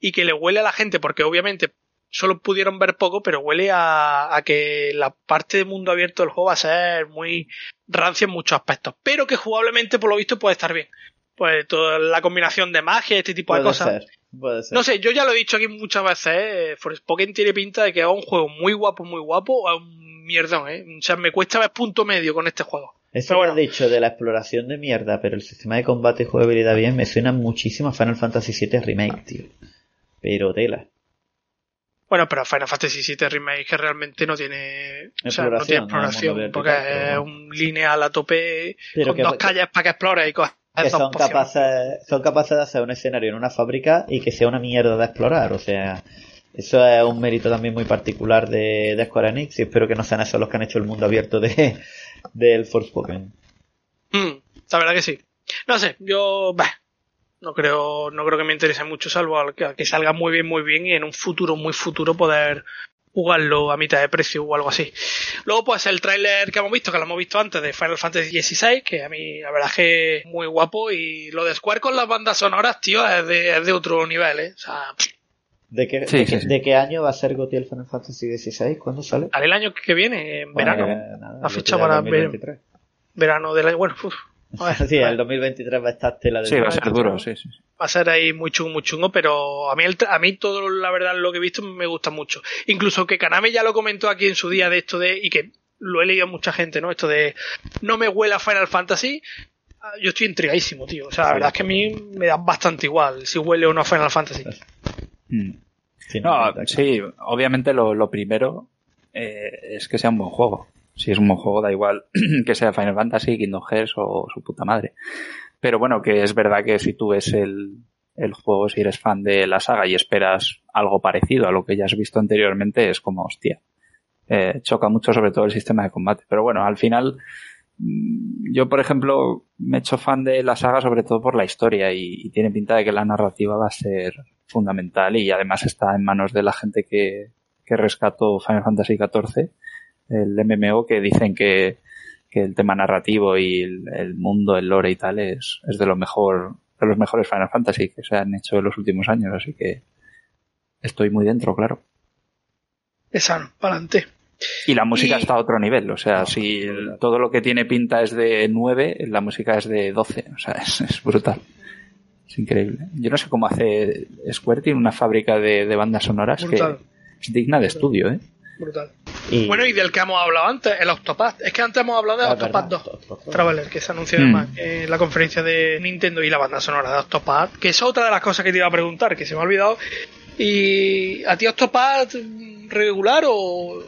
y que le huele a la gente, porque obviamente solo pudieron ver poco, pero huele a, a que la parte de mundo abierto del juego va a ser muy rancia en muchos aspectos, pero que jugablemente por lo visto puede estar bien. Pues toda la combinación de magia, este tipo de Puede cosas. ser, puede ser. No sé, yo ya lo he dicho aquí muchas veces, ¿eh? Forspoken tiene pinta de que es un juego muy guapo, muy guapo, o es un mierdón, ¿eh? O sea, me cuesta ver punto medio con este juego. Eso lo bueno. has dicho de la exploración de mierda, pero el sistema de combate y jugabilidad bien me suena muchísimo a Final Fantasy VII Remake, tío. Pero tela. Bueno, pero Final Fantasy VII Remake que realmente no tiene, o sea, no tiene Exploración, no, porque vertical, es un lineal a tope Pero con que- dos calles para que explores y cosas. Que son capaces, son capaces de hacer un escenario en una fábrica y que sea una mierda de explorar. O sea, eso es un mérito también muy particular de, de Square Enix y espero que no sean esos los que han hecho el mundo abierto de del Forspoken. Mm, la verdad que sí. No sé, yo bah, no creo, no creo que me interese mucho, salvo al que, que salga muy bien, muy bien y en un futuro, muy futuro poder jugarlo a mitad de precio o algo así. Luego, pues el tráiler que hemos visto, que lo hemos visto antes de Final Fantasy XVI, que a mí la verdad es que es muy guapo y lo de Square con las bandas sonoras, tío, es de, es de otro nivel, ¿eh? O sea, ¿De qué, Sí, de, sí, qué- sí. de qué año va a ser GOTY el Final Fantasy XVI? ¿Cuándo sale? sale el año que viene, en Bueno, verano. nada, La fecha para 2023. Verano del año, bueno, uf, Sí, el 2023 va a estar tela de Sí, va a ser duro, sí, sí. va a ser ahí muy chungo, muy chungo, pero a mí, el tra- a mí todo, la verdad, lo que he visto me gusta mucho. Incluso que Kaname ya lo comentó aquí en su día de esto de, y que lo he leído a mucha gente, ¿no? Esto de no me huela Final Fantasy. Ah, Yo estoy intrigadísimo, tío. O sea, la verdad es que a mí me da bastante igual si huele o no a Final Fantasy. Mm. Sí, No, no, sí, obviamente lo, lo primero eh, es que sea un buen juego. Si es un juego, da igual que sea Final Fantasy, Kingdom Hearts o su puta madre. Pero bueno, que es verdad que si tú ves el, el juego, si eres fan de la saga y esperas algo parecido a lo que ya has visto anteriormente, es como, hostia. Eh, choca mucho sobre todo el sistema de combate. Pero bueno, al final, mm, yo por ejemplo, me he hecho fan de la saga sobre todo por la historia y, y tiene pinta de que la narrativa va a ser fundamental y además está en manos de la gente que, que rescató Final Fantasy XIV, el MMO, que dicen que, que el tema narrativo y el, el mundo, el lore y tal es, es de lo mejor, de los mejores Final Fantasy que se han hecho en los últimos años, así que estoy muy dentro, claro. Para adelante. Y la música Y- está a otro nivel, o sea, si el- todo lo que tiene pinta es de 9, la música es de 12, o sea, es, es brutal. Es increíble. Yo no sé cómo hace Square, tiene una fábrica de, de bandas sonoras Brutal. que es digna de estudio, ¿eh? Brutal. Bueno, y del que hemos hablado antes, el Octopath. Es que antes hemos hablado de ah, Octopath 2 Traveler, que se anunció mm. en la conferencia de Nintendo y la banda sonora de Octopath, que es otra de las cosas que te iba a preguntar, que se me ha olvidado. ¿Y a ti Octopath regular o...?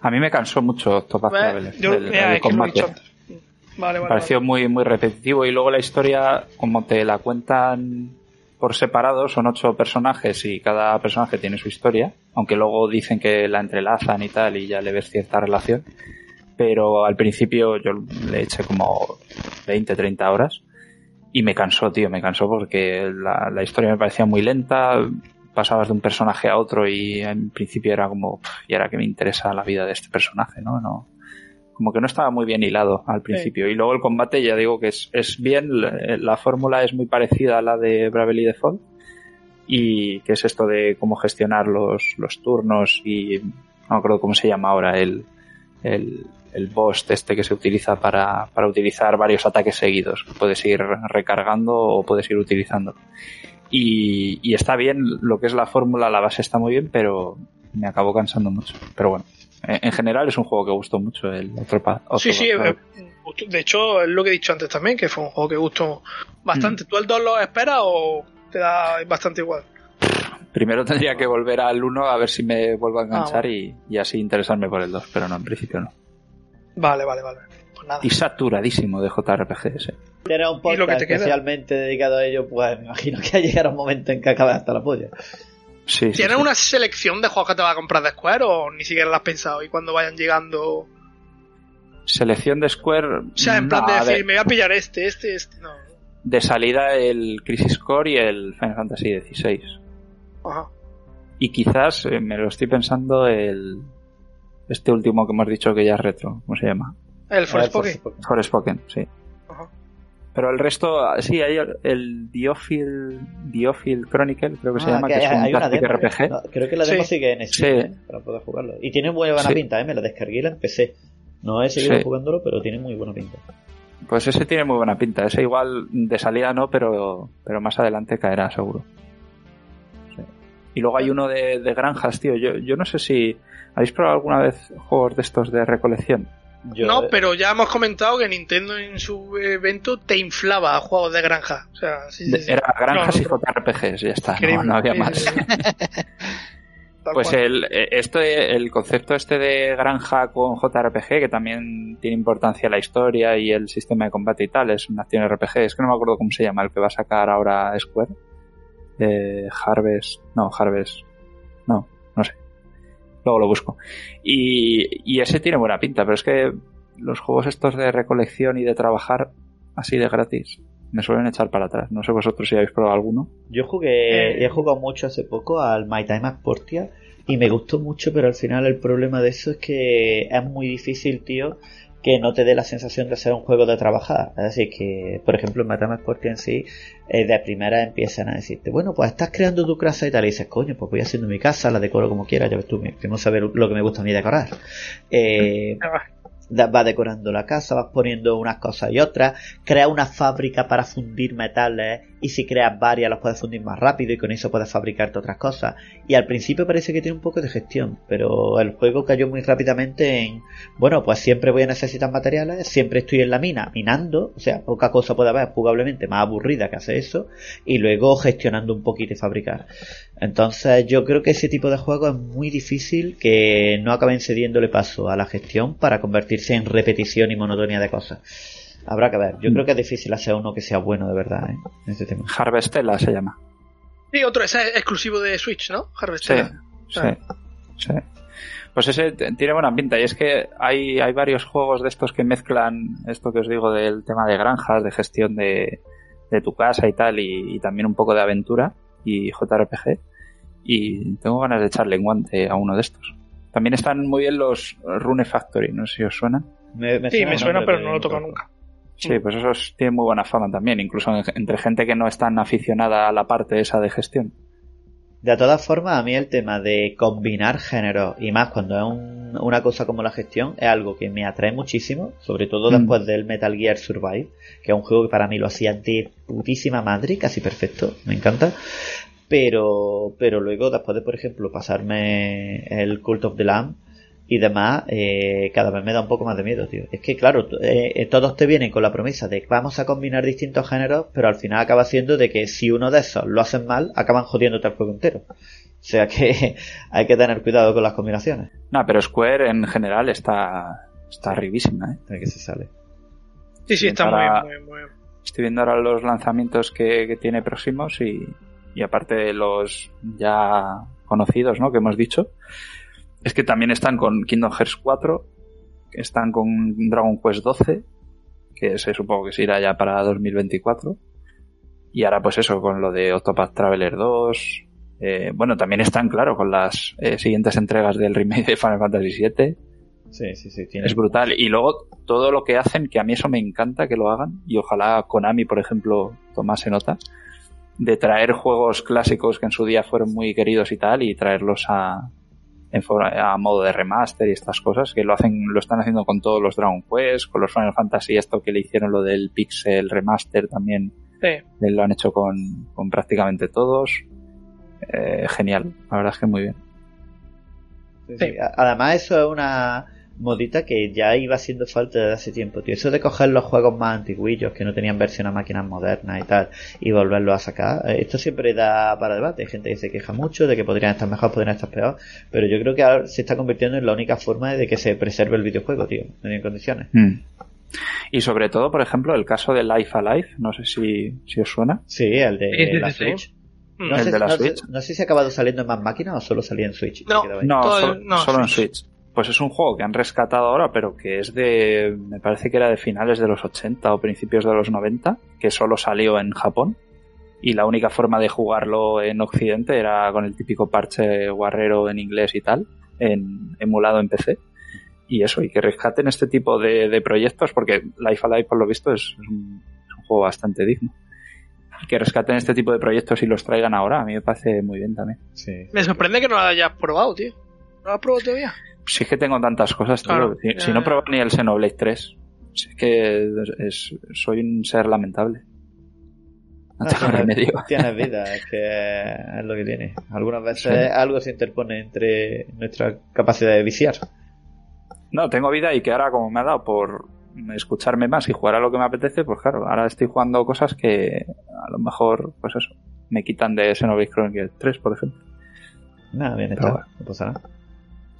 A mí me cansó mucho Octopath Traveler. Yo, el, combate. Vale, me pareció muy, muy repetitivo y luego la historia, como te la cuentan por separado, son ocho personajes y cada personaje tiene su historia, aunque luego dicen que la entrelazan y tal y ya le ves cierta relación. Pero al principio yo le eché como 20, 30 horas y me cansó, tío, me cansó porque la, la historia me parecía muy lenta, pasabas de un personaje a otro y en principio era como, y ahora que me interesa la vida de este personaje, ¿no? no como que no estaba muy bien hilado al principio. Y luego el combate, ya digo que es, es bien, la, fórmula es muy parecida a la de Bravely Default. Y que es esto de cómo gestionar los, los turnos y no me acuerdo cómo se llama ahora el, el, el boss este que se utiliza para, para utilizar varios ataques seguidos. Puedes ir recargando o puedes ir utilizando. Y, y está bien lo que es la fórmula, la base está muy bien, pero me acabó cansando mucho. Pero bueno, en general es un juego que gustó mucho el otro, otro Sí, sí, eh, de hecho es lo que he dicho antes también, que fue un juego que gustó bastante. Mm. ¿Tú el 2 lo esperas o te da bastante igual? Primero tendría que volver al 1 a ver si me vuelvo a enganchar ah, y, así interesarme por el 2, pero no, en principio no. Vale, vale, vale. Pues nada. Y saturadísimo de JRPGs. Era un podcast especialmente dedicado a ello, pues me imagino que ha llegado un momento en que acabe hasta la polla. ¿Tienes una selección de juegos que te va a comprar de Square o ni siquiera lo has pensado? Y cuando vayan llegando. Selección de Square. O sea, en plan de decir, me voy a pillar este, este, este. No. De salida el Crisis Core y el Final Fantasy XVI. Ajá. Y quizás, eh, me lo estoy pensando, el. Este último que hemos dicho que ya es retro. ¿Cómo se llama? El Forspoken. Forspoken, sí. Pero el resto, sí, hay el Diophil, Diophil Chronicle, creo que se ah, llama, que, es un RPG. creo que la demo sigue en Steam ¿eh? para poder jugarlo. Y tiene muy buena pinta, ¿eh? me la descargué y la empecé. No he seguido jugándolo, pero tiene muy buena pinta. Pues ese tiene muy buena pinta. Ese igual de salida no, pero, pero más adelante caerá, seguro. Y luego hay uno de, de granjas, tío. Yo, yo no sé si... ¿Habéis probado alguna vez juegos de estos de recolección? No, pero ya hemos comentado que Nintendo en su evento te inflaba a juegos de granja. O sea, Era granjas y JRPGs, ya está, no, había más. pues el, eh, este, el concepto este de granja con JRPG, que también tiene importancia la historia y el sistema de combate y tal, es una acción RPG, es que no me acuerdo cómo se llama, el que va a sacar ahora Square. Eh, Harvest, no, Harvest, luego lo busco. Y, ese tiene buena pinta, pero es que los juegos estos de recolección y de trabajar así de gratis me suelen echar para atrás. No sé vosotros si habéis probado alguno. Yo jugué, eh. he jugado mucho hace poco al My Time at Portia y me gustó mucho, pero al final el problema de eso es que es muy difícil, tío, que no te dé la sensación de ser un juego de trabajar. Así que, por ejemplo, en Matama Sport en sí, eh, de primera empiezan a decirte, bueno, pues estás creando tu casa y tal, y dices, coño, pues voy haciendo mi casa, la decoro como quiera, ya ves tú, que no sabes lo que me gusta a mí decorar. Eh, vas decorando la casa, vas poniendo unas cosas y otras, crea una fábrica para fundir metales y si creas varias las puedes fundir más rápido y con eso puedes fabricarte otras cosas. Y al principio parece que tiene un poco de gestión, pero el juego cayó muy rápidamente en, bueno, pues siempre voy a necesitar materiales, siempre estoy en la mina minando, o sea, poca cosa puede haber jugablemente más aburrida que hacer eso, y luego gestionando un poquito y fabricar. Entonces yo creo que ese tipo de juego es muy difícil que no acaben cediéndole paso a la gestión para convertirse en repetición y monotonía de cosas. Habrá que ver. Yo creo que es difícil hacer uno que sea bueno de verdad ¿eh? en este tema. Harvestella se llama. Sí, otro, ese es exclusivo de Switch, ¿no? Harvestella. Sí, sí, Pues ese tiene buena pinta y es que hay, hay varios juegos de estos que mezclan esto que os digo del tema de granjas, de gestión de, de tu casa y tal, y, también un poco de aventura y JRPG. Y tengo ganas de echarle en guante a uno de estos. También están muy bien los Rune Factory, no sé si os suenan. sí, me suena, pero no lo toco nunca. Sí, pues esos tienen muy buena fama también, incluso entre gente que no es tan aficionada a la parte esa de gestión. De todas formas, a mí el tema de combinar géneros y más cuando es una cosa como la gestión es algo que me atrae muchísimo, sobre todo mm. después del Metal Gear Survive, que es un juego que para mí lo hacía de putísima madre, casi perfecto, me encanta. pero, pero luego, después de, por ejemplo, pasarme el Cult of the Lamb y demás, eh, cada vez me da un poco más de miedo, tío. Es que, claro, eh, eh, todos te vienen con la promesa de que vamos a combinar distintos géneros, pero al final acaba siendo de que si uno de esos lo hacen mal, acaban jodiéndote el juego entero. O sea que hay que tener cuidado con las combinaciones. No, pero Square en general está, está arribísima, ¿eh? De que se sale. Sí, sí, está Para- muy, muy, muy. Estoy viendo ahora los lanzamientos que, que tiene próximos y, y aparte de los ya conocidos, ¿no? Que hemos dicho, es que también están con Kingdom Hearts 4, que están con Dragon Quest 12, que se supongo que se irá ya para 2024. Y ahora pues eso, con lo de Octopath Traveler 2. eh, bueno, también están, claro, con las eh, siguientes entregas del remake de Final Fantasy VII. Sí, sí, sí. Tiene... Es brutal. Y luego todo lo que hacen, que a mí eso me encanta que lo hagan, y ojalá Konami, por ejemplo, tomase nota, de traer juegos clásicos que en su día fueron muy queridos y tal, y traerlos a, en a modo de remaster y estas cosas, que lo hacen, lo están haciendo con todos los Dragon Quest, con los Final Fantasy, esto que le hicieron lo del Pixel Remaster también, Sí. eh, lo han hecho con, con prácticamente todos. Eh, genial, la verdad es que muy bien. Sí, Sí. sí. A- Además, eso es una modita que ya iba haciendo falta desde hace tiempo, tío. Eso de coger los juegos más antiguillos que no tenían versión a máquinas modernas y tal y volverlos a sacar, eh, esto siempre da para debate. Hay gente que se queja mucho de que podrían estar mejor, podrían estar peor, pero yo creo que ahora se está convirtiendo en la única forma de que se preserve el videojuego, tío, en condiciones. Mm. Y sobre todo, por ejemplo, el caso de Life Alive, no sé si, si os suena. Sí, el de Sí, sí, la sí. Switch. Mm. No El sé, de la no sé- Switch. no sé si ha acabado saliendo en más máquinas o solo salía en Switch. No. No, solo, no, solo en Switch. Pues es un juego que han rescatado ahora, pero que es de, me parece que era de finales de los 80 o principios de los 90, que solo salió en Japón. Y la única forma de jugarlo en Occidente era con el típico parche guerrero en inglés y tal, en, emulado en PC. Y eso, y que rescaten este tipo de, de proyectos, porque Life Alive, por lo visto, es, es un, es un juego bastante digno. Y que rescaten este tipo de proyectos y los traigan ahora, a mí me parece muy bien también. Sí. Me sorprende que no lo hayas probado, tío. ¿No lo has probado todavía? Si es que tengo tantas cosas, tío. Claro, si, ya, si no ya. pruebo ni el Xenoblade 3, si es que es, soy un ser lamentable. No tengo remedio. Tienes vida, es que es lo que tiene. Algunas veces algo se interpone entre nuestra capacidad de viciar. No, tengo vida y que ahora como me ha dado por escucharme más y jugar a lo que me apetece, pues claro, ahora estoy jugando cosas que a lo mejor, pues eso, me quitan de Xenoblade Chronicles 3, por ejemplo. Nada, bien está, bueno. no pasa nada.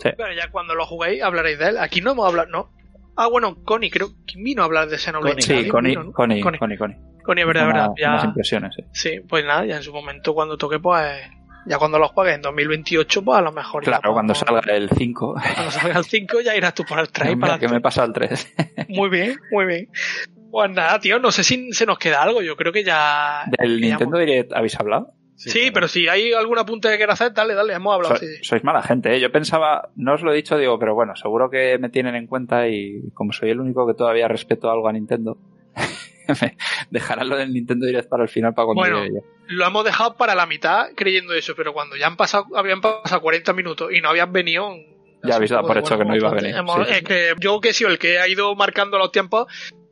Pero ya cuando lo juguéis hablaréis de él. Aquí no hemos hablado, ¿no? Ah, bueno, Connie, creo. ¿Quién vino a hablar de Xenoblade? Sí, ¿Alguien Connie, no? Connie, Connie. Connie, Connie. Connie, es verdad, verdad. Ya, Unas impresiones, sí. sí, pues nada, ya en su momento cuando toque, pues. Ya cuando lo juegues en 2028, pues a lo mejor. ya Claro, cuando salga el 5. Cuando salga el 5, ya irás tú por el 3 Mira para que me he pasado el 3. Muy bien, muy bien. Pues nada, tío, no sé si se nos queda algo. Yo creo que ya. ¿Del que ya Nintendo hemos- Direct habéis hablado? Sí, pero si hay algún apunte que quieras hacer, dale, dale, hemos hablado. So- sí, sí. Sois mala gente, ¿eh? Yo pensaba, no os lo he dicho, digo, pero bueno, seguro que me tienen en cuenta y como soy el único que todavía respeto algo a Nintendo, me dejarán lo del Nintendo Direct para el final para cuando Bueno. llegue. Lo hemos dejado para la mitad creyendo eso, pero cuando ya han pasado, habían pasado 40 minutos y no habían venido. Ya habéis dado por hecho que no iba a venir, sí. Es que yo que he sido el que ha ido marcando los tiempos,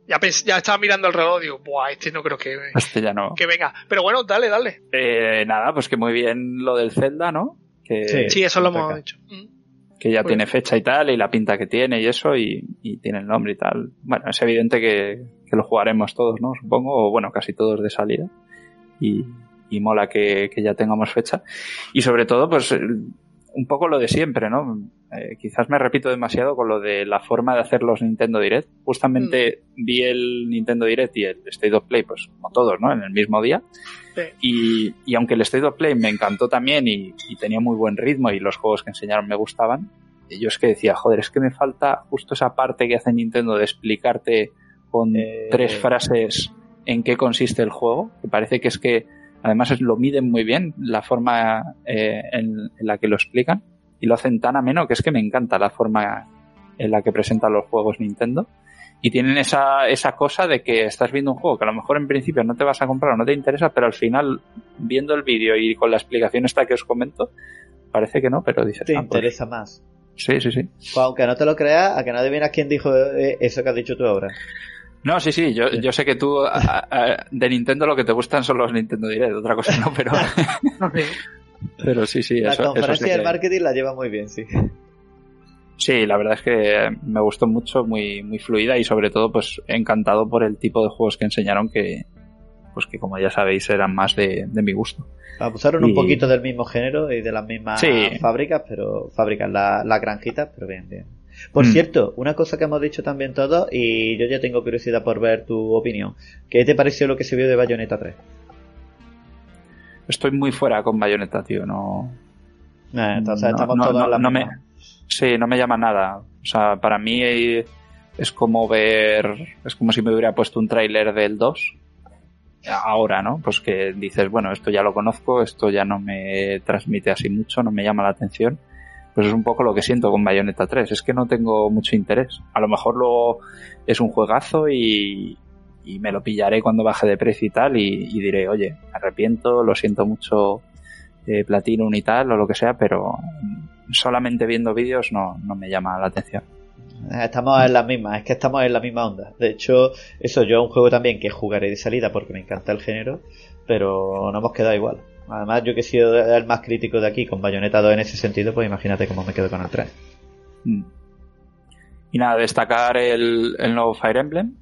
ya, pens- ya estaba mirando el reloj, digo, buah, este no creo que, Este ya no. que venga. Pero bueno, dale, dale. Eh, nada, pues que muy bien lo del Zelda, ¿no? Que, Sí. Sí, eso lo hemos dicho. Mm. que ya Pues- tiene fecha y tal, y la pinta que tiene y eso, y, y tiene el nombre y tal. Bueno, es evidente que, que lo jugaremos todos, ¿no? Supongo, o bueno, casi todos de salida. Y, y mola que, que ya tengamos fecha. Y sobre todo, pues, un poco lo de siempre, ¿no? Eh, quizás me repito demasiado con lo de la forma de hacer los Nintendo Direct. Justamente vi el Nintendo Direct y el State of Play, pues, como todos, ¿no? En el mismo día. Sí. Y, y aunque el State of Play me encantó también y, y tenía muy buen ritmo y los juegos que enseñaron me gustaban, yo es que decía, joder, es que me falta justo esa parte que hace Nintendo de explicarte con Eh, tres frases en qué consiste el juego, que parece que es que además es- lo miden muy bien la forma eh, en, en la que lo explican y lo hacen tan ameno que es que me encanta la forma en la que presentan los juegos Nintendo y tienen esa, esa cosa de que estás viendo un juego que a lo mejor en principio no te vas a comprar o no te interesa, pero al final viendo el vídeo y con la explicación esta que os comento, parece que no, pero dices, Te "Ah, pues, interesa más. sí, sí, sí. Pues aunque no te lo creas, a que no adivinas quién dijo eh, eso que has dicho tú ahora. No, sí, sí, yo, yo sé que tú de Nintendo lo que te gustan son los Nintendo Direct, otra cosa no, pero... pero sí, sí, La eso, conferencia eso del marketing la lleva muy bien, sí. Sí, la verdad es que me gustó mucho, muy, muy fluida y sobre todo pues encantado por el tipo de juegos que enseñaron que, pues que como ya sabéis eran más de, de mi gusto. Abusaron Y- un poquito del mismo género y de las mismas Sí. fábricas, pero fábricas la- las granjitas, pero bien, bien. Por Mm. cierto, una cosa que hemos dicho también todos, y yo ya tengo curiosidad por ver tu opinión. ¿Qué te pareció lo que se vio de Bayonetta 3? Estoy muy fuera con Bayonetta, tío, no... Eh, entonces no, estamos no, todos no- en la me, sí, no me llama nada. O sea, para mí es como ver, es como si me hubiera puesto un tráiler del 2 ahora, ¿no? Pues que dices, bueno, esto ya lo conozco, esto ya no me transmite así mucho, no me llama la atención. Pues es un poco lo que siento con Bayonetta 3, es que no tengo mucho interés. A lo mejor luego es un juegazo y, y me lo pillaré cuando baje de precio y tal y, y diré, oye, me arrepiento, lo siento mucho eh, Platinum y tal o lo que sea, pero solamente viendo vídeos no, no me llama la atención. Estamos en la misma, es que estamos en la misma onda. De hecho, eso yo es un juego también que jugaré de salida porque me encanta el género, pero no hemos quedado igual. Además, yo que he sido el más crítico de aquí con Bayonetta 2 en ese sentido, pues imagínate cómo me quedo con el 3. Mm. Y nada, destacar el, el nuevo Fire Emblem,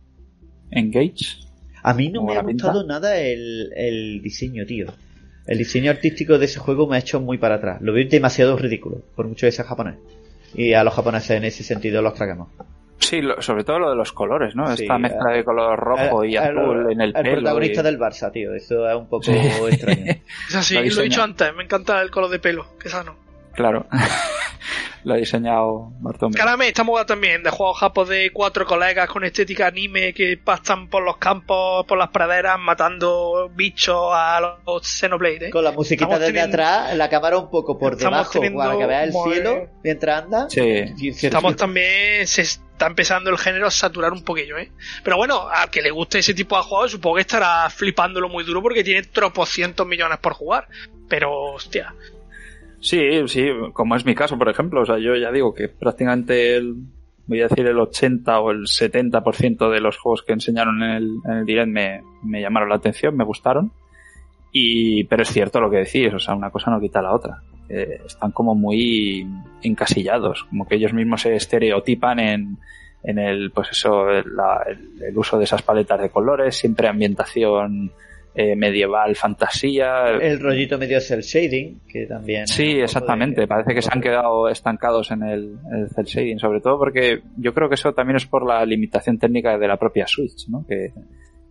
Engage. A mí no ¿Cómo me ha pinta? gustado nada el, el diseño, tío. El diseño artístico de ese juego me ha hecho muy para atrás. Lo veo demasiado ridículo, por mucho que sea japonés. Y a los japoneses en ese sentido los tragamos. Sí, lo- sobre todo lo de los colores, ¿no? Sí, Esta mezcla de color rojo y azul en el, pelo. protagonista y- del Barça, tío. Eso es un poco Sí. extraño. Es así, Lo lo he dicho antes, me encanta el color de pelo, que sano. Claro. Lo ha diseñado Bartomeu. Carame, esta moda también de juegos japos de cuatro colegas con estética anime que pasan por los campos, por las praderas, matando bichos a los Xenoblade. ¿eh? Con la musiquita Estamos desde teniendo- atrás, la cámara un poco por Estamos debajo teniendo para que veas el muy- cielo mientras anda. Sí. Estamos también, se está empezando el género a saturar un poquillo, ¿eh? Pero bueno, al que le guste ese tipo de juegos, supongo que estará flipándolo muy duro porque tiene tropocientos millones por jugar. Pero, hostia, Sí, sí, como es mi caso, por ejemplo. O sea, yo ya digo que prácticamente el, voy a decir el 80 o el 70% de los juegos que enseñaron en el, en el direct me, me llamaron la atención, me gustaron. Y, pero es cierto lo que decís, o sea, una cosa no quita la otra. Eh, están como muy encasillados, como que ellos mismos se estereotipan en, en el, pues eso, la- el- el uso de esas paletas de colores, siempre ambientación eh, medieval, fantasía. El rollito medio cel shading, que también. es Sí, poco de- exactamente. Parece que se han quedado estancados en el, el cel shading, sobre todo porque yo creo que eso también es por la limitación técnica de la propia Switch, ¿no? Que,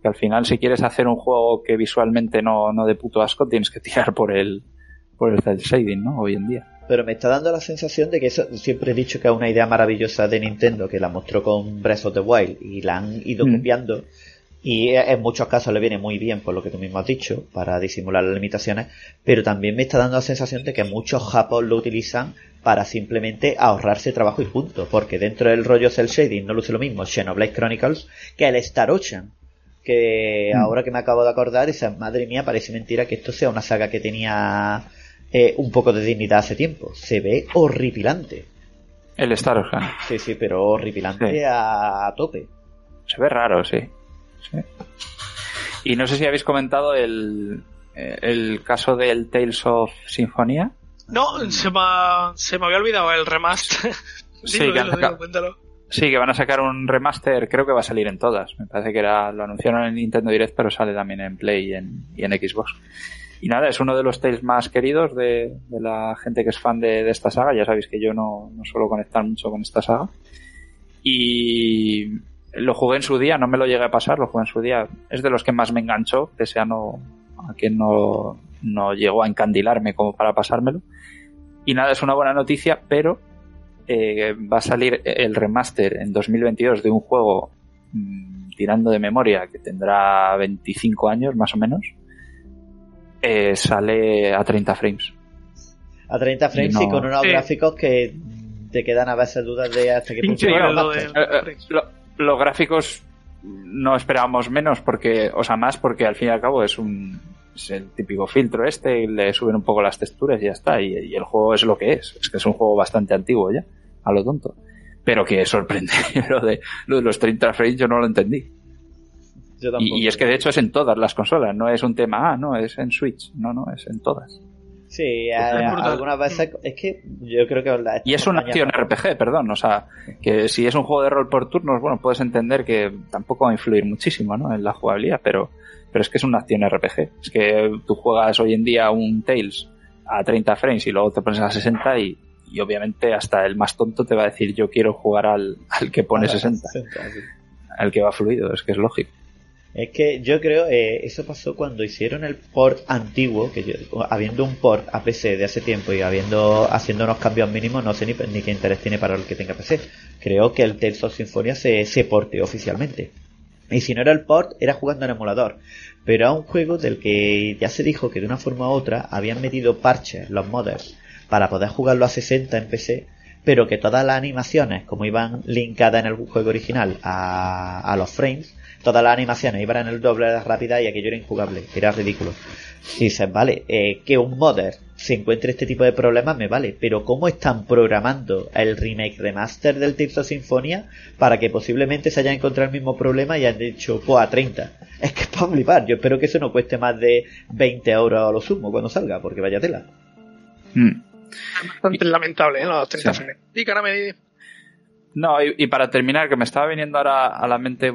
que al final si quieres hacer un juego que visualmente no, no de puto asco, tienes que tirar por el, por el cel shading, ¿no? Hoy en día. Pero me está dando la sensación de que eso siempre he dicho que es una idea maravillosa de Nintendo, que la mostró con Breath of the Wild y la han ido Mm. copiando. Y en muchos casos le viene muy bien, por lo que tú mismo has dicho, para disimular las limitaciones. Pero también me está dando la sensación de que muchos japos lo utilizan para simplemente ahorrarse trabajo y punto. Porque dentro del rollo cel shading no luce lo mismo Xenoblade Chronicles que el Star Ocean. Que Mm. ahora que me acabo de acordar, esa madre mía, parece mentira que esto sea una saga que tenía eh, un poco de dignidad hace tiempo. Se ve horripilante. El Star Ocean. Sí, sí, pero horripilante Sí. a, a tope. Se ve raro, sí. Sí. Y no sé si habéis comentado el, eh, el caso del Tales of Sinfonía. no, se me, se me había olvidado el remaster. Sí, Dilo, que dilo, dilo. Sí, que van a sacar un remaster, creo que va a salir en todas. Me parece que era, lo anunciaron en Nintendo Direct, pero sale también en Play y en, y en Xbox. Y nada, es uno de los Tales más queridos de, de la gente que es fan de, de esta saga. Ya sabéis que yo no, no suelo conectar mucho con esta saga. Y lo jugué en su día, no me lo llegué a pasar, lo jugué en su día. Es de los que más me enganchó, pese a no, a que no, no llegó a encandilarme como para pasármelo. Y nada, es una buena noticia, pero eh, va a salir el remaster en 2022 de un juego mm, tirando de memoria que tendrá 25 años más o menos. Eh, sale a 30 frames. A 30 frames no- y con unos Sí. gráficos que te quedan a veces dudas de hasta qué punto. Lo eh, lo- los gráficos no esperábamos menos porque, o sea, más porque al fin y al cabo es un es el típico filtro este, y le suben un poco las texturas y ya está. Y, y el juego es lo que es. Es que es un juego bastante antiguo ya, a lo tonto. Pero que sorprende lo de, lo de los 30 frames, yo no lo entendí. Y, es que de hecho es en todas las consolas, no es un tema, ah, no, es en Switch, no, no, es en todas. Sí, pues algunas veces es que yo creo que... y es una acción RPG, perdón, o sea, que si es un juego de rol por turnos, bueno, puedes entender que tampoco va a influir muchísimo, ¿no? En la jugabilidad, pero, pero es que es una acción RPG. Es que tú juegas hoy en día un Tales a 30 frames y luego te pones a 60 y, y obviamente hasta el más tonto te va a decir yo quiero jugar al, al que pone 60, al que va fluido, es que es lógico. Es que yo creo, eh, eso pasó cuando hicieron el port antiguo, que habiendo un port a PC de hace tiempo y habiendo haciendo unos cambios mínimos, no sé ni, qué interés tiene para el que tenga PC. Creo que el Tales of Symphonia se, se oficialmente. Y si no era el port, era jugando en emulador. Pero a un juego del que ya se dijo que de una forma u otra habían metido parches, los modders, para poder jugarlo a 60 en PC, pero que todas las animaciones, como iban linkadas en el juego original a, a los frames, todas las animaciones iban en el doble de rápida y aquello era injugable, era ridículo. Y dices, vale, eh, que un modder se encuentre este tipo de problemas me vale, pero ¿cómo están programando el remake remaster del Tears of Sinfonia para que posiblemente se haya encontrado el mismo problema y han dicho, pues a 30? Es que es para flipar, yo espero que eso no cueste más de 20 euros a lo sumo cuando salga, porque vaya tela. Hmm. Bastante lamentable, ¿eh? Los 30 sí. No, y, para terminar, que me estaba viniendo ahora a la mente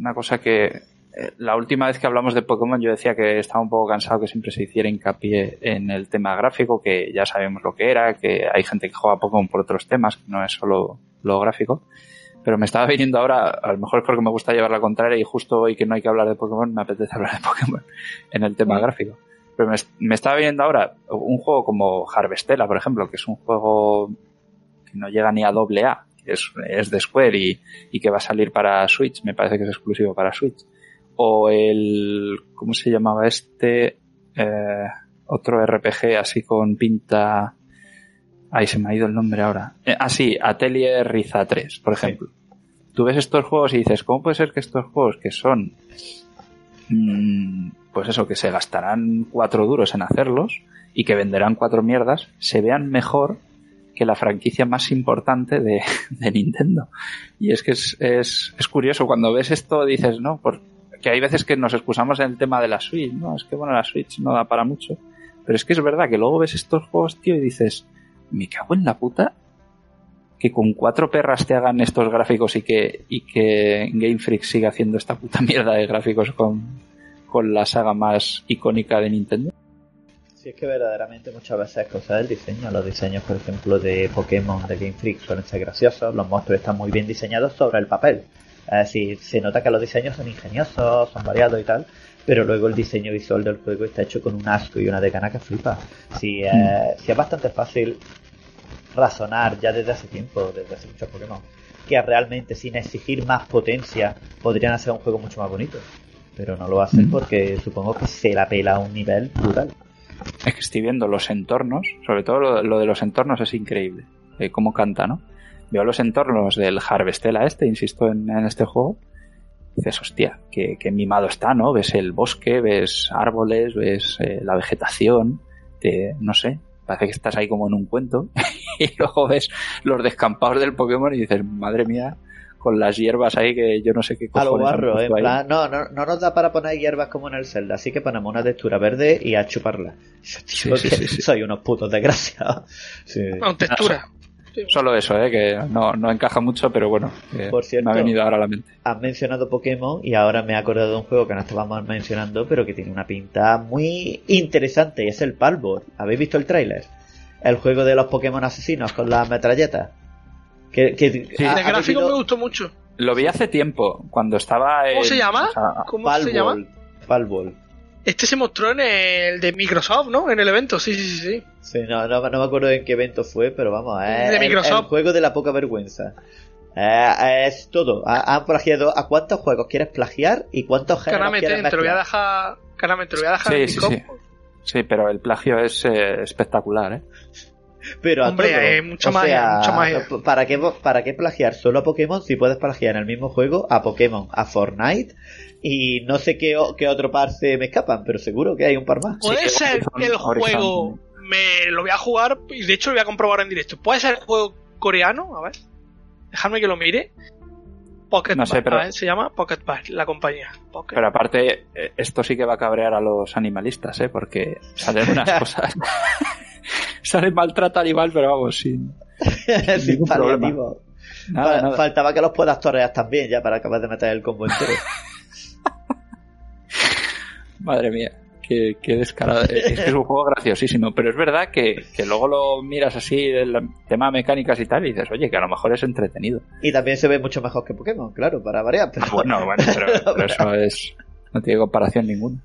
una cosa que eh, la última vez que hablamos de Pokémon yo decía que estaba un poco cansado que siempre se hiciera hincapié en el tema gráfico, que ya sabemos lo que era, que hay gente que juega Pokémon por otros temas, que no es solo lo gráfico. Pero me estaba viniendo ahora, a lo mejor es porque me gusta llevar la contraria y justo hoy que no hay que hablar de Pokémon, me apetece hablar de Pokémon en el tema gráfico. Pero me, estaba viendo ahora un juego como Harvestella, por ejemplo, que es un juego que no llega ni a doble A, que es, de Square y, que va a salir para Switch, me parece que es exclusivo para Switch. O el, ¿cómo se llamaba este? Eh, otro RPG así con pinta... Ahí se me ha ido el nombre ahora. Eh, ah, sí, Atelier Riza 3, por ejemplo. Tú ves estos juegos y dices, ¿cómo puede ser que estos juegos que son mm, pues eso, que se gastarán cuatro duros en hacerlos y que venderán cuatro mierdas, se vean mejor que la franquicia más importante de, Nintendo. Y es que es, es, es, curioso, cuando ves esto dices, no, porque hay veces que nos excusamos en el tema de la Switch, no, es que bueno, la Switch no da para mucho. Pero es que es verdad que luego ves estos juegos, tío, y dices, me cago en la puta que con cuatro perras te hagan estos gráficos y que, y que Game Freak siga haciendo esta puta mierda de gráficos con, con la saga más icónica de Nintendo. Sí, es que verdaderamente muchas veces cosas del diseño. Los diseños, por ejemplo, de Pokémon de Game Freak suelen ser graciosos. Los monstruos están muy bien diseñados sobre el papel. Es decir, se nota que los diseños son ingeniosos, son variados y tal, pero luego el diseño visual del juego está hecho con un asco y una decana que flipa. Si eh, mm. es bastante fácil razonar ya desde hace tiempo, desde hace muchos Pokémon, que realmente sin exigir más potencia podrían hacer un juego mucho más bonito pero no lo hacen porque supongo que se la pela a un nivel brutal. Es que estoy viendo los entornos, sobre todo lo, de los entornos es increíble, eh, cómo canta, ¿no? Veo los entornos del Harvestella este, insisto en, este juego, dices, hostia, qué, mimado está, ¿no? Ves el bosque, ves árboles, ves eh, la vegetación, te, no sé, parece que estás ahí como en un cuento, y luego ves los descampados del Pokémon y dices, madre mía, con las hierbas ahí que yo no sé qué A lo barro, en plan, no, no, no nos da para poner hierbas como en el Zelda, así que ponemos una textura verde y a chuparla. soy unos putos desgraciados. No, textura. Solo eso, ¿eh? que no, no encaja mucho, pero bueno, Por cierto, me ha venido ahora a la mente. Has mencionado Pokémon y ahora me he acordado de un juego que no estábamos mencionando, pero que tiene una pinta muy interesante y es el Palbor. ¿Habéis visto el tráiler? El juego de los Pokémon asesinos con las metralletas. Que, que gráfico me gustó mucho. Lo vi hace tiempo, cuando estaba. ¿Cómo se llama? ¿Cómo se llama? Palbol. Este se mostró en el de Microsoft, ¿no? En el evento, sí, sí, sí. Sí, no, no, me acuerdo en qué evento fue, pero vamos, es de Microsoft. El, juego de la poca vergüenza. Eh, es todo. Han plagiado a cuántos juegos quieres plagiar y cuántos géneros quieres te lo voy a dejar. Caramente, te lo voy a dejar sí, sí, sí. sí, pero el plagio es eh, espectacular, ¿eh? Pero Hombre, hay mucho, más, mucho más. ¿para qué, ¿Para qué plagiar solo a Pokémon si puedes plagiar en el mismo juego a Pokémon, a Fortnite y no sé qué, qué otro par se me escapan, pero seguro que hay un par más. Puede ser que el juego me lo voy a jugar y de hecho lo voy a comprobar en directo. ¿Puede ser el juego coreano? A ver, déjame que lo mire. Pocket No sé, Pie, pero- ¿eh? se llama Pocket Pie, la compañía. Pocket. Pero aparte, eh, esto sí que va a cabrear a los animalistas, ¿eh? Porque salen unas cosas. Salen maltrata animal, pero vamos, sin. Sin ningún paliativo. Nada, Fa- nada. Faltaba que los puedas torear también ya para acabar de meter el combo entero. Madre mía, qué, qué descarado. Es que es un juego graciosísimo, pero es verdad que, que luego lo miras así, el tema mecánicas y tal, y dices, oye, que a lo mejor es entretenido. y también se ve mucho mejor que Pokémon, claro, para variar. Pero... Bueno, bueno, pero, pero eso es. No tiene comparación ninguna.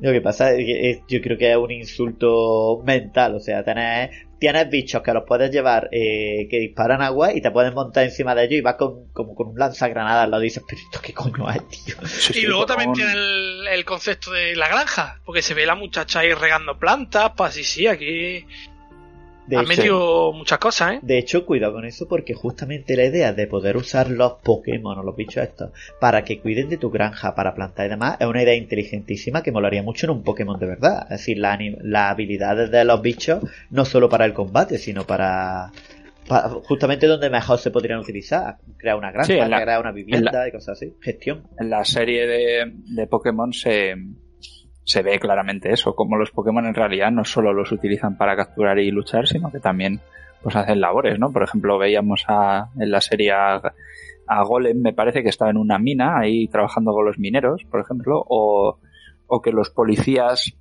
Lo que pasa es que es- yo creo que es un insulto mental, o sea, tenés, tienes bichos que los puedes llevar eh, que disparan agua y te puedes montar encima de ellos y vas con, como con un lanzagranadas, lo dices, pero esto qué coño es, tío. Y luego también tiene el, el concepto de la granja, porque se ve la muchacha ahí regando plantas, pues sí, sí, aquí De ha hecho, metido muchas cosas, ¿eh? de hecho, cuidado con eso porque justamente la idea de poder usar los Pokémon o los bichos estos para que cuiden de tu granja, para plantar y demás, es una idea inteligentísima que molaría mucho en un Pokémon de verdad. Es decir, la las habilidades de los bichos no solo para el combate, sino para, pa- justamente donde mejor se podrían utilizar. Crear una granja, Sí, la- crear una vivienda en la- y cosas así. Gestión. en la serie de, de Pokémon se, se ve claramente eso, como los Pokémon en realidad no solo los utilizan para capturar y luchar, sino que también pues hacen labores, ¿no? Por ejemplo, veíamos a, en la serie a, a Golem, me parece que estaba en una mina ahí trabajando con los mineros, por ejemplo, o, o que los policías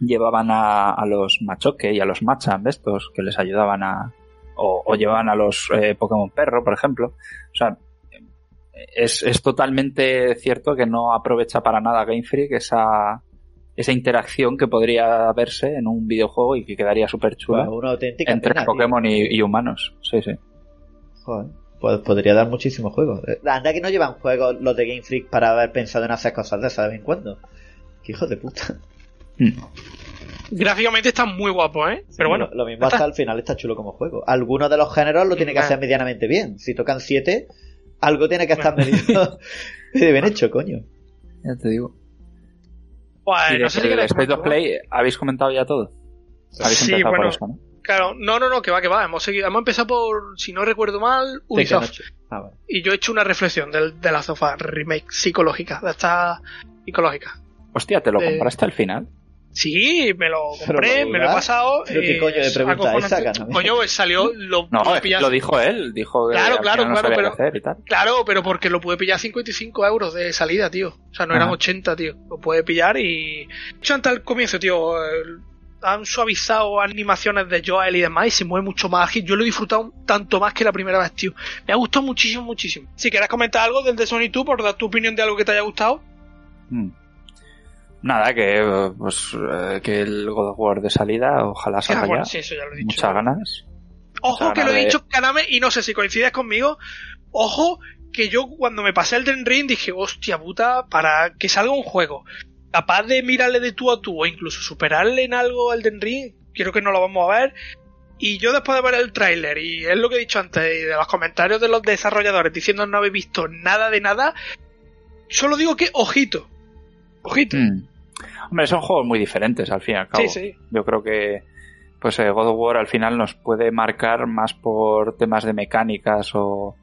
llevaban a, a los Machoke y a los Machamp estos, que les ayudaban a... o, o llevaban a los eh, Pokémon Perro, por ejemplo. O sea, es, es totalmente cierto que no aprovecha para nada Game Freak esa, esa interacción que podría verse en un videojuego y que quedaría súper chula entre pena. Pokémon y, y humanos. Sí, sí. Joder, pues podría dar muchísimos juegos. Eh, Anda que no llevan juegos los de Game Freak para haber pensado en hacer cosas de esas de vez en cuando. Qué hijo de puta. Mm. Gráficamente está muy guapo, ¿eh? Pero bueno, Lo, lo mismo hasta al final está chulo como juego. Algunos de los géneros lo tiene que hacer medianamente bien. Si tocan 7, algo tiene que estar medido medio bien hecho, coño. Ya te digo. Pues, y no de- sé si el queréis State of Play, ¿habéis comentado ya todo? Habéis Sí, empezado bueno. por eso, ¿no? Claro, no, no, no, que va, que va. Hemos, seguido, hemos empezado por, si no recuerdo mal, Ubisoft. Tekken 8. Ah, vale. Y yo he hecho una reflexión del, de la sofá remake psicológica, de esta psicológica. Hostia, ¿te lo Eh, compraste al final? Sí, me lo compré, lo me lo he pasado. Pero qué eh, coño de pregunta esa. Coño, pues salió, lo No, pude que pillar. lo dijo él. Dijo que Claro, claro, no claro, pero- hacer y tal. Claro, pero porque lo pude pillar a 55 euros de salida, tío. O sea, no eran Ajá. 80, tío. Lo puede pillar y... Hecho, antes al comienzo, tío, eh, han suavizado animaciones de Joel y demás y se mueve mucho más ágil. Yo lo he disfrutado tanto más que la primera vez, tío. Me ha gustado muchísimo, muchísimo. Si quieres comentar algo del de Sony 2 por dar tu opinión de algo que te haya gustado. Mm. Nada, que pues eh, que el God of War de salida, ojalá Ah, salga bueno, ya. sí, eso ya lo he dicho. Muchas ganas. Ojo muchas que lo he de- dicho, Kaname, y no sé si coincides conmigo. Ojo que yo cuando me pasé el Den Ring dije, hostia puta, para que salga un juego capaz de mirarle de tú a tú o incluso superarle en algo al Den Ring, quiero que no lo vamos a ver. Y yo después de ver el tráiler, y es lo que he dicho antes, y de los comentarios de los desarrolladores diciendo no habéis visto nada de nada, solo digo que ojito. Ojito. Mm. Hombre, son juegos muy diferentes al fin y al cabo. Sí, sí. Yo creo que pues eh, God of War al final nos puede marcar más por temas de mecánicas o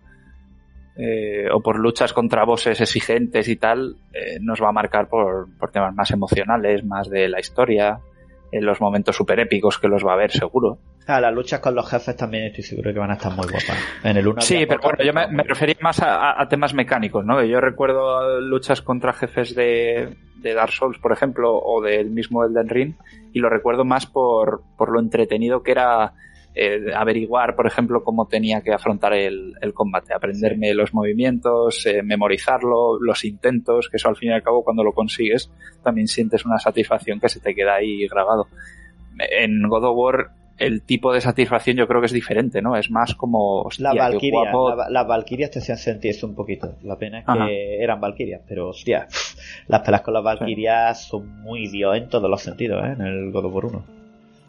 eh, o por luchas contra bosses exigentes y tal, eh, nos va a marcar por, por temas más emocionales, más de la historia, en los momentos super épicos que los va a ver seguro. Ah, las luchas con los jefes también estoy seguro que van a estar muy guapas. En el 1 Sí, pero bueno, yo me, me refería más a, a- a temas mecánicos, ¿no? Yo recuerdo luchas contra jefes de, de Dark Souls, por ejemplo, o del mismo Elden Ring, y lo recuerdo más por, por lo entretenido que era eh, averiguar, por ejemplo, cómo tenía que afrontar el, el combate, aprenderme los movimientos, eh, memorizarlo, los intentos, que eso al fin y al cabo cuando lo consigues también sientes una satisfacción que se te queda ahí grabado. En God of War el tipo de satisfacción yo creo que es diferente, ¿no? Es más como, hostia, guapo. la- las Valkyrias te hacían sentir eso un poquito. La pena es que Ajá. eran Valkyrias, pero hostia, las pelas con las Valkyrias son muy Dios en todos los sentidos, ¿eh? En el God of War 1.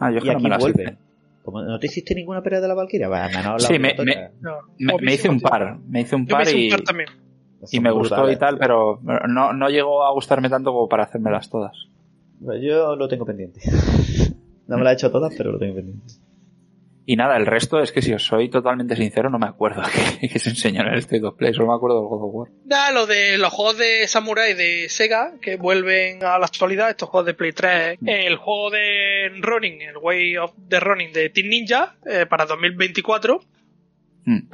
Ah, yo es Y que no aquí me las vuelve. hice. Como, ¿No te hiciste ninguna pelea de la Valkyria? Bueno, al menos la Sí, me-. No, Me, me hice un par, me hice un Yo me par hice y, un par también. y me gustó brutales. y tal, pero no, no llegó a gustarme tanto como para hacérmelas todas. Yo lo tengo pendiente. No me la he hecho todas, pero lo tengo pendiente. Y nada, el resto es que si os soy totalmente sincero, no me acuerdo que, que se enseñó en el State of Play, solo me acuerdo del God of War. Nada, lo de los juegos de Samurai de Sega, que vuelven a la actualidad, estos juegos de Play 3, Mm. el juego de Running, el Way of the Running de Team Ninja, eh, para 2024, Mm.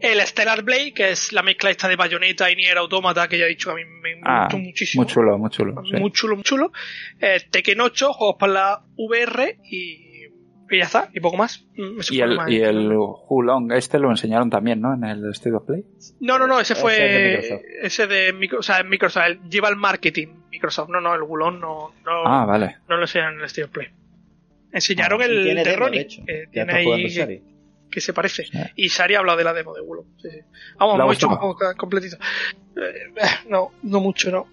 el Stellar Blade, que es la mezcla esta de Bayonetta y Nier Automata, que ya he dicho, a mí me, Ah, gustó muchísimo. muy chulo, muy chulo. sí. Muy chulo, muy chulo. Eh, Tekken 8, juegos para la VR y, y ya está, y poco más. Mm, eso Y el, más- y el Hulong este lo enseñaron también, ¿no? En el State of Play. No, no, no, ese fue. Microsoft. Ese de Micro- o sea, Microsoft. él lleva el marketing. Microsoft, no, no, el Gulón no, no, Ah, vale. no lo enseñaron en el Steel Play. Enseñaron Ah, y el tiene de Ronnie, de hecho, que Ya tiene ahí. Que se parece. Sí. Y Sari ha hablado de la demo de Gulón. Sí, sí. Vamos, ¿Le ha hemos hecho completito. Eh, eh, no, no mucho, no.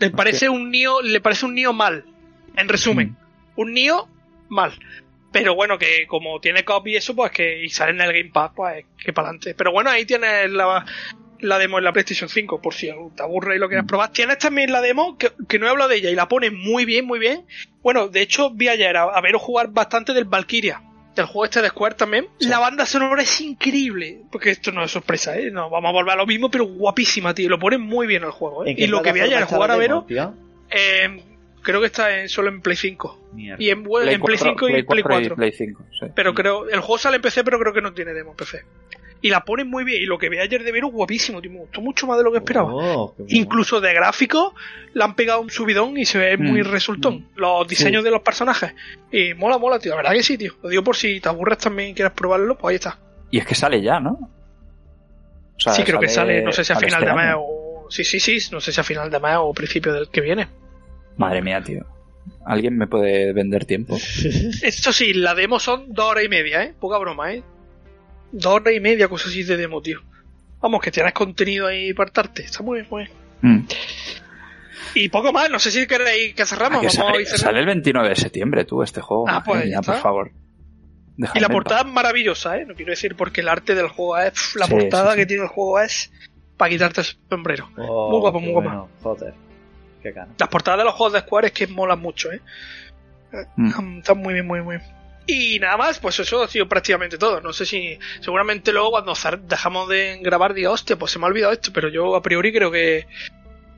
Le parece un Nio, le parece un Nio mal. En resumen, Mm. un Nio mal. Pero bueno, que como tiene copy y eso, pues que y sale en el Game Pass, pues que para adelante. Pero bueno, ahí tienes la, la demo en la PlayStation 5, por si te aburre y lo Mm. quieres probar. Tienes también la demo, que, que no he hablado de ella, y la pone muy bien, muy bien. Bueno, de hecho, vi ayer a, a veros jugar bastante del Valkyria. Del juego este de Square también. La banda sonora es increíble. Porque esto no es sorpresa, ¿eh? No, vamos a volver a lo mismo, pero guapísima, tío. Lo pone muy bien el juego, ¿eh? ¿En qué Y lo que vi ayer plataforma jugar a tío? eh, creo que está en- solo en Play 5. Mierda. Y en, bueno, en Play 5 y Play 4. y Play 5, sí. Pero creo, el juego sale en PC, pero creo que no tiene demo en PC. Y la ponen muy bien. Y lo que vi ayer de Vero, guapísimo, tío. Me gustó mucho más de lo que esperaba. Oh. Incluso de gráfico, le han pegado un subidón y se ve muy Mm, resultón. Los diseños de los personajes. Y mola, mola, tío. La verdad que sí, tío. Lo digo por si te aburres también y quieres probarlo, pues ahí está. Y es que sale ya, ¿no? O sea, sí, creo que sale, no sé si a final este de mes año. o. Sí, sí, sí. No sé si a final de mes o principio del que viene. Madre mía, tío. ¿Alguien me puede vender tiempo? Esto sí, la demo son dos horas y media, ¿eh? Poca broma, ¿eh? Dos horas y media, cosas así de demo, tío. Vamos, que tienes contenido ahí para hartarte. Está muy bien, muy bien. Mm. Y poco más, no sé si queréis que cerramos. Ah, que Vamos a sale, ir cerrando. sale el 29 de septiembre, tú, este juego. Ah, pues ya por favor. Y la portada es maravillosa, ¿eh? No quiero decir porque el arte del juego es. La Sí, portada sí, sí. que tiene el juego es para quitarte el sombrero. Oh, Muy guapo, qué muy guapo. bueno. Joder. Qué gana. Las portadas de los juegos de Square es que molan mucho, ¿eh? Mm. Están muy bien, muy bien, muy bien. Y nada más, pues eso ha sido prácticamente todo. No sé si. Seguramente luego cuando dejamos de grabar diga, hostia, pues se me ha olvidado esto, pero yo a priori creo que.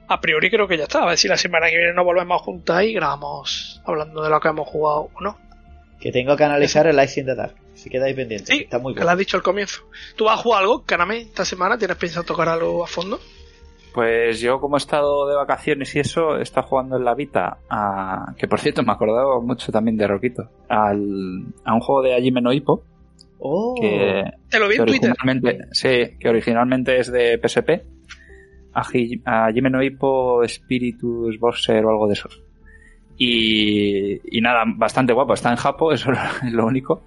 A priori creo que ya está. A ver si la semana que viene nos volvemos a juntar y grabamos hablando de lo que hemos jugado o no. Que tengo que analizar el Ice in the Dark. Si quedáis pendientes. Sí, está muy que lo bueno. has dicho al comienzo. ¿Tú vas a jugar algo, Kaname, esta semana? ¿Tienes pensado tocar algo a fondo? Pues yo, como he estado de vacaciones y eso, he estado jugando en la Vita, a... que por cierto me acordaba mucho también de Roquito, al... a un juego de Hajime no Ippo, Oh, que, Te lo vi en Twitter. originalmente, sí, que originalmente es de PSP, Aji- Hajime no Ippo Spiritus Boxer o algo de eso. Y, y nada, bastante guapo, está en Japo, eso es lo único.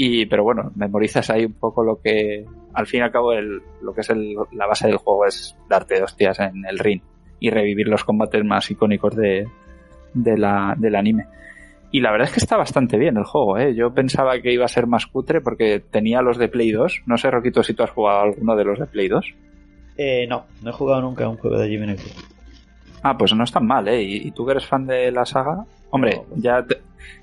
Y, pero bueno, memorizas ahí un poco lo que, al fin y al cabo, el, lo que es el- la base del juego es darte hostias en el ring y revivir los combates más icónicos de, de la, del anime. Y la verdad es que está bastante bien el juego, ¿eh? Yo pensaba que iba a ser más cutre porque tenía los de Play 2. No sé, Roquito, si tú has jugado alguno de los de Play 2. eh, no, no he jugado nunca a un juego de Jimmy. Ah, pues no es tan mal, ¿eh? Y, y tú que eres fan de la saga, hombre, No, pues- ya, te,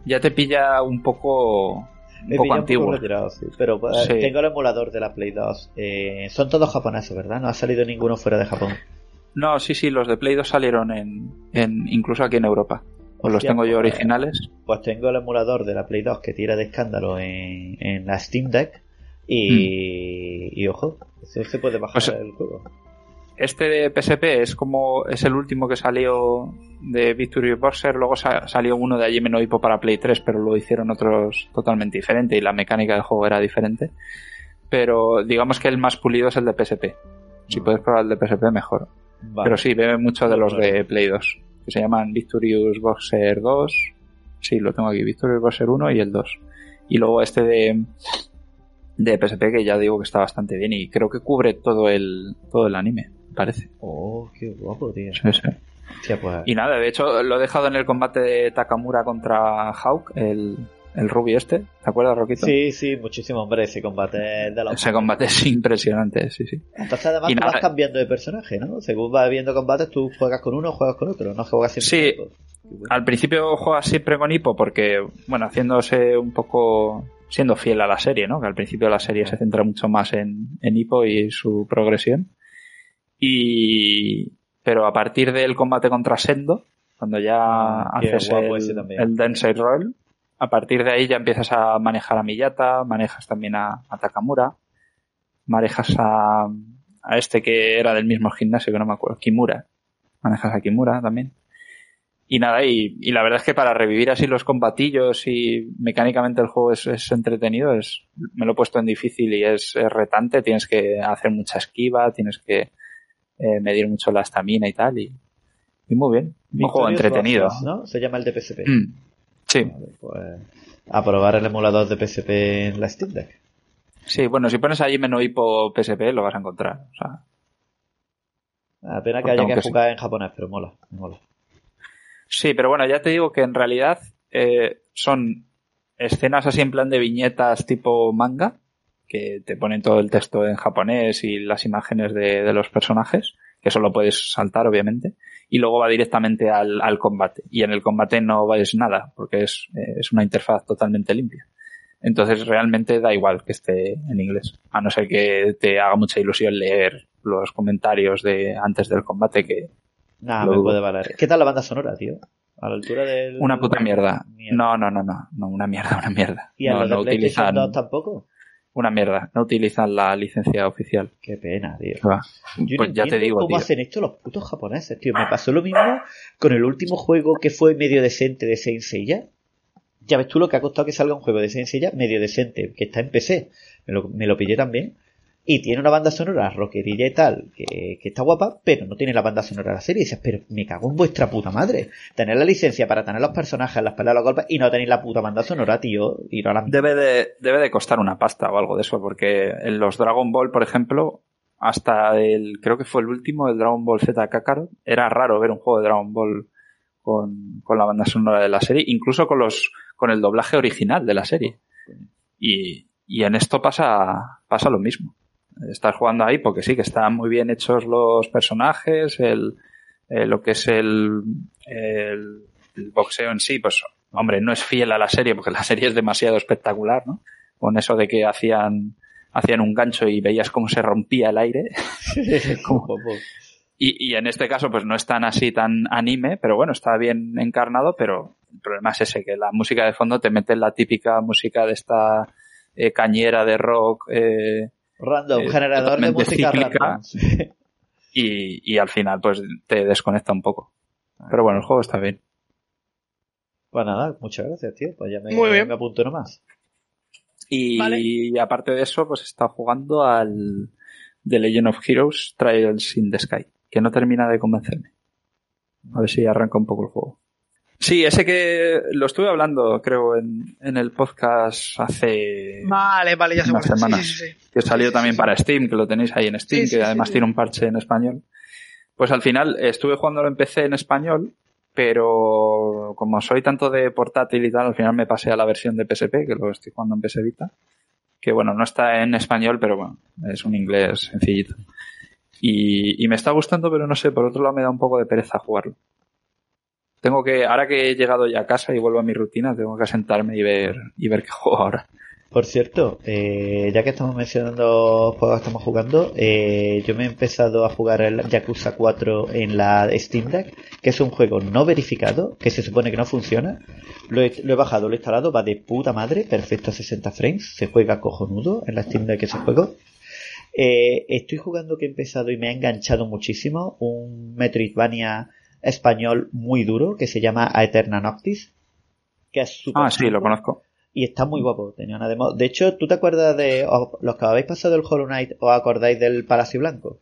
ya te pilla un poco, un poco antiguo. poco retirado, sí. Pero eh, Sí. tengo el emulador de la Play 2. Eh, son todos japoneses, ¿verdad? No ha salido ninguno fuera de Japón. No, sí, sí, los de Play 2 salieron en, en incluso aquí en Europa. Os los tengo yo pues, originales. Pues tengo el emulador de la Play 2 que tira de escándalo en, en la Steam Deck. Y, y ojo, eso se puede bajar. Pues- el juego. Este de PSP es como es el último que salió de Victory Boxer, luego sa- salió uno de Hajime no Ippo para Play 3, pero lo hicieron otros totalmente diferente y la mecánica del juego era diferente. Pero digamos que el más pulido es el de PSP. Si puedes probar el de PSP, mejor. Vale. Pero sí, bebe mucho de los de Play 2, que se llaman Victorious Boxer 2. Sí, lo tengo aquí, Victorious Boxer 1 y el 2. Y luego este de, de PSP, que ya digo que está bastante bien y creo que cubre todo el, todo el anime, me parece. Oh, qué guapo, tío. Sí, sí. Pues, Y nada, de hecho lo he dejado en el combate de Takamura contra Hawk, el, el Ruby este. ¿Te acuerdas, Roquito? Sí, sí, muchísimo, hombre, ese combate es de. Ese combate es impresionante, sí, sí. Entonces además Y tú nada- vas cambiando de personaje, ¿no? Según vas viendo combates, tú juegas con uno o juegas con otro, no juegas siempre Sí. con bueno. Al principio juegas siempre con Hippo porque, bueno, haciéndose un poco siendo fiel a la serie, ¿no? Que al principio la serie se centra mucho más en, en Hippo y su progresión. Y, pero a partir del combate contra Sendo, cuando ya Ah, haces el, el Densei Roll, a partir de ahí ya empiezas a manejar a Miyata, manejas también a, a Takamura, manejas a, a este que era del mismo gimnasio, que no me acuerdo, Kimura. Manejas a Kimura también. Y nada, y, y la verdad es que para revivir así los combatillos y mecánicamente el juego es, es entretenido, es, me lo he puesto en difícil y es, es retante, tienes que hacer mucha esquiva, tienes que eh, medir mucho la estamina y tal, y, y muy bien. Un juego entretenido. ¿no? Se llama el de PSP. Mm, sí, Vale, pues a probar el emulador de PSP en la Steam Deck. sí, bueno, si pones allí menú hipo PSP lo vas a encontrar. O sea, La pena que haya que sí. jugar en japonés, pero mola, mola. Sí, pero bueno, ya te digo que en realidad eh, son escenas así en plan de viñetas tipo manga, que te ponen todo el texto en japonés y las imágenes de, de los personajes, que eso lo puedes saltar obviamente, y luego va directamente al, al combate. Y en el combate no ves nada, porque es, eh, es una interfaz totalmente limpia. Entonces realmente da igual que esté en inglés, a no ser que te haga mucha ilusión leer los comentarios de antes del combate que, Nada, me puede valer. ¿Qué tal la banda sonora, tío? A la altura del... Una puta mierda. Mierda. No, no, no, no, no, una mierda, una mierda. ¿Y a no, los de no PlayStation utilizan 2 tampoco? Una mierda, no utilizan la licencia oficial. Qué pena, tío. Va. Yo Pues no ya te digo, cómo tío. hacen esto los putos japoneses, tío. Me pasó lo mismo con el último juego que fue medio decente de Saint Seiya. Ya ves tú lo que ha costado que salga un juego de Saint Seiya medio decente, que está en PC. Me lo, me lo pillé también. Y tiene una banda sonora rockerilla y tal, que, que está guapa, pero no tiene la banda sonora de la serie. Y dices, pero me cago en vuestra puta madre. Tener la licencia para tener los personajes, las peleas, los golpes, y no tenéis la puta banda sonora, tío. Y no la Debe de, debe de costar una pasta o algo de eso, porque en los Dragon Ball, por ejemplo, hasta el, creo que fue el último, el Dragon Ball Z Kakarot, era raro ver un juego de Dragon Ball con, con la banda sonora de la serie, incluso con los, con el doblaje original de la serie. Y, y en esto pasa, pasa lo mismo. Estás jugando ahí porque sí, que están muy bien hechos los personajes, el, eh, lo que es el, el, el boxeo en sí, pues, hombre, no es fiel a la serie porque la serie es demasiado espectacular, ¿no? Con eso de que hacían, hacían un gancho y veías cómo se rompía el aire. Como- Y, y en este caso, pues no es tan así, tan anime, pero bueno, está bien encarnado, pero el problema es ese, que la música de fondo te mete la típica música de esta eh, cañera de rock, eh, Random, Eh, generador de música cíclica. random. y, y al final, pues te desconecta un poco. Pero bueno, el juego está bien. Pues nada, muchas gracias, tío. Pues ya me, Muy bien. me apunto nomás. Y, Vale. aparte de eso, pues está jugando al The Legend of Heroes Trials in the Sky, que no termina de convencerme. A ver si arranca un poco el juego. Sí, ese que lo estuve hablando, creo, en, en el podcast hace Vale, vale, ya se unas semanas, sí, sí, sí. que salió también para Steam, que lo tenéis ahí en Steam, que además tiene un parche en español. Pues al final estuve jugándolo en PC en español, pero como soy tanto de portátil y tal, al final me pasé a la versión de PSP, que lo estoy jugando en PS Vita, que bueno, no está en español, pero bueno, es un inglés sencillito. Y, y me está gustando, pero no sé, por otro lado me da un poco de pereza jugarlo. Tengo que, ahora que he llegado ya a casa y vuelvo a mi rutina, tengo que sentarme y ver, y ver qué juego ahora. Por cierto, eh, ya que estamos mencionando juegos que estamos jugando, eh, yo me he empezado a jugar el Yakuza 4 en la Steam Deck, que es un juego no verificado, que se supone que no funciona. Lo he, bajado, lo he instalado, va de puta madre, perfecto a 60 frames, se juega cojonudo en la Steam Deck ese juego. Eh, estoy jugando que he empezado y me ha enganchado muchísimo un Metroidvania español muy duro que se llama Aeterna Noctis. Que es súper Ah, sí, lo conozco. Y está muy guapo, tenía una demo. De hecho, ¿tú te acuerdas de o- los que habéis pasado el Hollow Knight o acordáis del Palacio Blanco?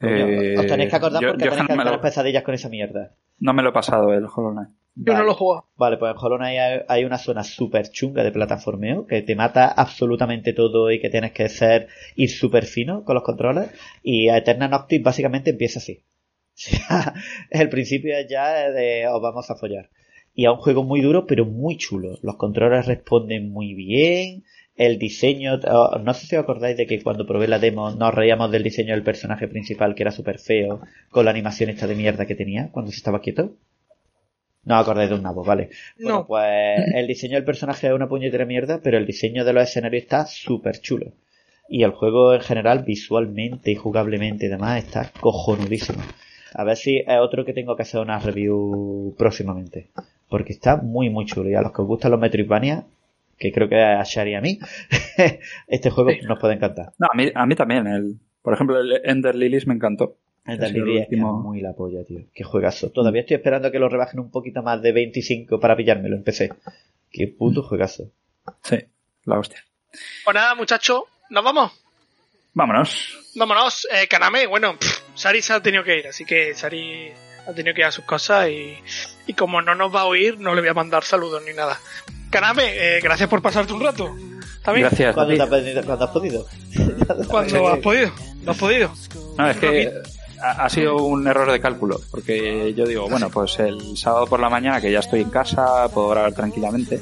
Coño, Eh, os tenéis que acordar yo- porque yo tenéis que no me tener lo- pesadillas con esa mierda. No me lo he pasado el Hollow Knight. Yo no lo juego. Vale, pues en Hollow Knight hay, hay una zona súper chunga de plataformeo que te mata absolutamente todo y que tienes que ser ir súper fino con los controles. Y Eterna Noctis básicamente empieza así. O sea, el principio es ya de os vamos a follar. Y es un juego muy duro, pero muy chulo. Los controles responden muy bien. El diseño, no sé si os acordáis de que cuando probé la demo nos reíamos del diseño del personaje principal que era súper feo, con la animación esta de mierda que tenía cuando se estaba quieto. No acordáis de un nabo, vale. Bueno, No. pues el diseño del personaje es una puñetera mierda, pero el diseño de los escenarios está súper chulo. Y el juego en general, visualmente y jugablemente y demás, está cojonudísimo. A ver si es otro que tengo que hacer una review próximamente. Porque está muy, muy chulo. Y a los que os gustan los Metroidvania, que creo que a Shari y a mí, este juego Sí. nos puede encantar. No, a mí, a mí también. El, por ejemplo, el Ender Lilies me encantó. El Lily es último. muy la polla, tío. Qué juegazo. Todavía estoy esperando a que lo rebajen un poquito más de 25 para pillármelo en PC. Qué puto juegazo. Sí, la hostia. Pues nada, muchachos, nos vamos. Vámonos. Vámonos. Eh, Kaname, bueno, pff, Sari se ha tenido que ir, así que Sari ha tenido que ir a sus cosas y, y como no nos va a oír, no le voy a mandar saludos ni nada. Kaname, eh, gracias por pasarte un rato. ¿Está bien? Gracias. ¿Cuándo, te has podido- cuándo has podido? Cuando has podido. No has podido. No, es que ha, ha sido un error de cálculo, porque yo digo, bueno, pues el sábado por la mañana, que ya estoy en casa, puedo grabar tranquilamente.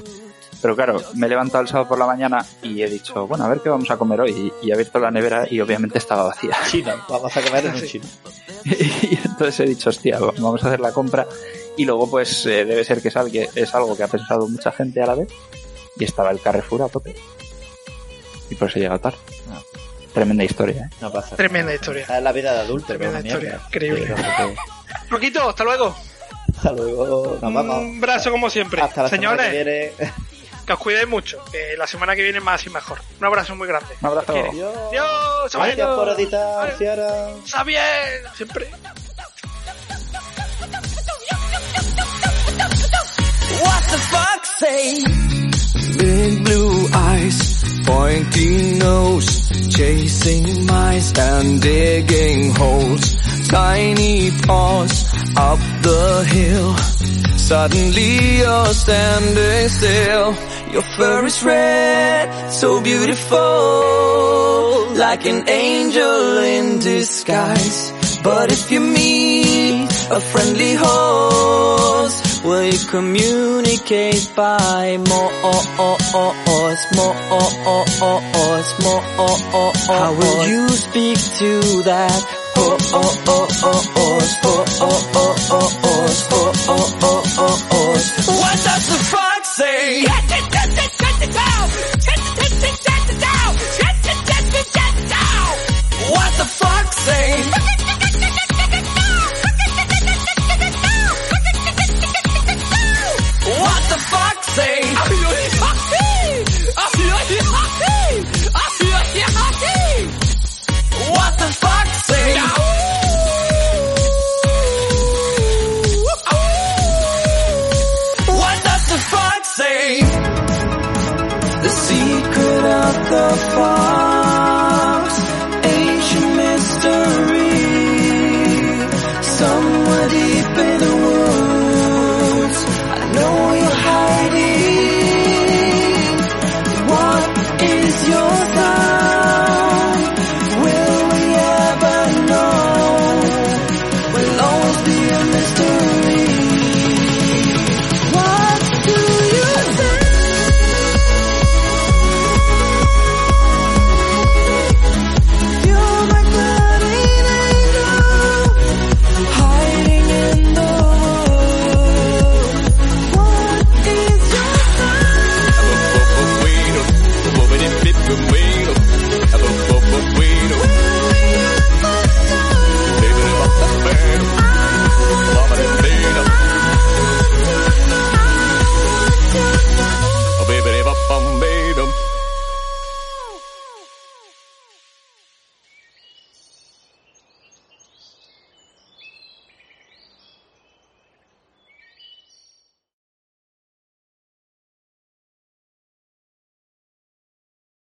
Pero claro, me he levantado el sábado por la mañana y he dicho, bueno, a ver qué vamos a comer hoy. Y he abierto la nevera y obviamente estaba vacía. Chino. Vamos a comer en un chino. y entonces he dicho, hostia, vamos a hacer la compra. Y luego, pues, eh, debe ser que es algo, que es algo que ha pensado mucha gente a la vez. Y estaba el Carrefour a tope. Y por eso he llegado tarde. Ah. Tremenda historia, ¿eh? No pasa. Tremenda historia. Es la vida de adulto. Tremenda historia, increíble. Roquito, hasta luego. Hasta luego. Nos vamos. Un brazo como siempre. Hasta la semana Señores, que os cuidéis mucho. Que la semana que viene más y mejor. Un abrazo muy grande. Un abrazo. Adiós. Adiós. Gracias por Adiós. editar, Ciara. Siempre. What the fuck say? Big blue eyes, pointy nose, chasing mice and digging holes. Tiny paws up the hill. Suddenly you're standing still Your fur is red, so beautiful Like an angel in disguise But if you meet a friendly horse Will you communicate by more more more How will you speak to that horse horse horse horse horse horse What the fuck's sake? the fall.